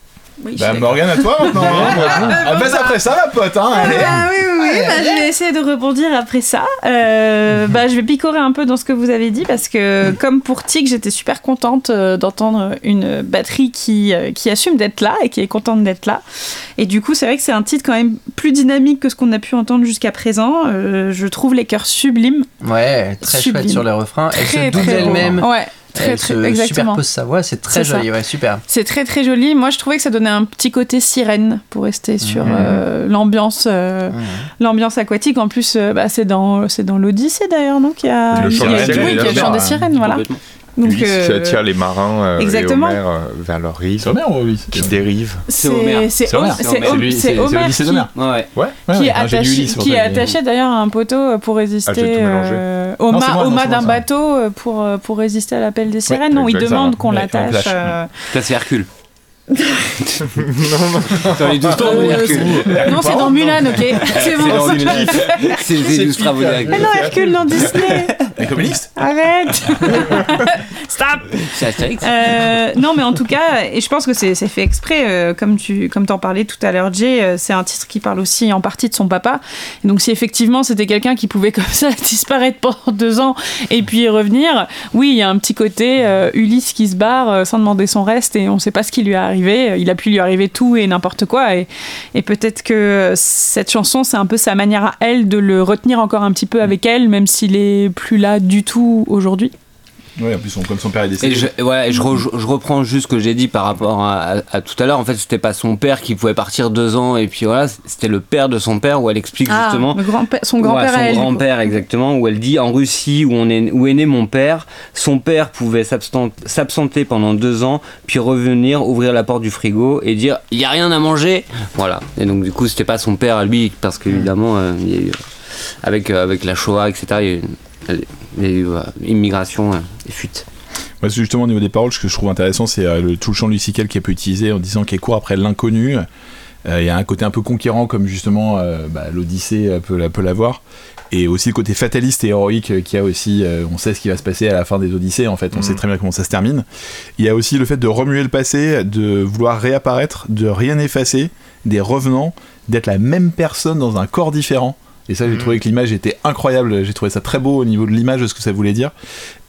Oui, Bah, Morgane, à toi maintenant. hein. Ah, après ça, ma pote. Hein, allez. Ah oui, oui, oui. Bah, je vais essayer de rebondir après ça. Euh, bah, je vais picorer un peu dans ce que vous avez dit parce que, comme pour Tig, j'étais super contente euh, d'entendre une batterie qui, euh, qui assume d'être là et qui est contente d'être là. Et du coup, c'est vrai que c'est un titre quand même plus dynamique que ce qu'on a pu entendre jusqu'à présent. Euh, je trouve les chœurs sublimes. Ouais, très Sublime. chouette sur les refrains. Elle Très, se double très beau. elle-même. Ouais, très, elle très, se exactement. superpose sa voix, c'est très joli, ouais, super. C'est très très joli. Moi, je trouvais que ça donnait un petit côté sirène pour rester sur Mhm. euh, l'ambiance, euh, l'ambiance aquatique. En plus, euh, bah, c'est dans c'est dans l'Odyssée d'ailleurs, non Qu'il y a, Le il y chant a- des sirènes, voilà. Donc, Ulysse qui euh, attire les marins euh, exactement. et Homère euh, vers leur rive. C'est Homer ou Ulysse Qui dérivent. c'est Homère. c'est Homer. Hom- C'est Homer. Hom- C'est Homer qui. Ouais, ouais. Ouais, ouais, qui ouais, est non, attaché, qui est attaché d'ailleurs à un poteau pour résister Ah, euh, au Non, moi, au non, mât d'un bateau euh, pour, pour résister à l'appel des sirènes. non, il demande qu'on Ouais, l'attache. Ça, c'est Hercule. Dans les douze travaux d'Hercule. Non, c'est dans Mulan, ok. C'est bon. dans Mulan. C'est les douze travaux Mais d'Hercule. non, Hercule dans Disney. Les communistes Arrête Stop. Euh, non, mais en tout cas, et je pense que c'est fait exprès, euh, comme tu comme en parlais tout à l'heure, Jay, euh, c'est un titre qui parle aussi en partie de son papa. Et donc, si effectivement c'était quelqu'un qui pouvait comme ça disparaître pendant deux ans et puis revenir, oui, il y a un petit côté euh, Ulysse qui se barre euh, sans demander son reste et on sait pas ce qui lui est arrivé. Il a pu lui arriver tout et n'importe quoi. Et, et peut-être que cette chanson, c'est un peu sa manière à elle de le retenir encore un petit peu avec elle, même s'il est plus là du tout aujourd'hui. Ouais, en plus, son- comme son père est Et décédé. je, ouais, je, re- je reprends juste ce que j'ai dit par rapport à, à- à tout à l'heure. En fait, c'était pas son père qui pouvait partir deux ans, et puis voilà, c'était le père de son père où elle explique justement. Ah, le grand son grand-père Ouais, à elle. son grand-père exactement où elle dit en Russie où on est où est né mon père son père pouvait s'absenter pendant deux ans puis revenir ouvrir la porte du frigo et dire il y a rien à manger voilà et donc du coup c'était pas son père à lui parce qu'évidemment euh, avec euh, avec la Shoah etc il y a eu, euh, immigration euh, et fuite c'est justement au niveau des paroles, ce que je trouve intéressant, c'est euh, le, tout le chant lucical qui est peu utilisé en disant qu'il court après l'inconnu. Il y a un côté un peu conquérant, comme justement bah, l'Odyssée peut, peut l'avoir. Et aussi le côté fataliste et héroïque qu'il y a aussi. euh, on sait ce qui va se passer à la fin des Odyssées, en fait. On Mhm. sait très bien comment ça se termine. Il y a aussi le fait de remuer le passé, de vouloir réapparaître, de rien effacer, des revenants, d'être la même personne dans un corps différent. Et ça, j'ai trouvé que l'image était incroyable. J'ai trouvé ça très beau au niveau de l'image, de ce que ça voulait dire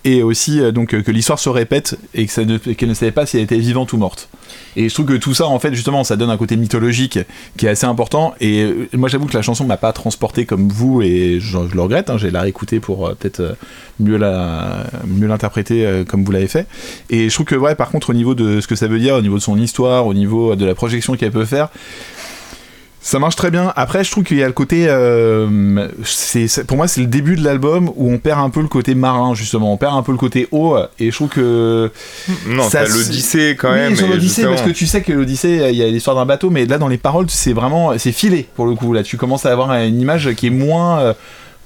et aussi euh, donc euh, que l'histoire se répète et ne- qu'elle ne savait pas si elle était vivante ou morte. Et je trouve que tout ça, en fait, justement, ça donne un côté mythologique qui est assez important. Et euh, moi, j'avoue que la chanson m'a pas transporté comme vous, et je, je le regrette. hein, J'ai la réécouter pour euh, peut-être mieux la mieux l'interpréter euh, comme vous l'avez fait. Et je trouve que, ouais, par contre, au niveau de ce que ça veut dire, au niveau de son histoire, au niveau de la projection qu'elle peut faire. Ça marche très bien. Après, je trouve qu'il y a le côté. euh, c'est, pour moi, c'est le début de l'album où on perd un peu le côté marin, justement. On perd un peu le côté eau. Et je trouve que. Non, Ça, l'Odyssée quand oui, même. sur et l'Odyssée, parce que tu sais que l'Odyssée, il y a l'histoire d'un bateau, mais là, dans les paroles, c'est vraiment. C'est filé, pour le coup. Là, tu commences à avoir une image qui est moins euh,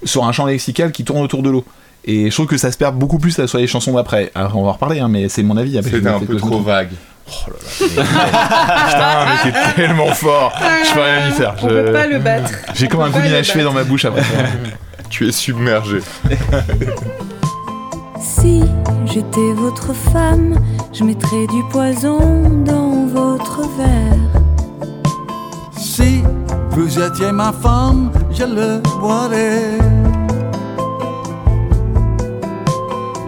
sur un champ lexical qui tourne autour de l'eau. Et je trouve que ça se perd beaucoup plus là, sur les chansons d'après. Alors, on va en reparler, hein, mais c'est mon avis. Après, C'était un peu que je trompe. vague. Putain, mais t'es tellement fort. Je peux rien y faire. On Je- peut pas le battre. J'ai comme un On goût inachevé dans ma bouche après. Tu es submergé. Si j'étais votre femme, je mettrais du poison dans votre verre. Si vous étiez ma femme, je le boirais.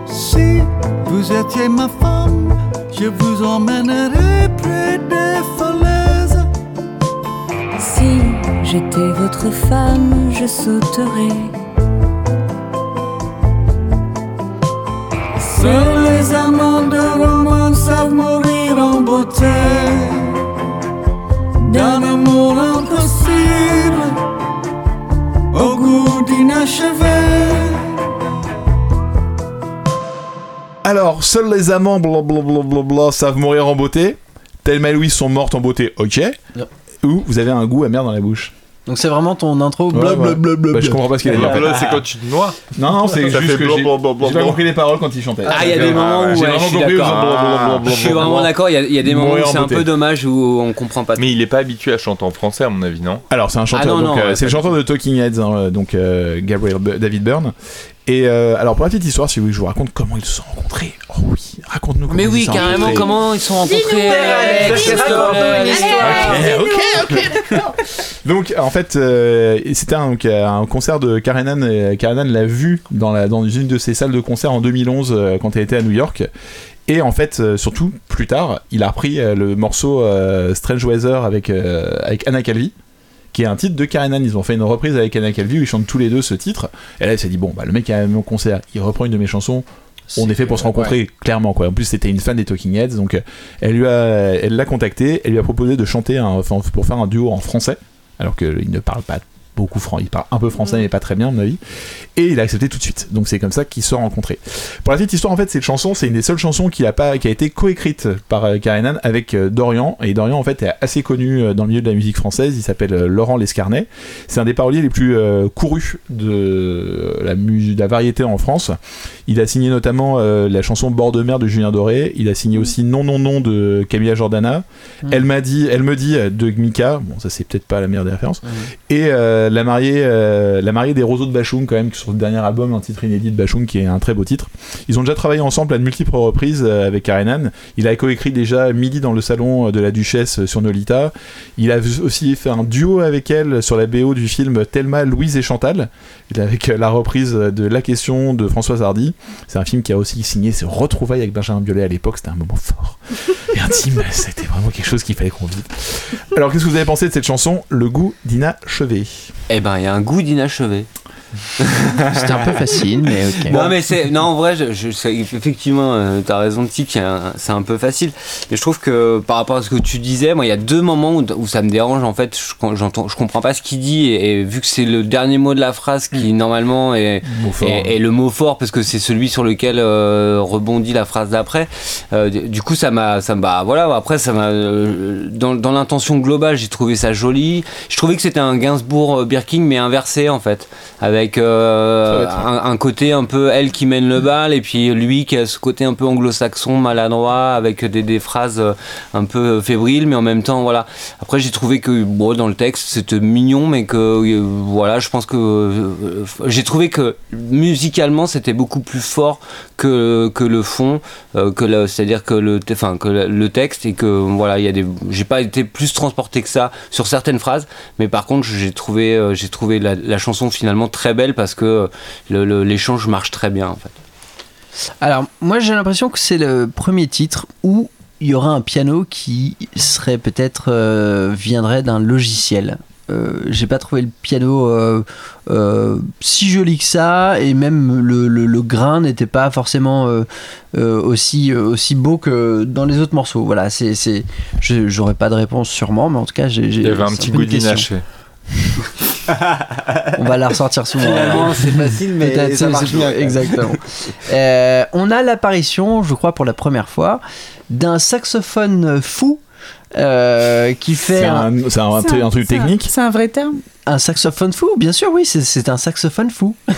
Si vous étiez ma femme, je vous emmènerais près des falaises. Si j'étais votre femme, je sauterais. Seuls les amants de romance savent mourir en beauté. D'un amour impossible, au goût d'inachevé. Alors, seuls les amants blablabla savent mourir en beauté. Thelma et Louise sont mortes en beauté, ok. Yep. Ou vous avez un goût amer dans la bouche. Donc c'est vraiment ton intro Ouais, blablabla. Bah, je comprends pas ce qu'il a dit. c'est quand tu te noies. Non, non, c'est juste que j'ai blablabla. pas compris les paroles quand il chantait. ah il y a des moments où J'ai ouais, vraiment je suis compris, blablabla. je suis vraiment d'accord il y a, des moments où en c'est un peu dommage où on comprend pas Mais il est pas habitué à chanter en français, à mon avis, non Alors, c'est un chanteur, Ah euh, ouais, c'est le chanteur de Talking Heads, hein, euh, donc euh, Gabriel David Byrne. Et euh, alors, pour la petite histoire, si vous voulez que je vous raconte comment ils se sont rencontrés, oh oui, Raconte-nous comment Mais ils oui, sont carrément, rencontrés. comment ils sont rencontrés Alex, Alex, raconte-nous une Alex. histoire. Ok, ok, ok, d'accord. Donc, en fait, euh, c'était un, donc, euh, un concert de Karenan. et Karenan l'a vu dans, la, dans une de ses salles de concert en 2011 euh, quand elle était à New York. Et en fait, euh, surtout, plus tard, il a repris euh, le morceau euh, Strange Weather avec, euh, avec Anna Calvi, qui est un titre de Karenan. Ils ont fait une reprise avec Anna Calvi où ils chantent tous les deux ce titre. Et là, elle s'est dit, bon, bah, le mec a mon concert, il reprend une de mes chansons. On est fait pour se rencontrer, clairement quoi. En plus, c'était une fan des Talking Heads, donc euh, elle lui a, elle l'a contacté, elle lui a proposé de chanter un, enfin, pour faire un duo en français, alors qu'il ne parle pas beaucoup français, il parle un peu français mais pas très bien à mon avis. Et il a accepté tout de suite. Donc c'est comme ça qu'ils se sont rencontrés. Pour la petite histoire, en fait, cette chanson, c'est une des seules chansons qui a pas, qui a été coécrite par euh, Karenan avec euh, Dorian. Et Dorian, en fait, est assez connu euh, dans le milieu de la musique française. Il s'appelle Laurent Lescarnet. C'est un des paroliers les plus courus de la, de la variété en France. Il a signé notamment la chanson Bord de mer de Julien Doré. Il a signé aussi Non Non Non de Camilla Jordana. Elle m'a dit, elle me dit de Mika. Bon, ça c'est peut-être pas la meilleure des références. Et euh, la mariée, euh, la mariée des roseaux de Bachung quand même sur le dernier album, un titre inédit de Bachung qui est un très beau titre. Ils ont déjà travaillé ensemble à de multiples reprises euh, avec Karenan. Il a coécrit déjà Midi dans le salon de la Duchesse euh, sur Nolita. Il a aussi fait un duo avec elle sur la BO du film Thelma, Louise et Chantal. Avec euh, la reprise de La question de Françoise Hardy. C'est un film qui a aussi signé ses retrouvailles avec Benjamin Biolay à l'époque. C'était un moment fort et intime. C'était vraiment quelque chose qu'il fallait qu'on vive. Alors, qu'est-ce que vous avez pensé de cette chanson Le goût d'Ina Chevet? Eh ben, il y a un goût d'inachevé. C'était un peu facile, mais ok. Non mais c'est non en vrai je, effectivement euh, t'as raison Tic c'est un peu facile. Mais je trouve que par rapport à ce que tu disais moi il y a deux moments où, où ça me dérange en fait. Je, j'entends je comprends pas ce qu'il dit et, et vu que c'est le dernier mot de la phrase qui normalement est, fort. est- est le mot fort parce que c'est celui sur lequel euh, rebondit la phrase d'après. Euh, du coup ça m'a ça m'a voilà après ça m'a euh, dans, dans l'intention globale j'ai trouvé ça joli. Je trouvais que c'était un Gainsbourg Birkin mais inversé en fait avec euh, un, un côté un peu elle qui mène le bal et puis lui qui a ce côté un peu anglo-saxon maladroit avec des, des phrases euh, un peu fébriles mais en même temps voilà. Après j'ai trouvé que bon dans le texte c'était mignon mais que euh, voilà je pense que euh, j'ai trouvé que musicalement c'était beaucoup plus fort que, que le fond que c'est-à-dire que le enfin que le, texte et que voilà il y a des j'ai pas été plus transporté que ça sur certaines phrases mais par contre j'ai trouvé j'ai trouvé la, la chanson finalement très belle parce que l'échange marche très bien en fait Alors, moi j'ai l'impression que c'est le premier titre où il y aura un piano qui serait peut-être euh, viendrait d'un logiciel. Euh, j'ai pas trouvé le piano euh, euh, si joli que ça et même le, le- le grain n'était pas forcément euh, euh, aussi, euh, aussi beau que dans les autres morceaux. Voilà, c'est, j'aurais pas de réponse sûrement, mais en tout cas j'ai. Il y avait un petit goût d'inachevé. On va la ressortir souvent. Finalement, c'est facile, mais ça c'est- marche bien. Exactement. Euh, on a l'apparition, je crois pour la première fois, d'un saxophone fou euh, qui fait C'est un, un, c'est un, C'est un truc technique C'est un vrai terme. Un saxophone fou. Bien sûr, oui, c'est- un saxophone fou. non,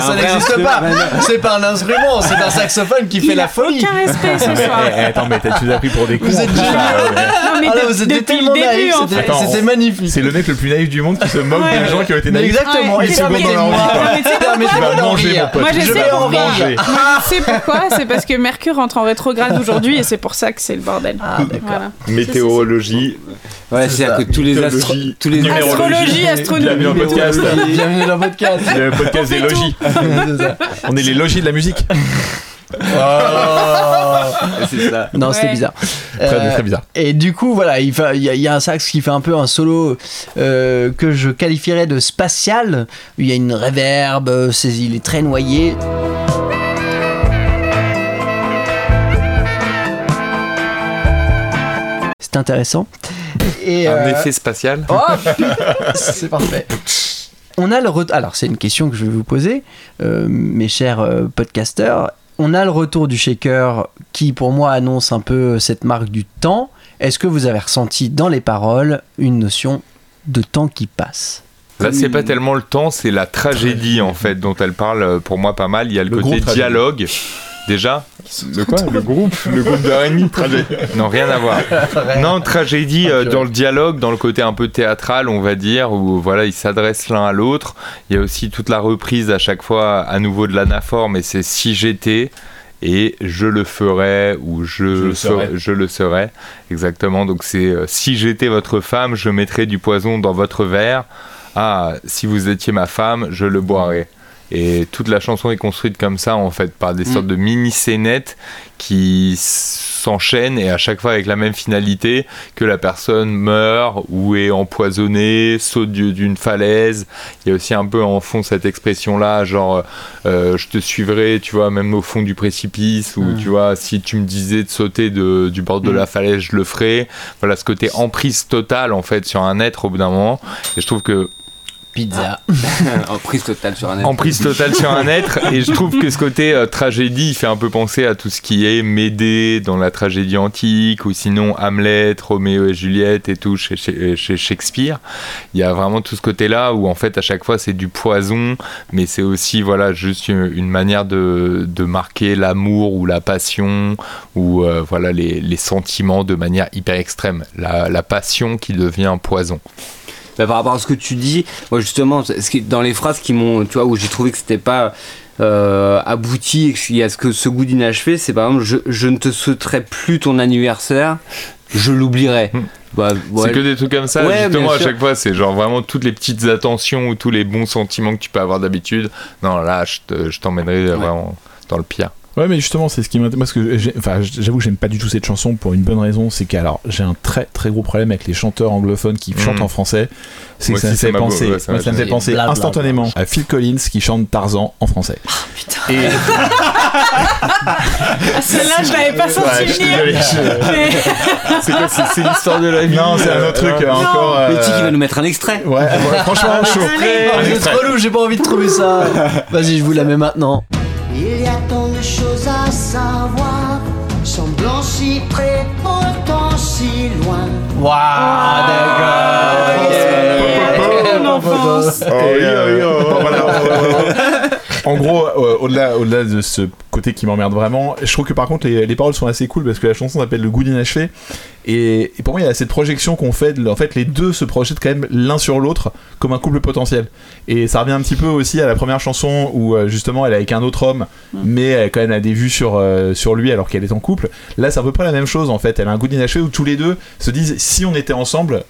ça n'existe pas. C'est pas un instrument, c'est un saxophone qui fait Il la folie. aucun respect ce Eh, soir. eh, attends, mais t'as- tu nous as pris pour des cons. Vous êtes géniaux. ouais. Non, mais Ah de- vous êtes depuis tellement le début, naïfs, en c'était- magnifique. C'est le mec le plus naïf du monde qui se moque Ouais. des gens qui ont été Mais naïfs. exactement, Ouais, et mais c'est- dans mais vas d'en manger, mon pote. Moi, je Tu sais pourquoi. manger. Moi, je sais pourquoi? C'est parce que Mercure rentre en rétrograde aujourd'hui et c'est pour ça que c'est le bordel. Ah. Météorologie. ouais c'est à dire que tous les astro- Astrologie, astronomie. Bienvenue dans le podcast. Bienvenue dans votre podcast. Le podcast des logis. On est les logis de la musique. c'est ça Non, c'était Ouais. bizarre. Très, Euh, très bizarre. Et du coup, voilà, il y, a- il y a un sax qui fait un peu un solo euh, que je qualifierais de spatial. Il y a une réverb, c'est- il est très noyé. C'est intéressant. Et, Un euh, effet spatial. Oh, putain, c'est parfait. On a le re- alors c'est une question que je vais vous poser, euh, mes chers euh, podcasteurs. On a le retour du shaker qui pour moi annonce un peu cette marque du temps. Est-ce que vous avez ressenti dans les paroles une notion de temps qui passe? Là, c'est pas tellement le temps, c'est la tragédie en fait dont elle parle euh, pour moi pas mal. Il y a le, Le côté tragédie. Déjà De quoi Le groupe Le groupe d'Araignée Non, rien à voir. Non, tragédie euh, dans le dialogue, dans le côté un peu théâtral, on va dire, où voilà, ils s'adressent l'un à l'autre. Il y a aussi toute la reprise à chaque fois à nouveau de l'anaphore, mais c'est si j'étais. et je le ferai ou je, le serai. ferai- je le serai. Exactement. Donc c'est euh, si j'étais votre femme, je mettrais du poison dans votre verre. Ah, si vous étiez ma femme, je le boirais. Et toute la chanson est construite comme ça, en fait, par des Mm. sortes de mini-scénettes qui s'enchaînent et à chaque fois avec la même finalité que la personne meurt ou est empoisonnée, saute du- d'une falaise. Il y a aussi un peu en fond cette expression-là, genre euh, je te suivrai, tu vois, même au fond du précipice, ou Mm. tu vois, si tu me disais de sauter de- du bord de la falaise, je le ferai. Voilà, ce côté emprise totale, en fait, sur un être au bout d'un moment. Et je trouve que Pizza. en prise totale sur un être. emprise totale sur un être et je trouve que ce côté euh, tragédie il fait un peu penser à tout ce qui est Médée dans la tragédie antique ou sinon Hamlet, Roméo et Juliette et tout chez, chez- chez Shakespeare il y a vraiment tout ce côté là où en fait à chaque fois c'est du poison mais c'est aussi voilà juste une, une manière de, de marquer l'amour ou la passion ou euh, voilà les, les sentiments de manière hyper extrême la, la passion qui devient poison Bah, par rapport à ce que tu dis, moi justement, ce qui, dans les phrases qui m'ont, tu vois, où j'ai trouvé que c'était pas euh, abouti et qu'il y a ce, que, ce goût d'inachevé, c'est par exemple, je, je ne te souhaiterai plus ton anniversaire, je l'oublierai. Bah, ouais. C'est que des trucs comme ça, Ouais, justement, à chaque fois, c'est genre vraiment toutes les petites attentions ou tous les bons sentiments que tu peux avoir d'habitude. Non, là, je te- je t'emmènerai vraiment dans le pire. Ouais, mais justement, c'est ce qui m'intéresse. Parce que, j'ai- enfin, j'avoue, que j'aime pas du tout cette chanson pour une bonne raison. C'est qu'alors, j'ai un très très gros problème avec les chanteurs anglophones qui chantent Mhm. en français. C'est que ça me fait penser, ouais, ça moi, m'a ça me fait penser Bla, bla, instantanément à Phil Collins qui chante Tarzan en français. Et Ah, Celle-là, je l'avais pas senti venir. C'est quoi C'est c'est l'histoire de la vie non, c'est un autre truc euh, encore. euh, Betty qui va nous mettre un extrait. Ouais, ouais, franchement, chaud. Allez. Oh, Un êtes extrait. relou, j'ai pas envie de trouver ça. Vas-y, je vous la mets maintenant. Il y a tant de choses à savoir, semblant si près, pourtant si loin. Waouh, d'accord. Mon enfance. Et, euh, voilà, euh, en gros, euh, au-delà, au-delà de ce côté qui m'emmerde vraiment, je trouve que par contre les, les paroles sont assez cool parce que la chanson s'appelle Le goût d'inachevé et, et pour moi il y a cette projection qu'on fait. de- en fait, les deux se projettent quand même l'un sur l'autre comme un couple potentiel. Et ça revient un petit peu aussi à la première chanson où euh, justement elle est avec un autre homme, mais elle quand même a des vues sur euh, sur lui alors qu'elle est en couple. Là, c'est à peu près la même chose en fait. Elle a un goût d'inachevé où tous les deux se disent si on était ensemble.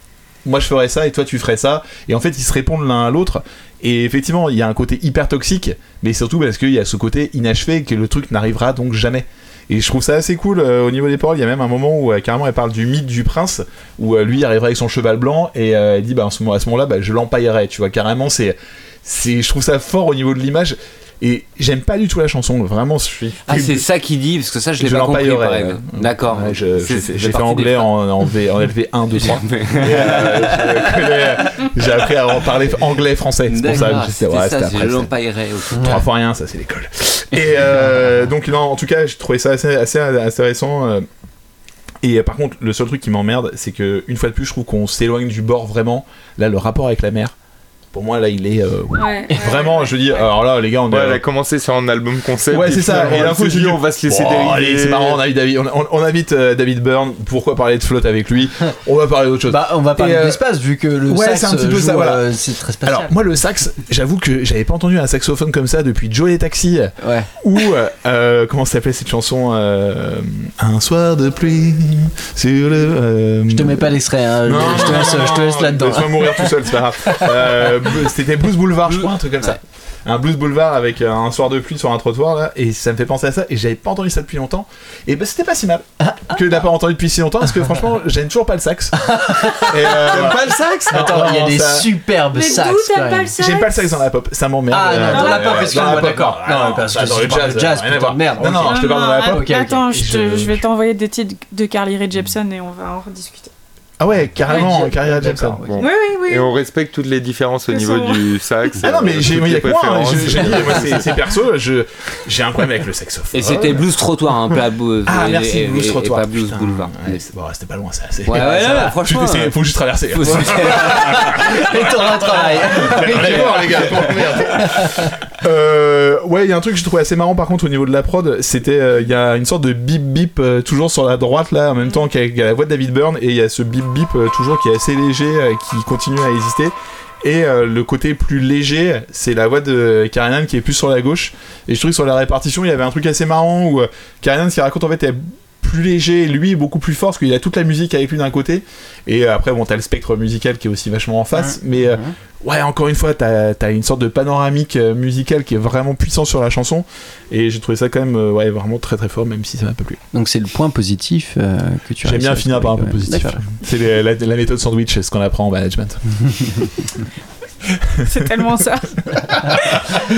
Moi je ferais ça et toi tu ferais ça et en fait ils se répondent l'un à l'autre et effectivement, il y a un côté hyper toxique, mais surtout parce qu'il y a ce côté inachevé que le truc n'arrivera donc jamais. Et je trouve ça assez cool euh, au niveau des paroles. Il y a même un moment où euh, carrément elle parle du mythe du prince, où euh, lui arrivera avec son cheval blanc et euh, elle dit bah, à ce moment-là, bah, je l'empaillerai. Tu vois, carrément, c'est, je trouve ça fort au niveau de l'image. Et j'aime pas du tout la chanson, vraiment. Je suis. Ah, c'est ça qu'il dit, parce que ça, je l'ai pas compris. exemple. D'accord. Ouais, j'ai fait, anglais en, en, V- en LV 1, 2, 3. Mais- Et, euh, j'ai appris à en parler anglais-français. C'est pour ça que c'était ouais, ça, après. je. Trois fois rien, ça c'est l'école. Et euh, donc non, en tout cas, j'ai trouvé ça assez, assez intéressant. euh. Et euh, par contre, le seul truc qui m'emmerde, c'est que une fois de plus, je trouve qu'on s'éloigne du bord vraiment. Là, le rapport avec la mer, pour moi, là, il est euh, Ouais, vraiment. ouais, je dis, alors là, les gars, on Ouais, est. elle a commencé sur un album concept. Ouais, c'est ça. Et s'est c'est dit, on va se laisser Bon, dériver. allez, c'est marrant, on invite, David, on, on- on invite euh, David Byrne. Pourquoi parler de flotte avec lui? On va parler d'autre chose. Bah, on va parler euh, de l'espace vu que le ouais, sax c'est un petit peu joue, ça, voilà. euh, c'est très spatial. Alors moi le sax, j'avoue que j'avais pas entendu un saxophone comme ça depuis Joe et Taxi ouais. ou euh, euh, comment s'appelait cette chanson euh, Un soir de pluie sur le. euh, Je te mets pas l'extrait, hein, Non, je te laisse, laisse là-dedans. Laisse-moi mourir tout seul, c'est pas grave. C'était Blues Boulevard, je crois, un truc comme ça. Un Blues Boulevard avec euh, un soir de pluie sur un trottoir là, et ça me fait penser à ça. Et j'avais pas entendu ça depuis longtemps. Et bah c'était pas si mal que de l'avoir pas entendu depuis si longtemps parce que franchement j'aime toujours pas le sax. Et, euh, T'aimes pas le sax? Attends, il y a Non, des ça- superbes Mais sax. J'aime pas le sax dans la pop, ça m'emmerde. Ah non, Euh, dans la pop, excuse-moi, d'accord. non, que dans le jazz, putain de merde, Non, non, je te parle dans la pop. Attends, je, te- Je- je vais t'envoyer des titres de Carly Rae Jepsen et on va en rediscuter. Ah ouais, carrément, Carrière ok. Bon. Oui, oui, oui. Et on respecte toutes les différences au niveau du sax. Ah non, mais euh, j'ai, il y a les que moi, hein, préférences. je- j'ai dit, moi c'est, c'est perso, je, j'ai un problème avec le saxophone. Et c'était Blues Trottoir, un peu à blues. Ah et- merci, et- Blues et- et Trottoir. pas Blues Putain, Boulevard. ouais, c'est- bon, c'était pas loin ça. C'est, Ouais, ouais, ça là, va. franchement, Faut- c'est- faut juste traverser. Faut- Et t'auras un travail. Allez voir les gars. bon, merde. Euh, ouais, il y a un truc que j'ai trouvé assez marrant par contre au niveau de la prod, c'était euh, il y a une sorte de bip bip euh, toujours sur la droite là en même temps qu'il y a, qu'il y a la voix de David Byrne et il y a ce bip bip euh, toujours qui est assez léger qui continue à exister. Et le côté plus léger, c'est la voix de Karanan qui est plus sur la gauche. Et je trouve que sur la répartition, il y avait un truc assez marrant où Karanan, ce qu'il raconte en fait, est plus léger, lui beaucoup plus fort parce qu'il a toute la musique avec lui d'un côté. Et après, bon, t'as le spectre musical qui est aussi vachement en face. Mais euh, ouais, encore une fois, t'as as une sorte de panoramique euh, musical qui est vraiment puissant sur la chanson. Et j'ai trouvé ça quand même euh, ouais, vraiment très très fort, même si ça m'a pas plu. Donc c'est le point positif euh, que tu as J'aime bien finir par un ouais. positif. C'est la, la méthode sandwich, c'est ce qu'on apprend en management. C'est tellement ça.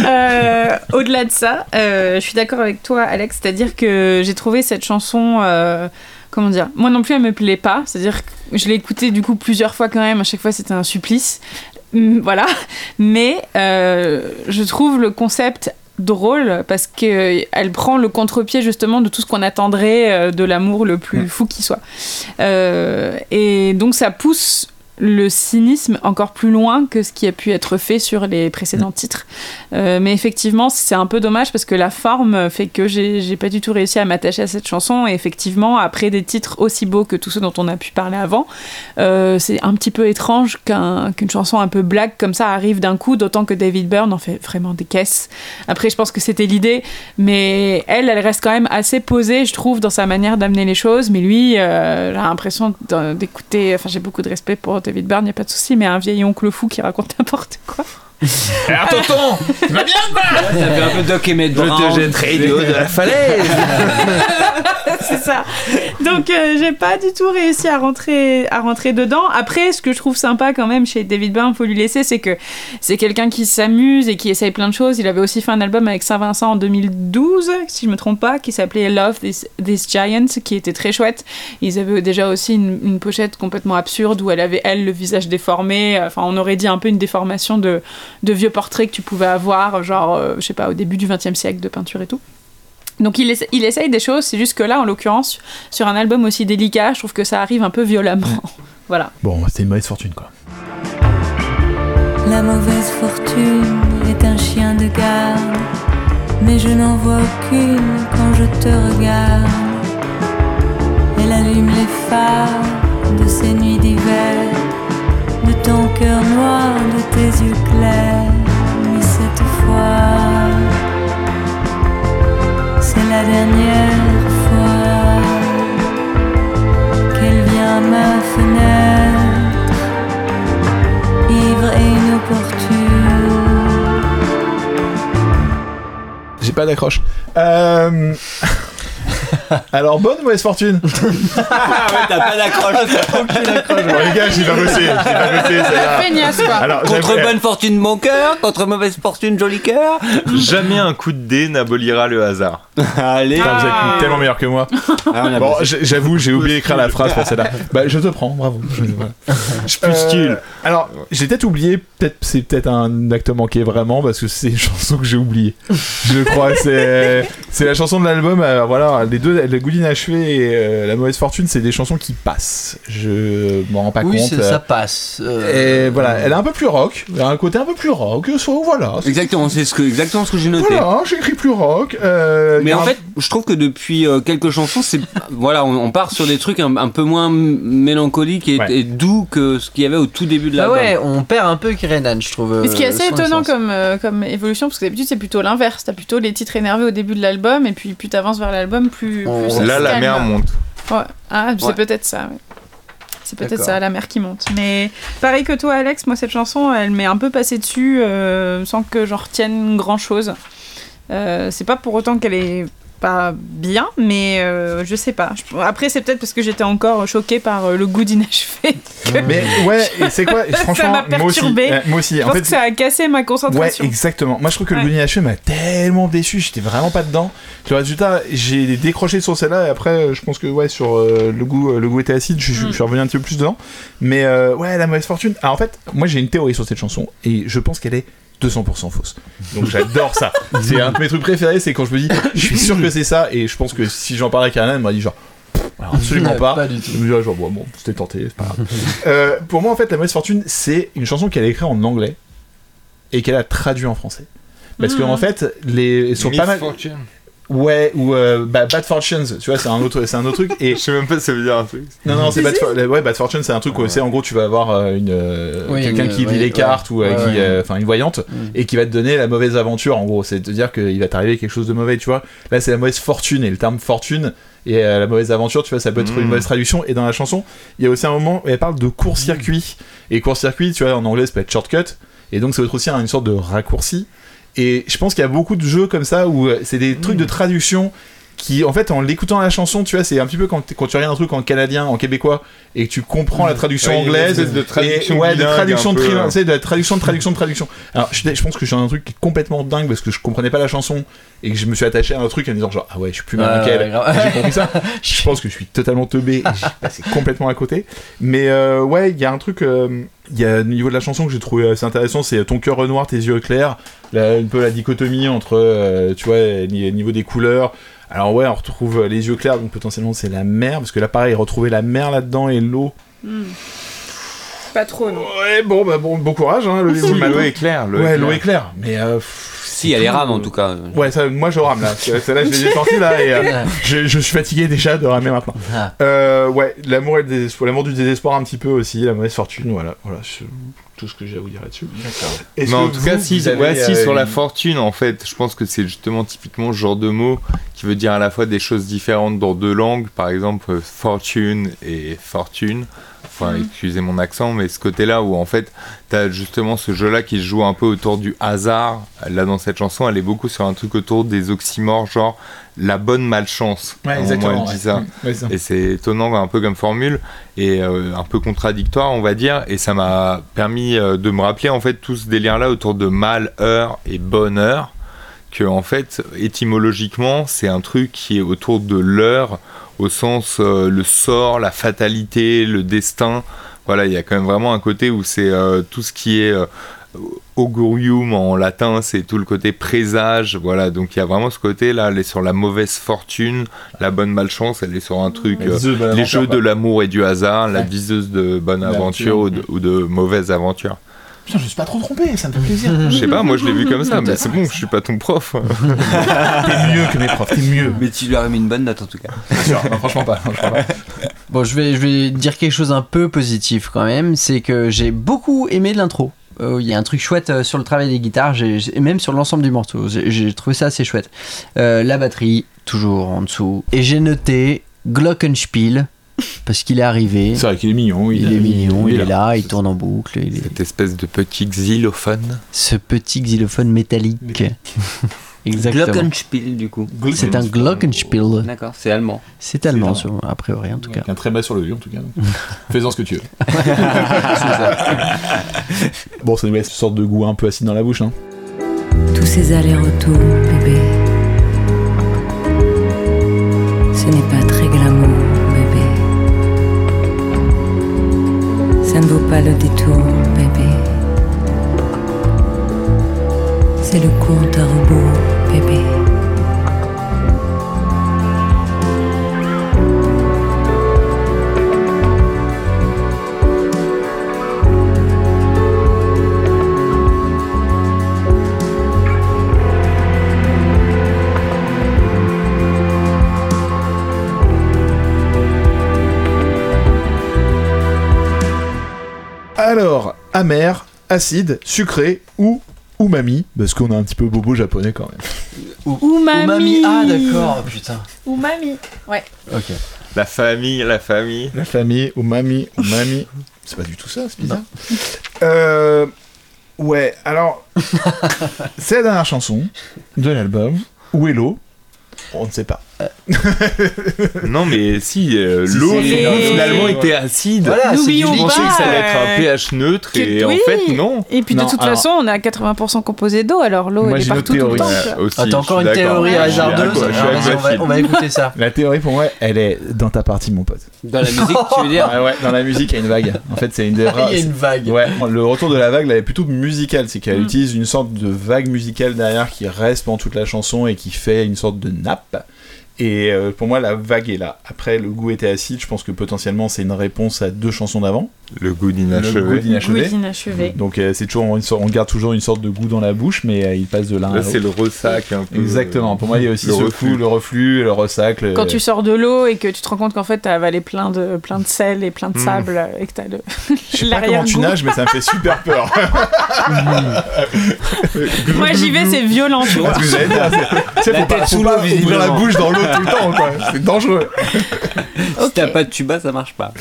Euh, Au-delà de ça, euh, je suis d'accord avec toi, Alex. C'est-à-dire que j'ai trouvé cette chanson. euh, comment dire Moi non plus, elle me plaît pas. C'est-à-dire que je l'ai écoutée du coup plusieurs fois quand même. À chaque fois, c'était un supplice. Hum, Voilà. Mais je trouve le concept drôle parce qu'elle prend le contre-pied justement de tout ce qu'on attendrait de l'amour le plus fou qui soit. Euh, et donc ça pousse le cynisme encore plus loin que ce qui a pu être fait sur les précédents titres. Euh, mais effectivement, c'est un peu dommage parce que la forme fait que j'ai pas du tout réussi à m'attacher à cette chanson. Et effectivement, après des titres aussi beaux que tous ceux dont on a pu parler avant, euh, c'est un petit peu étrange qu'un- qu'une chanson un peu blague comme ça arrive d'un coup, d'autant que David Byrne en fait vraiment des caisses. Après, je pense que c'était l'idée, mais elle, elle reste quand même assez posée, je trouve, dans sa manière d'amener les choses. Mais lui, euh, j'ai l'impression d'écouter. Enfin, j'ai beaucoup de respect pour David Byrne, y a pas de souci, mais un vieil oncle fou qui raconte n'importe quoi. Alors, tonton, tu vas bien quoi Ça fait un peu Doc Emmett Je te jetterai du haut de la falaise c'est ça. Donc euh, j'ai pas du tout réussi à rentrer à rentrer dedans. Après, ce que je trouve sympa quand même chez David Byrne, faut lui laisser, c'est que c'est quelqu'un qui s'amuse et qui essaye plein de choses. Il avait aussi fait un album avec Saint-Vincent en 2012, si je me trompe pas, qui s'appelait Love This, This Giant, qui était très chouette. Ils avaient déjà aussi une, une pochette complètement absurde où elle avait elle le visage déformé. Enfin, on aurait dit un peu une déformation de, de vieux portraits que tu pouvais avoir, genre, euh, je sais pas, au début du XXe siècle de peinture et tout. Donc il, essa- il essaye des choses, c'est juste que là, en l'occurrence, sur un album aussi délicat, je trouve que ça arrive un peu violemment. voilà. Bon, c'était une mauvaise fortune quoi. La mauvaise fortune est un chien de garde, mais je n'en vois aucune quand je te regarde. Elle allume les phares de ces nuits d'hiver, de ton cœur noir, de tes yeux clairs. Mais cette fois, c'est la dernière fois qu'elle vient à ma fenêtre ivre et inopportune. J'ai pas d'accroche. Euh... Alors, bonne ou mauvaise fortune Ah ouais, t'as pas d'accroche. Bon, les gars, j'ai pas bossé, j'ai pas bossé, celle-là. Feignasse, quoi. Alors, Contre bonne fortune, bon cœur. Contre mauvaise fortune, joli cœur. Jamais un coup de dé n'abolira le hasard. Allez. Putain, vous êtes tellement meilleur que moi. Ah, on a Bon, j- j'avoue, j'ai oublié d'écrire la phrase pour celle-là. Bah, je te prends, bravo. Je, voilà. Je suis plus style. Alors, j'ai peut-être oublié, peut-être c'est peut-être un acte manqué vraiment parce que c'est une chanson que j'ai oubliée. Je crois, c'est c'est la chanson de l'album. euh, voilà, les deux, le goût inachevé et euh, la mauvaise fortune, c'est des chansons qui passent. Je m'en rends pas Oui, compte. euh, ça passe. Euh, Et voilà, elle est un peu plus rock, elle a un côté un peu plus rock, voilà. c'est- Exactement, c'est ce que, exactement ce que j'ai noté. Voilà, j'ai écrit plus rock. euh, Mais a en un- fait, je trouve que depuis euh, quelques chansons, c'est voilà, on, on part sur des trucs un, un peu moins mélancoliques et, Ouais. et doux que ce qu'il y avait au tout début de Bah l'album. ouais, on perd un peu Kirenan, je trouve. Mais ce qui est euh, assez étonnant essence. comme, euh, comme évolution, parce que d'habitude c'est plutôt l'inverse. T'as plutôt les titres énervés au début de l'album, et puis plus t'avances vers l'album, plus, On- plus ça Là, la mer monte. Ouais. Ah, c'est Ouais. peut-être ça. ouais. C'est peut-être ça, la mer qui monte. Mais pareil que toi, Alex, moi cette chanson, elle m'est un peu passée dessus euh, sans que j'en retienne grand-chose. Euh, c'est pas pour autant qu'elle est pas bien, mais euh, je sais pas. Je- Après, c'est peut-être parce que j'étais encore choquée par euh, le goût d'inachevé. que Mais ouais, et c'est quoi Ça Franchement, m'a moi aussi. perturbée. euh, moi aussi. Je En pense fait, que ça a cassé ma Ouais, concentration. exactement. Moi, je trouve que Ouais. le Goût inachevé m'a tellement déçu. J'étais vraiment pas dedans. Le résultat, j'ai décroché sur celle-là. Et après, je pense que ouais, sur euh, le goût, le goût était acide. Je, je Mm. suis revenu un petit peu plus dedans. Mais ouais, la mauvaise fortune. Alors, en fait, moi, j'ai une théorie sur cette chanson et je pense qu'elle est 200% fausse. Donc j'adore ça. C'est un de mes trucs préférés, c'est quand je me dis, je suis sûr que c'est ça, et je pense que si j'en parlais avec Karen, elle m'aurait dit genre, alors, absolument Ouais, pas. pas du tout. Je me dis, ah, genre, bon, bon, c'était tenté, c'est pas grave. Euh, pour moi, en fait, La mauvaise fortune, c'est une chanson qu'elle a écrite en anglais et qu'elle a traduit en français. Parce que Mhm. en fait, les, sur pas mal. Misfortune. Ouais, ou euh, bah, Bad Fortunes, tu vois, c'est un autre, c'est un autre truc. Et Je sais même pas si ça veut dire un truc. non, non, c'est Bad. For- ouais, Bad Fortune, c'est un truc où c'est en gros, tu vas avoir euh, une euh, Oui, quelqu'un qui lit ouais, les ouais. cartes ou euh, Ouais, qui, ouais. euh, enfin, une voyante Mm. et qui va te donner la mauvaise aventure. En gros, c'est de dire qu'il va t'arriver quelque chose de mauvais, tu vois. Là, c'est la mauvaise fortune et le terme fortune et euh, la mauvaise aventure, tu vois, ça peut être Mm. une mauvaise traduction. Et dans la chanson, il y a aussi un moment où elle parle de court-circuit. Et court-circuit, tu vois, en anglais, ça peut être shortcut. Et donc, ça veut être aussi une sorte de raccourci. Et je pense qu'il y a beaucoup de jeux comme ça où euh, c'est des trucs de traduction qui, en fait, en l'écoutant la chanson, tu vois, c'est un petit peu quand, tu regardes un truc en canadien, en québécois, et que tu comprends la traduction Ouais, anglaise. de traduction et, ouais, de traduction de, peu, hein. de la traduction de traduction de traduction. Alors, je, je pense que je suis dans un truc qui est complètement dingue parce que je comprenais pas la chanson et que je me suis attaché à un truc en me disant genre ah ouais je suis plus ouais, grave. j'ai compris ça je pense que je suis totalement teubé et j'ai passé complètement à côté mais euh, ouais il y a un truc euh, il y a au niveau de la chanson que j'ai trouvé assez intéressant c'est ton cœur noir tes yeux clairs un peu la dichotomie entre euh, tu vois ni- niveau des couleurs alors ouais on retrouve les yeux clairs donc potentiellement c'est la mer parce que là pareil retrouver la mer là-dedans et l'eau Hmm. Pas trop, non. ouais bon bah bon bon courage hein, le Si, l'eau est claire. l'eau est ouais claire. l'eau est claire mais euh, pff, Si, a les rames en tout cas. Ouais, ça, moi je rame là. Celle-là, je l'ai sorti là et euh, je, je suis fatigué déjà de ramer maintenant. Ah. Euh, ouais, l'amour et le désespoir, l'amour du désespoir un petit peu aussi, la mauvaise fortune, voilà. Voilà, tout ce que j'ai à vous dire là-dessus. Mais en tout cas, si, vous avez, ouais, si euh, sur la une- fortune, en fait, je pense que c'est justement typiquement ce genre de mot qui veut dire à la fois des choses différentes dans deux langues, par exemple fortune et fortune. Enfin, excusez mon accent, mais ce côté-là où en fait, t'as justement ce jeu-là qui se joue un peu autour du hasard. Là, dans cette chanson, elle est beaucoup sur un truc autour des oxymores, genre la bonne malchance. Ouais, exactement. elle dit ouais. ça. Ouais, c'est ça. Et c'est étonnant un peu comme formule et euh, un peu contradictoire, on va dire. Et ça m'a permis euh, de me rappeler en fait tout ce délire-là autour de malheur et bonheur. Que en fait, étymologiquement, c'est un truc qui est autour de l'heure au sens euh, le sort, la fatalité, le destin. Voilà, il y a quand même vraiment un côté où c'est euh, tout ce qui est euh, augurium en latin, c'est tout le côté présage. Voilà, donc il y a vraiment ce côté là, elle est sur la mauvaise fortune, la bonne malchance, elle est sur un truc. Les jeux de l'amour et du hasard, la viseuse de bonne aventure ou de, ou de mauvaise aventure. Putain, je me suis pas trop trompé, ça me fait plaisir. Je sais pas, moi je l'ai vu comme ça, mais c'est bon, je suis pas ton prof. t'es mieux que mes profs, t'es mieux. Mais tu lui as remis une bonne note en tout cas. Bien sûr, non, franchement pas. franchement pas. Bon, je vais, je vais dire quelque chose un peu positif quand même, c'est que j'ai beaucoup aimé l'intro. Euh, Il y a un truc chouette euh, sur le travail des guitares, et même sur l'ensemble du morceau. J'ai j'ai trouvé ça assez chouette. Euh, la batterie, toujours en dessous. Et j'ai noté Glockenspiel, parce qu'il est arrivé. C'est vrai qu'il est mignon. Il, est mignon, il, est là, il tourne en boucle. Il est... Cette espèce de petit xylophone. Ce petit xylophone métallique. Exactement. Glockenspiel du coup. C'est un Glockenspiel. D'accord, c'est allemand. C'est allemand, a priori en tout cas. Avec un très bas sur le vue en tout cas. Fais-en ce que tu veux. bon, ça nous laisse une sorte de goût un peu acide dans la bouche. Hein. Tous ces allers-retours, bébé. Ce n'est pas Ça ne vaut pas le détour, bébé. C'est le compte à rebours, bébé. Alors, amer, acide, sucré ou umami, parce qu'on a un petit peu bobo japonais quand même. Umami. Ah d'accord, putain. Umami. Ouais. Ok. La famille, la famille. La famille, umami, umami. C'est pas du tout ça, c'est bizarre. Euh, ouais, alors, c'est la dernière chanson de l'album. Où est l'eau? On ne sait pas. Non, mais si, euh, Si, l'eau finalement était acide. Voilà, c'est N'oublions pensais pas, que ça allait être un euh, pH neutre et en fait, non. Et puis de Non, toute alors- façon, on est à 80% composé d'eau, alors l'eau elle est j'ai une partout tout le temps. Ouais, aussi, Ah, t'as encore une théorie hasardeuse Alors, vas-y, on, va, agressif. on va écouter ça. La théorie pour moi, elle est dans ta partie, mon pote. Dans la musique, tu veux dire Ouais, ouais, dans la musique, il y a une vague. En fait, c'est une des rares. Il y a une vague. Ouais, le retour de la vague là est plutôt musical, c'est qu'elle Mm. utilise une sorte de vague musicale derrière qui reste pendant toute la chanson et qui fait une sorte de nappe. Et euh, pour moi, la vague est là. Après, le goût était acide. Je pense que potentiellement, c'est une réponse à deux chansons d'avant. Le goût Le goût d'inachevé. d'inachevé. Goût d'inachevé. Donc, euh, c'est toujours, une sorte- on garde toujours une sorte de goût dans la bouche, mais euh, il passe de l'un à Là, c'est l'autre. le ressac un peu. Exactement. Pour moi, il y a aussi Le ce reflux. coup, le reflux, le ressac. le- Quand tu sors de l'eau et que tu te rends compte qu'en fait t'as avalé plein de, plein de sel et plein de Mm. sable et que t'as le Je sais pas comment tu nages, mais ça me fait super peur. Moi j'y vais, c'est violent, tu vois. La tête sous l'eau, ouvrir la bouche dans l'eau tout le temps, quoi. C'est dangereux. Si t'as pas de tuba, ça marche pas.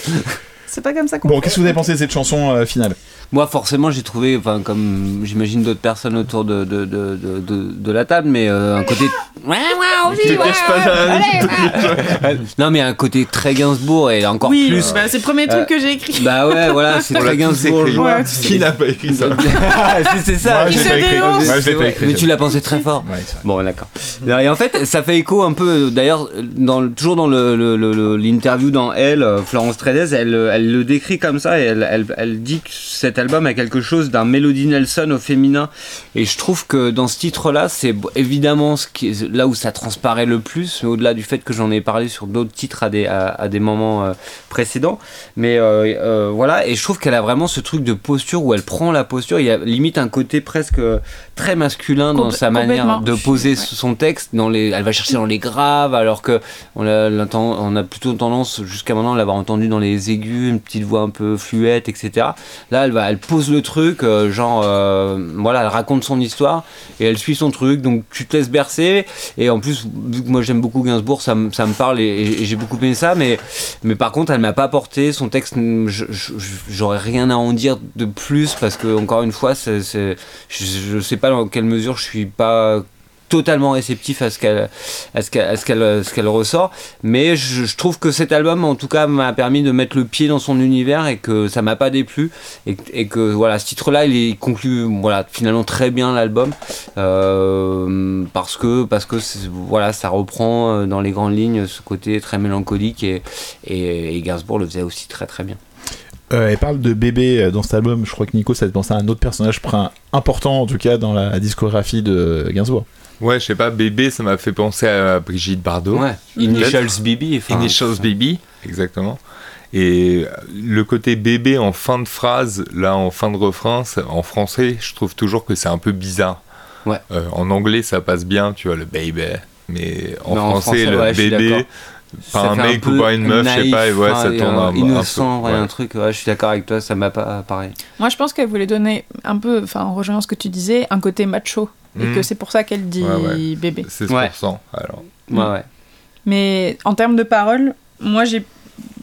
C'est pas comme ça qu'on Bon, qu'est-ce que vous avez pensé de cette chanson euh, finale? Moi, forcément, j'ai trouvé, enfin, comme j'imagine d'autres personnes autour de, de, de, de, de- de la table, mais euh, un côté. Non, mais un côté très Gainsbourg et encore Oui, plus. bah, c'est le premier truc Euh, que j'ai écrit. Bah ouais, voilà, c'est très Gainsbourg. écrit. Ouais, Qui n'a pas écrit ça c'est c'est ça. Moi, je pas écrit. Moi, je pas vrai, écrit. mais tu l'as pensé très fort. Ouais. Bon, d'accord. Non, Et en fait, ça fait écho un peu, d'ailleurs, dans, toujours dans le- le- le- le- l'interview dans Elle, euh, Florence Trédez, elle, elle le décrit comme ça et elle, elle, elle dit que cet album a quelque chose d'un Melody Nelson au féminin. Et je trouve que dans ce titre-là, c'est évidemment ce qui est, là où ça transparaît le plus, mais au-delà du fait que j'en ai parlé sur d'autres titres à des, à, à des moments euh, précédents. Mais euh, euh, voilà, et je trouve qu'elle a vraiment ce truc de posture où elle prend la posture. Il y a limite un côté presque très masculin dans sa manière de poser son texte. Dans les, elle va chercher dans les graves, alors que on a, on a plutôt tendance jusqu'à maintenant à l'avoir entendu dans les aigus, une petite voix un peu fluette, etc. Là, elle va, elle pose le truc, euh, genre, euh, voilà, elle raconte son histoire et elle suit son truc. Donc tu te laisses bercer. Et en plus, vu que moi j'aime beaucoup Gainsbourg, ça, me- parle et, j'ai beaucoup aimé ça. Mais, par contre, elle m'a pas porté. Son texte, j'aurais rien à en dire de plus parce que encore une fois, je, je sais pas dans quelle mesure je suis pas totalement réceptif à ce qu'elle à ce qu'elle ce qu'elle ressort mais je, trouve que cet album en tout cas m'a permis de mettre le pied dans son univers et que ça m'a pas déplu et, que voilà ce titre là il, conclut voilà finalement très bien l'album euh, parce que parce que voilà ça reprend euh, dans les grandes lignes ce côté très mélancolique et, et, Gainsbourg le faisait aussi très très bien Euh, elle parle de bébé euh, dans cet album. Je crois que Nico, ça te à un autre personnage important, en tout cas, dans la discographie de Gainsbourg. Ouais, je sais pas, bébé, ça m'a fait penser à Brigitte Bardot. ouais Initials BB enfin, Initials Baby, exactement. Et le côté bébé en fin de phrase, là en fin de refrain, en français, je trouve toujours que c'est un peu bizarre. Ouais. Euh, en anglais, ça passe bien, tu vois, le baby. Mais en Mais en français, le ouais, bébé, Ça un mec ou pas une meuf, je sais pas, et ouais, enfin, ça tourne euh, un, un innocent, peu. ouais, ouais. un truc, ouais, je suis d'accord avec toi, ça m'a pas pareil. Moi je pense qu'elle voulait donner un peu, enfin en rejoignant ce que tu disais, un côté macho. Et Mhm. que c'est pour ça qu'elle dit Ouais, ouais. bébé. C'est Ouais. 100%. Alors. Ouais, ouais. Mais en termes de paroles, moi j'ai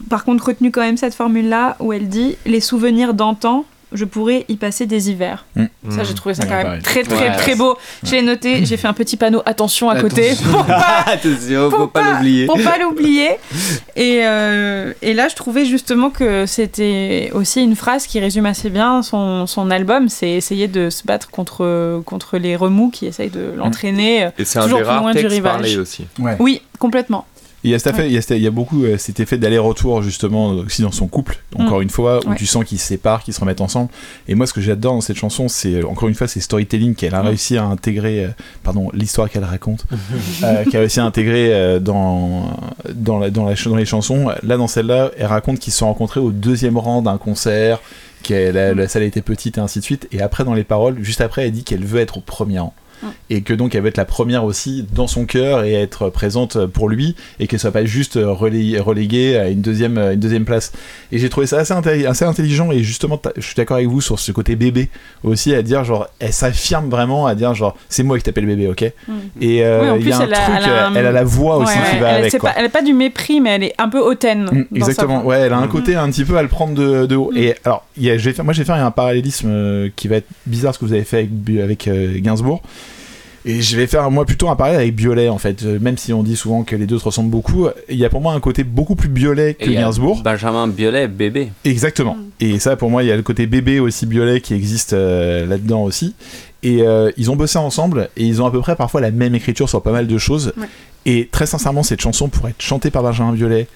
par contre retenu quand même cette formule-là où elle dit les souvenirs d'antan, je pourrais y passer des hivers. Mm. Ça, j'ai trouvé ça Ouais, quand même pareil. très très Ouais. très beau. Je l'ai noté, j'ai fait un petit panneau attention à côté pour pas, Attention, faut pour pas l'oublier. pour pas l'oublier. Et, euh, et là, je trouvais justement que c'était aussi une phrase qui résume assez bien son, son album. C'est essayer de se battre contre, contre les remous qui essayent de l'entraîner. Et c'est un Toujours des plus loin du rivage. aussi. Ouais. Oui, complètement. Il y a, cet affaire- il y a, cet- il y a beaucoup euh, cet effet d'aller-retour justement aussi dans son couple, encore Mm. une fois, où Ouais. tu sens qu'ils se séparent, qu'ils se remettent ensemble. Et moi, ce que j'adore dans cette chanson, c'est encore une fois, c'est storytelling qu'elle a Mm. réussi à intégrer, euh, pardon, l'histoire qu'elle raconte, euh, qu'elle a réussi à intégrer euh, dans dans, la, dans, la, dans les chansons. Là, dans celle-là, elle raconte qu'ils se sont rencontrés au deuxième rang d'un concert, que la, la salle était petite et ainsi de suite. Et après, dans les paroles, juste après, elle dit qu'elle veut être au premier rang. Mm. Et que donc elle veut être la première aussi dans son cœur et être présente pour lui et qu'elle soit pas juste relé- reléguée à une deuxième, une deuxième place. Et j'ai trouvé ça assez, intelli- assez intelligent et justement je suis d'accord avec vous sur ce côté bébé aussi à dire genre elle s'affirme vraiment à dire genre c'est moi qui t'appelle bébé ok? Mm. et euh, Oui, il y a un elle a- truc elle a un- elle a la voix aussi Ouais, qui va elle, avec c'est quoi. pas, elle a pas du mépris, mais elle est un peu hautaine. Mm, dans exactement, ouais, elle a un Mm. côté un petit peu à le prendre de, de haut. Mm. Et alors, y a, je vais faire- moi j'ai fait un parallélisme euh, qui va être bizarre ce que vous avez fait avec, avec euh, Gainsbourg. Et je vais faire moi plutôt un parallèle avec Biolay en fait. Euh, Même si on dit souvent que les deux se ressemblent beaucoup, il y a pour moi un côté beaucoup plus Biolay que Et il y a Gainsbourg. Benjamin Biolay, bébé. Exactement. Et ça, pour moi, il y a le côté bébé aussi Biolay qui existe euh, là-dedans aussi. Et euh, ils ont bossé ensemble et ils ont à peu près parfois la même écriture sur pas mal de choses. Ouais. Et très sincèrement, cette chanson pourrait être chantée par Benjamin Biolay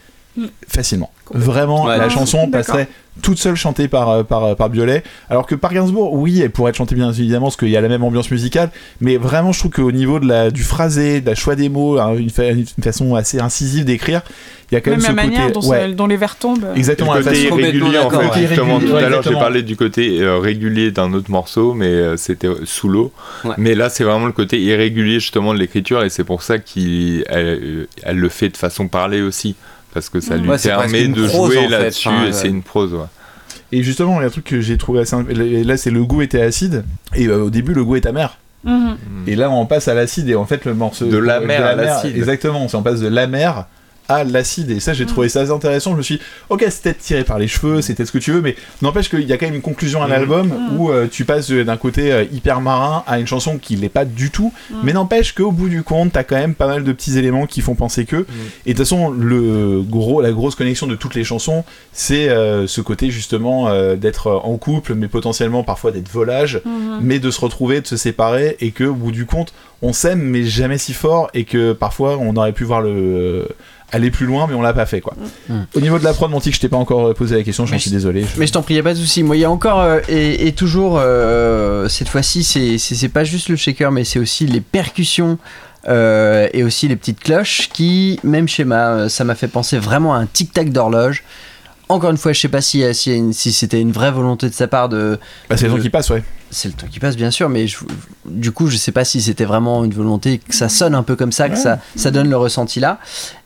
facilement. Vraiment, Ouais, la chanson passerait toute seule chantée par, euh, par, par Biolay. Alors que par Gainsbourg, oui, elle pourrait être chantée bien évidemment parce qu'il y a la même ambiance musicale, mais vraiment, je trouve qu'au niveau de la, du phrasé, de la choix des mots, hein, une, fa- une façon assez incisive d'écrire, il y a quand Même même, la ce manière côté. dont, ouais, ça- dont les vers tombent. exactement, le la côté façon- irrégulier en fait ouais. justement tout à l'heure j'ai parlé du côté euh, régulier d'un autre morceau mais euh, c'était euh, sous l'eau Ouais. mais là c'est vraiment le côté irrégulier justement de l'écriture et c'est pour ça qu'elle elle, elle le fait de façon parlée aussi parce que ça lui Ouais, c'est presque permet de prose, jouer en fait. là-dessus Enfin, et c'est ouais. une prose ouais. Et justement, il y a un truc que j'ai trouvé assez. Là, c'est le goût était acide, et euh, au début, le goût est amer. Mhm. Et là, on passe à l'acide, et en fait, le morceau. De l'amer à l'acide. Exactement, on passe de l'amer à l'acide. Et ça, j'ai trouvé ça assez intéressant. Je me suis dit, ok, c'est peut-être tiré par les cheveux, c'est peut-être ce que tu veux, mais n'empêche qu'il y a quand même une conclusion à Mhm. l'album Mhm. où euh, tu passes d'un côté euh, hyper marin à une chanson qui l'est pas du tout. Mhm. Mais n'empêche qu'au bout du compte, t'as quand même pas mal de petits éléments qui font penser que. Et de toute façon, le gros, la grosse connexion de toutes les chansons, c'est euh, ce côté justement euh, d'être en couple, mais potentiellement parfois d'être volage, Mhm. mais de se retrouver, de se séparer, et que au bout du compte, on s'aime, mais jamais si fort, et que parfois on aurait pu voir le aller plus loin, mais on l'a pas fait quoi. Mm. Au niveau de la prod, Monty, je t'ai pas encore posé la question, j'en suis désolé. Je- Mais je t'en prie, y a pas de souci. Moi, il y a encore euh, et, et toujours euh, cette fois-ci, c'est pas juste le shaker, mais c'est aussi les percussions. euh, et aussi les petites cloches qui, même schéma, euh, ça m'a fait penser vraiment à un tic-tac d'horloge. Encore une fois, je sais pas si, si, c'était une vraie volonté de sa part de. Bah, c'est le temps qui passe, ouais. C'est le temps qui passe, bien sûr, mais je- du coup, je sais pas si c'était vraiment une volonté que ça sonne un peu comme ça, que ça, ça donne le ressenti là.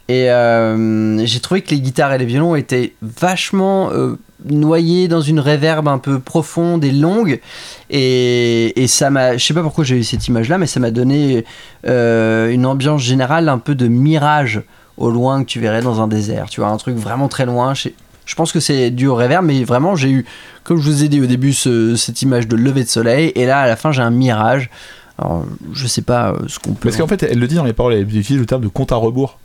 Et euh, j'ai trouvé que les guitares et les violons étaient vachement euh, noyés dans une réverbe un peu profonde et longue. Et, et ça m'a. Je sais pas pourquoi j'ai eu cette image là, mais ça m'a donné euh, une ambiance générale un peu de mirage au loin que tu verrais dans un désert. Tu vois, un truc vraiment très loin. Je, pense que c'est dû au réverb, mais vraiment, j'ai eu, comme je vous ai dit au début, ce- cette image de lever de soleil. Et là, à la fin, j'ai un mirage. Alors, je sais pas ce qu'on peut. Parce qu'en fait, elle le dit dans les paroles, elle utilise le terme de compte à rebours.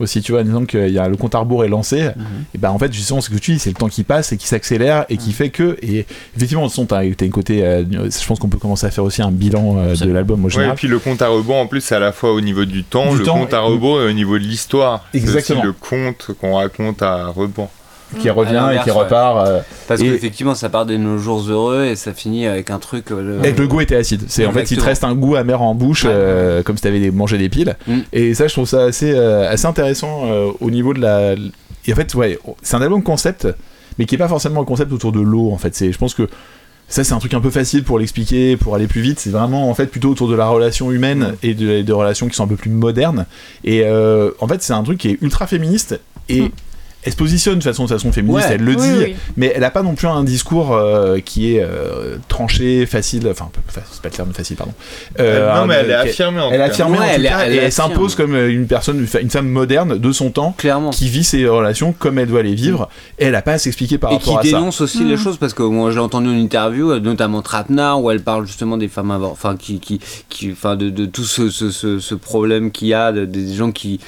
Aussi, tu vois, disons qu'il y a le compte à rebours est lancé, Mhm. et ben en fait, justement, ce que tu dis, c'est le temps qui passe et qui s'accélère et qui fait que, et effectivement, t'as t'as une côté, euh, je pense qu'on peut commencer à faire aussi un bilan euh, de l'album au Ouais, et général. puis le compte à rebours en plus c'est à la fois au niveau du temps, Du le temps compte à rebours et au niveau de l'histoire. C'est Exactement. le conte qu'on raconte à rebours. Qui revient et qui repart. euh, Parce Et- qu'effectivement, ça part de nos jours heureux et ça finit avec un truc. euh, le- Avec le goût était acide. C'est en fait, il te reste un goût amer en bouche, Ouais. euh, comme si t'avais mangé des piles. Mm. Et ça, je trouve ça assez, euh, assez intéressant euh, au niveau de la. Et en fait, ouais, c'est un album concept, mais qui est pas forcément un concept autour de l'eau. En fait, c'est, je pense que ça, c'est un truc un peu facile pour l'expliquer, pour aller plus vite. C'est vraiment en fait plutôt autour de la relation humaine et de, et de relations qui sont un peu plus modernes. Et euh, en fait, c'est un truc qui est ultra féministe et Mm. Elle se positionne de façon, de façon féministe, Ouais. elle le Oui, dit, oui. mais elle a pas non plus un discours euh, qui est euh, tranché, facile, enfin, c'est pas le terme facile, pardon. Euh, non un- mais elle est affirmée en Elle Ouais, est- cas, elle et s'impose comme une personne, une femme moderne de son temps, Clairement. qui vit ses relations comme elle doit les vivre, et elle a pas à s'expliquer par et qui rapport à ça. dénonce aussi les Mhm. choses parce que moi j'ai entendu une interview notamment Trapnar où elle parle justement des femmes enfin qui qui qui enfin de, de tout ce, ce, ce, ce problème qu'il y a de- des gens qui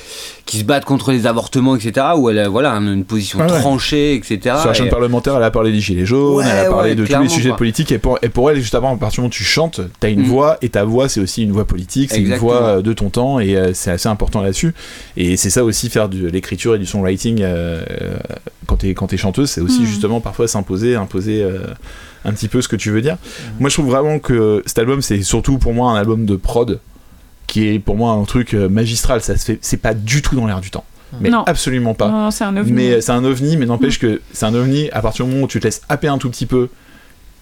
qui se battent contre les avortements etc où elle a voilà une, une position ouais. tranchée etc Sur la chaîne Et- parlementaire, elle a parlé des gilets jaunes, Ouais, elle a parlé ouais, de tous les sujets quoi. politiques, et pour, et pour elle, juste avant, à partir du moment où tu chantes, t'as une Mm. voix, et ta voix, c'est aussi une voix politique, c'est une voix euh, de ton temps, et euh, c'est assez important là-dessus. Et c'est ça aussi, faire de l'écriture et du songwriting euh, euh, quand t'es quand t'es chanteuse, c'est aussi Mm. justement parfois s'imposer, imposer euh, un petit peu ce que tu veux dire. Mm. Moi, je trouve vraiment que cet album, c'est surtout pour moi un album de prod, qui est pour moi un truc magistral, ça se fait, c'est pas du tout dans l'air du temps. Mais Non. absolument pas. Non, non, c'est un ovni. Mais euh, c'est un ovni, mais n'empêche que c'est un ovni, à partir du moment où tu te laisses happer un tout petit peu,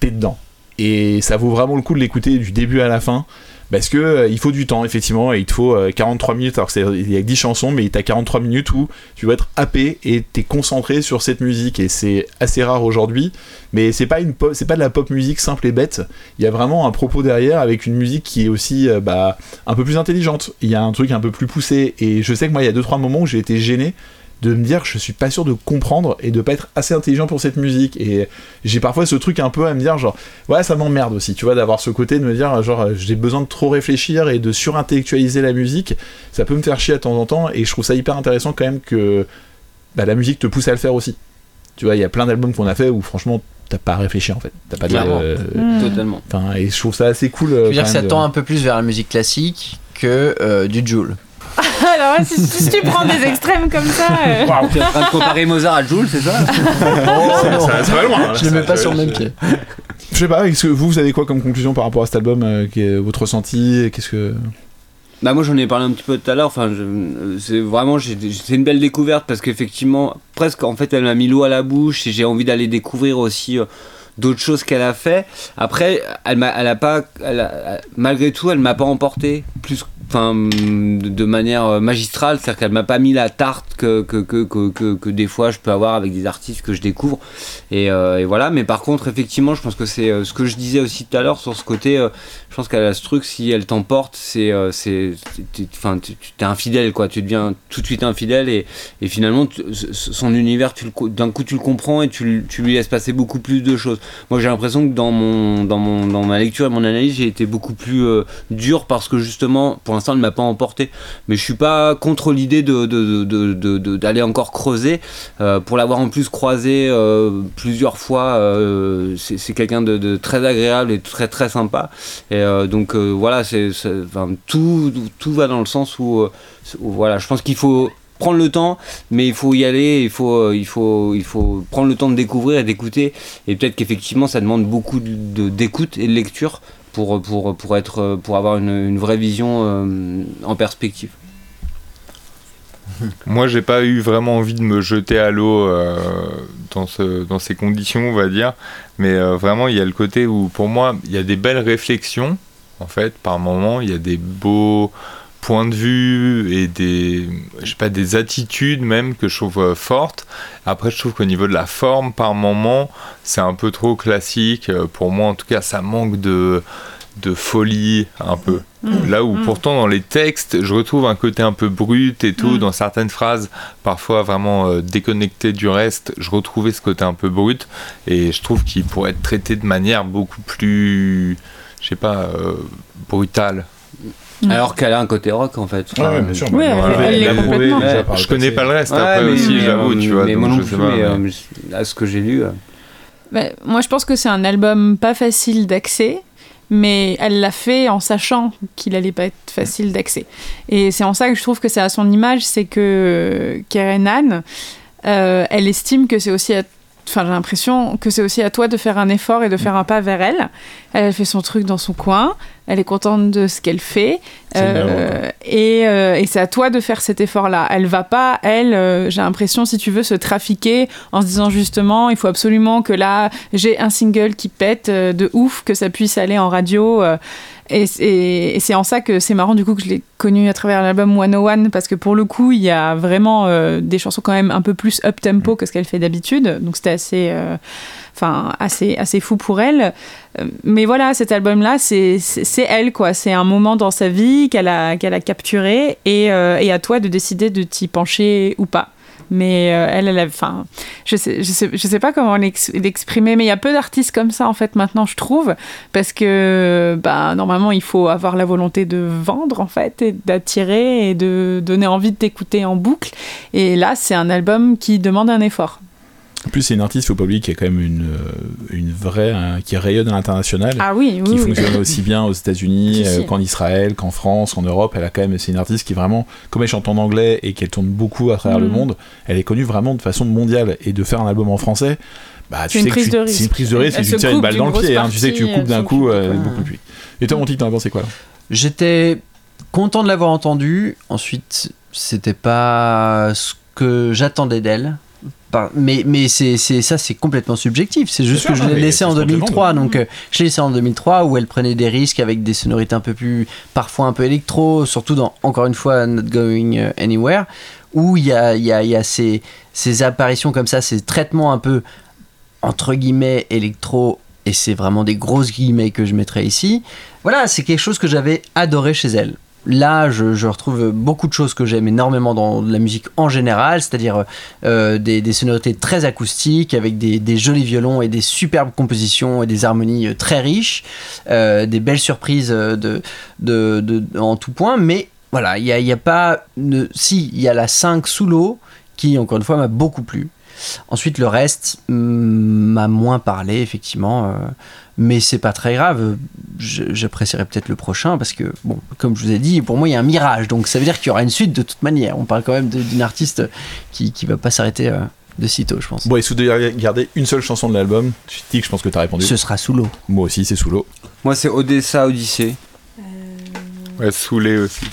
t'es dedans. Et ça vaut vraiment le coup de l'écouter du début à la fin. Parce que euh, il faut du temps, effectivement, et il te faut euh, 43 minutes. Alors il y a que 10 chansons, mais t'as 43 minutes où tu vas être happé et t'es concentré sur cette musique. Et c'est assez rare aujourd'hui. Mais c'est pas, pas de la pop musique simple et bête. Il y a vraiment un propos derrière avec une musique qui est aussi euh, bah, un peu plus intelligente. Il y a un truc un peu plus poussé. Et je sais que moi, il y a 2-3 moments où j'ai été gêné de me dire je suis pas sûr de comprendre et de pas être assez intelligent pour cette musique et j'ai parfois ce truc un peu à me dire genre ouais ça m'emmerde aussi tu vois d'avoir ce côté de me dire genre j'ai besoin de trop réfléchir et de surintellectualiser la musique ça peut me faire chier à temps en temps et je trouve ça hyper intéressant quand même que bah, la musique te pousse à le faire aussi tu vois il y a plein d'albums qu'on a fait où franchement t'as pas à réfléchir en fait t'as pas de Clairement. euh, Mm. totalement et je trouve ça assez cool Je euh, veux dire que ça de- tend un peu plus vers la musique classique que euh, du Joule. Alors, si, si tu prends des extrêmes comme ça. euh, Tu es en train de comparer Mozart à Jules, c'est ça? Ça, ça- ça va loin. là. Je Ça- mets pas sur le même pied. Je sais pas, est-ce que vous, vous avez quoi comme conclusion par rapport à cet album euh, qui est votre ressenti Qu'est-ce que. Bah moi j'en ai parlé un petit peu tout à l'heure. Enfin, je- euh, c'est vraiment j'ai- c'est une belle découverte parce qu'effectivement presque en fait elle m'a mis l'eau à la bouche et j'ai envie d'aller découvrir aussi euh, d'autres choses qu'elle a fait. Après elle m'a elle a pas elle a- malgré tout elle m'a pas emporté plus enfin de manière euh, magistrale. C'est-à-dire qu'elle m'a pas mis la tarte que que, que, que, que, des fois je peux avoir avec des artistes que je découvre. Et, euh, et voilà. Mais par contre effectivement je pense que c'est euh, ce que je disais aussi tout à l'heure sur ce côté euh, je pense qu'elle a ce truc si elle t'emporte c'est c'est enfin tu t'es infidèle quoi. Tu deviens tout de suite infidèle et, et finalement son univers tu le d'un coup tu le comprends et tu, tu lui laisses passer beaucoup plus de choses moi j'ai l'impression que dans mon dans mon dans ma lecture et mon analyse j'ai été beaucoup plus euh, dur parce que justement pour l'instant elle m'a pas emporté. Mais je suis pas contre l'idée de de- de- d'aller encore creuser. Euh, pour l'avoir en plus croisé euh, plusieurs fois c'est quelqu'un de, très agréable et très très sympa. Et donc voilà c'est enfin, tout tout va dans le sens où, où, voilà je pense qu'il faut prendre le temps mais il faut y aller il faut euh, il faut il faut prendre le temps de découvrir et d'écouter et peut-être qu'effectivement ça demande beaucoup d'écoute et de lecture pour pour pour être pour avoir une, vraie vision euh, en perspective Moi, j'ai pas eu vraiment envie de me jeter à l'eau euh, dans, ce, dans ces conditions, on va dire. Mais vraiment, il y a le côté où, pour moi, il y a des belles réflexions, en fait, par moment. Il y a des beaux points de vue et des, je sais pas, des attitudes même que je trouve euh, fortes. Après, je trouve qu'au niveau de la forme, par moment, c'est un peu trop classique. Euh, Pour moi, en tout cas, ça manque de de folie un peu. Mm. Là où Mm. pourtant dans les textes, je retrouve un côté un peu brut et tout, dans certaines phrases, parfois vraiment euh, déconnecté du reste, je retrouvais ce côté un peu brut et je trouve qu'il pourrait être traité de manière beaucoup plus, je sais pas, euh, brutale. Alors qu'elle a un côté rock en fait Ouais, ouais, bien sûr. Ouais, bah, elle- elle complètement. Ouais, Je connais pas le reste après mais- aussi, j'avoue, euh, tu vois. mais moi non plus euh, à ce que j'ai lu euh, bah, moi, je pense que c'est un album pas facile d'accès, mais elle l'a fait en sachant qu'il allait pas être facile d'accès. Et c'est en ça que je trouve que c'est à son image, c'est que Karen Anne, euh, elle estime que c'est aussi à Enfin, j'ai l'impression que c'est aussi à toi de faire un effort et de faire un pas vers elle. Elle fait son truc dans son coin. Elle est contente de ce qu'elle fait. Euh, et euh, et c'est à toi de faire cet effort-là. Elle va pas, elle, euh, j'ai l'impression, si tu veux, se trafiquer en se disant justement, il faut absolument que là, j'ai un single qui pète de ouf, que ça puisse aller en radio. et c'est et c'est en ça que c'est marrant du coup que je l'ai connu à travers l'album 101 parce que pour le coup il y a vraiment des chansons quand même un peu plus up tempo que ce qu'elle fait d'habitude donc c'était assez enfin assez assez fou pour elle Euh, mais voilà cet album là c'est elle quoi c'est un moment dans sa vie qu'elle a qu'elle a capturé et, euh, et à toi de décider de t'y pencher ou pas mais euh, elle, elle a, enfin, je sais, je sais, je sais pas comment l'ex- l'exprimer, mais il y a peu d'artistes comme ça en fait maintenant, je trouve, parce que, bah, normalement, il faut avoir la volonté de vendre en fait, et d'attirer et de donner envie de t'écouter en boucle. Et là, c'est un album qui demande un effort. En plus, c'est une artiste, faut pas oublier, qui est quand même une, euh, une vraie, hein, qui rayonne à l'international. Ah oui, oui, qui oui. fonctionne aussi bien aux États-Unis euh, qu'en Israël, qu'en France, qu'en Europe. Elle a quand même, c'est une artiste qui vraiment, comme elle chante en anglais et qu'elle tourne beaucoup à travers le Mhm. monde, elle est connue vraiment de façon mondiale. Et de faire un album en français, bah, tu C'est une sais que prise tu- de risque. c'est une prise de risque, Elle et tu tires une balle dans le grosse pied. hein. Tu sais que tu coupes d'un coup euh, beaucoup plus vite. Et toi, mon titre, t'en as pensé quoi J'étais content de l'avoir entendu. Ensuite, c'était pas ce que j'attendais d'elle. Mais, mais c'est, c'est- ça, c'est complètement subjectif. C'est juste que je l'ai laissé en ce qu'on te 2003. demande. Donc, euh, je l'ai laissé en 2003 où elle prenait des risques avec des sonorités un peu plus, parfois un peu électro, surtout dans, encore une fois, Not Going Anywhere, où il y a, il y a, y a ces, ces apparitions comme ça, ces traitements un peu, entre guillemets, électro, et c'est vraiment des grosses guillemets que je mettrais ici. Voilà, c'est quelque chose que j'avais adoré chez elle. Là, je, retrouve beaucoup de choses que j'aime énormément dans la musique en général, c'est-à-dire euh, des, sonorités très acoustiques, avec des, jolis violons et des superbes compositions et des harmonies euh, très riches, euh, des belles surprises en tout point, mais voilà, il n'y a, y a pas... si, il y a la 5 sous l'eau, qui, encore une fois, m'a beaucoup plu. Ensuite, le reste mm, m'a moins parlé, effectivement. euh, mais c'est pas très grave. J'apprécierais peut-être le prochain parce que, bon, comme je vous ai dit, pour moi, il y a un mirage. Donc ça veut dire qu'il y aura une suite de toute manière. On parle quand même d'une artiste qui, qui va pas s'arrêter euh, de sitôt, je pense. Bon, et si vous garder une seule chanson de l'album, que je pense que t'as répondu. Ce sera sous l'eau. Moi aussi, c'est sous l'eau. Moi, c'est Odessa Odyssée. Ouais, saoulé aussi.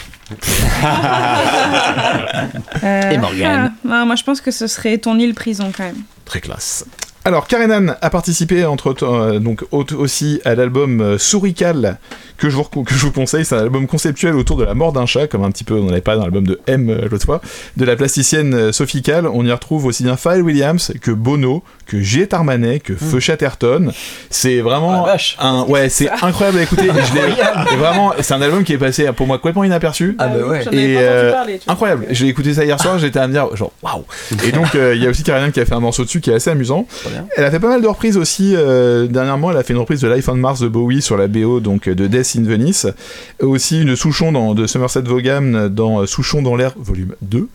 Euh, Et Morgane. ah, non, moi je pense que ce serait ton île prison quand même. Très classe. Alors, Karenan a participé entre euh, donc au- aussi à l'album euh, Sourical que je vous que je vous conseille. C'est un album conceptuel autour de la mort d'un chat, comme un petit peu on avait pas dans l'album de M euh, l'autre fois, de la plasticienne euh, Sophie Kahl. On y retrouve aussi bien Pharrell Williams que Bono, que J. Armanet, que Feu Chatterton. C'est vraiment un ouais, c'est incroyable à écouter. Et je l'ai- et vraiment, c'est un album qui est passé pour moi complètement inaperçu. Ah bah ouais. Et euh, parler, incroyable. J'ai écouté ça hier soir, j'étais à me dire genre waouh. Et donc euh, il y a aussi Karenan qui a fait un morceau dessus qui est assez amusant. Bien. Elle a fait pas mal de reprises aussi. euh, dernièrement, elle a fait une reprise de Life on Mars de Bowie sur la BO donc de Death in Venice. Aussi une Souchon dans, de Somerset Vaughan dans euh, Souchon dans l'air volume 2.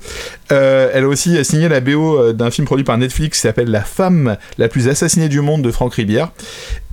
Euh, elle a aussi signé la BO euh, d'un film produit par Netflix qui s'appelle La femme la plus assassinée du monde de Franck Ribière.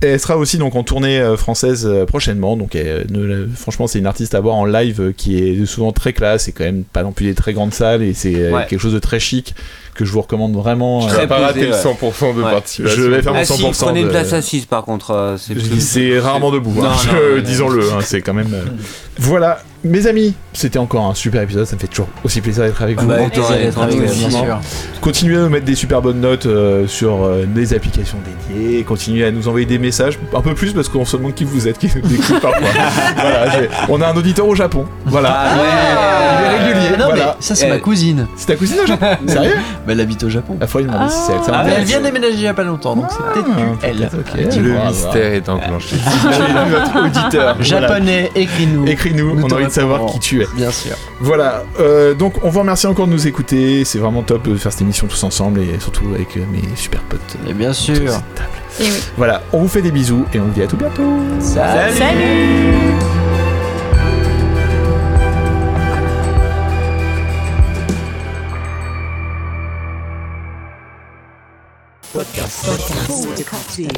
Et elle sera aussi donc en tournée euh, française euh, prochainement. Donc elle, ne- franchement, c'est une artiste à voir en live euh, qui est souvent très classe et quand même pas non plus des très grandes salles et c'est euh, Ouais. quelque chose de très chic que je vous recommande vraiment. Tu euh, vas pas rater le ouais. 100% de Ouais. participation. Je vais faire mon Ah si, 100% prenez une de- place assise par contre. euh, c'est plus- c'est rarement debout, hein, Non, non, je- non, disons-le, hein, c'est quand même. euh, Voilà, mes amis, c'était encore un super épisode, ça me fait toujours aussi plaisir d'être avec vous. bah, Plaisir autant d'être avec vous, bien Franchement, sûr. Continuez à nous mettre des super bonnes notes euh, sur euh, des applications dédiées, continuez à nous envoyer des messages, un peu plus parce qu'on se demande qui vous êtes, qui nous écoute parfois. voilà, on a un auditeur au Japon, voilà. Ah Il est régulier, Non, voilà. mais ça, c'est Eh. ma cousine. C'est ta cousine au Japon Sérieux Bah, elle habite au Japon. La fois, il demandé si c'est elle, Ah, elle vient déménager il y a pas longtemps, donc c'est peut-être Ah, elle. ok. Tu Le mystère est enclenché. notre auditeur. Japonais, écris-nous. Écris-nous, Nous on a envie savoir qui tu es. Bien sûr. Voilà, euh, donc on vous remercie encore de nous écouter, c'est vraiment top de faire cette émission tous ensemble et surtout avec euh, mes super potes. Et bien sûr. cette table. Et oui. Voilà, on vous fait des bisous et on vous dit à tout bientôt. Salut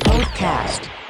Podcast.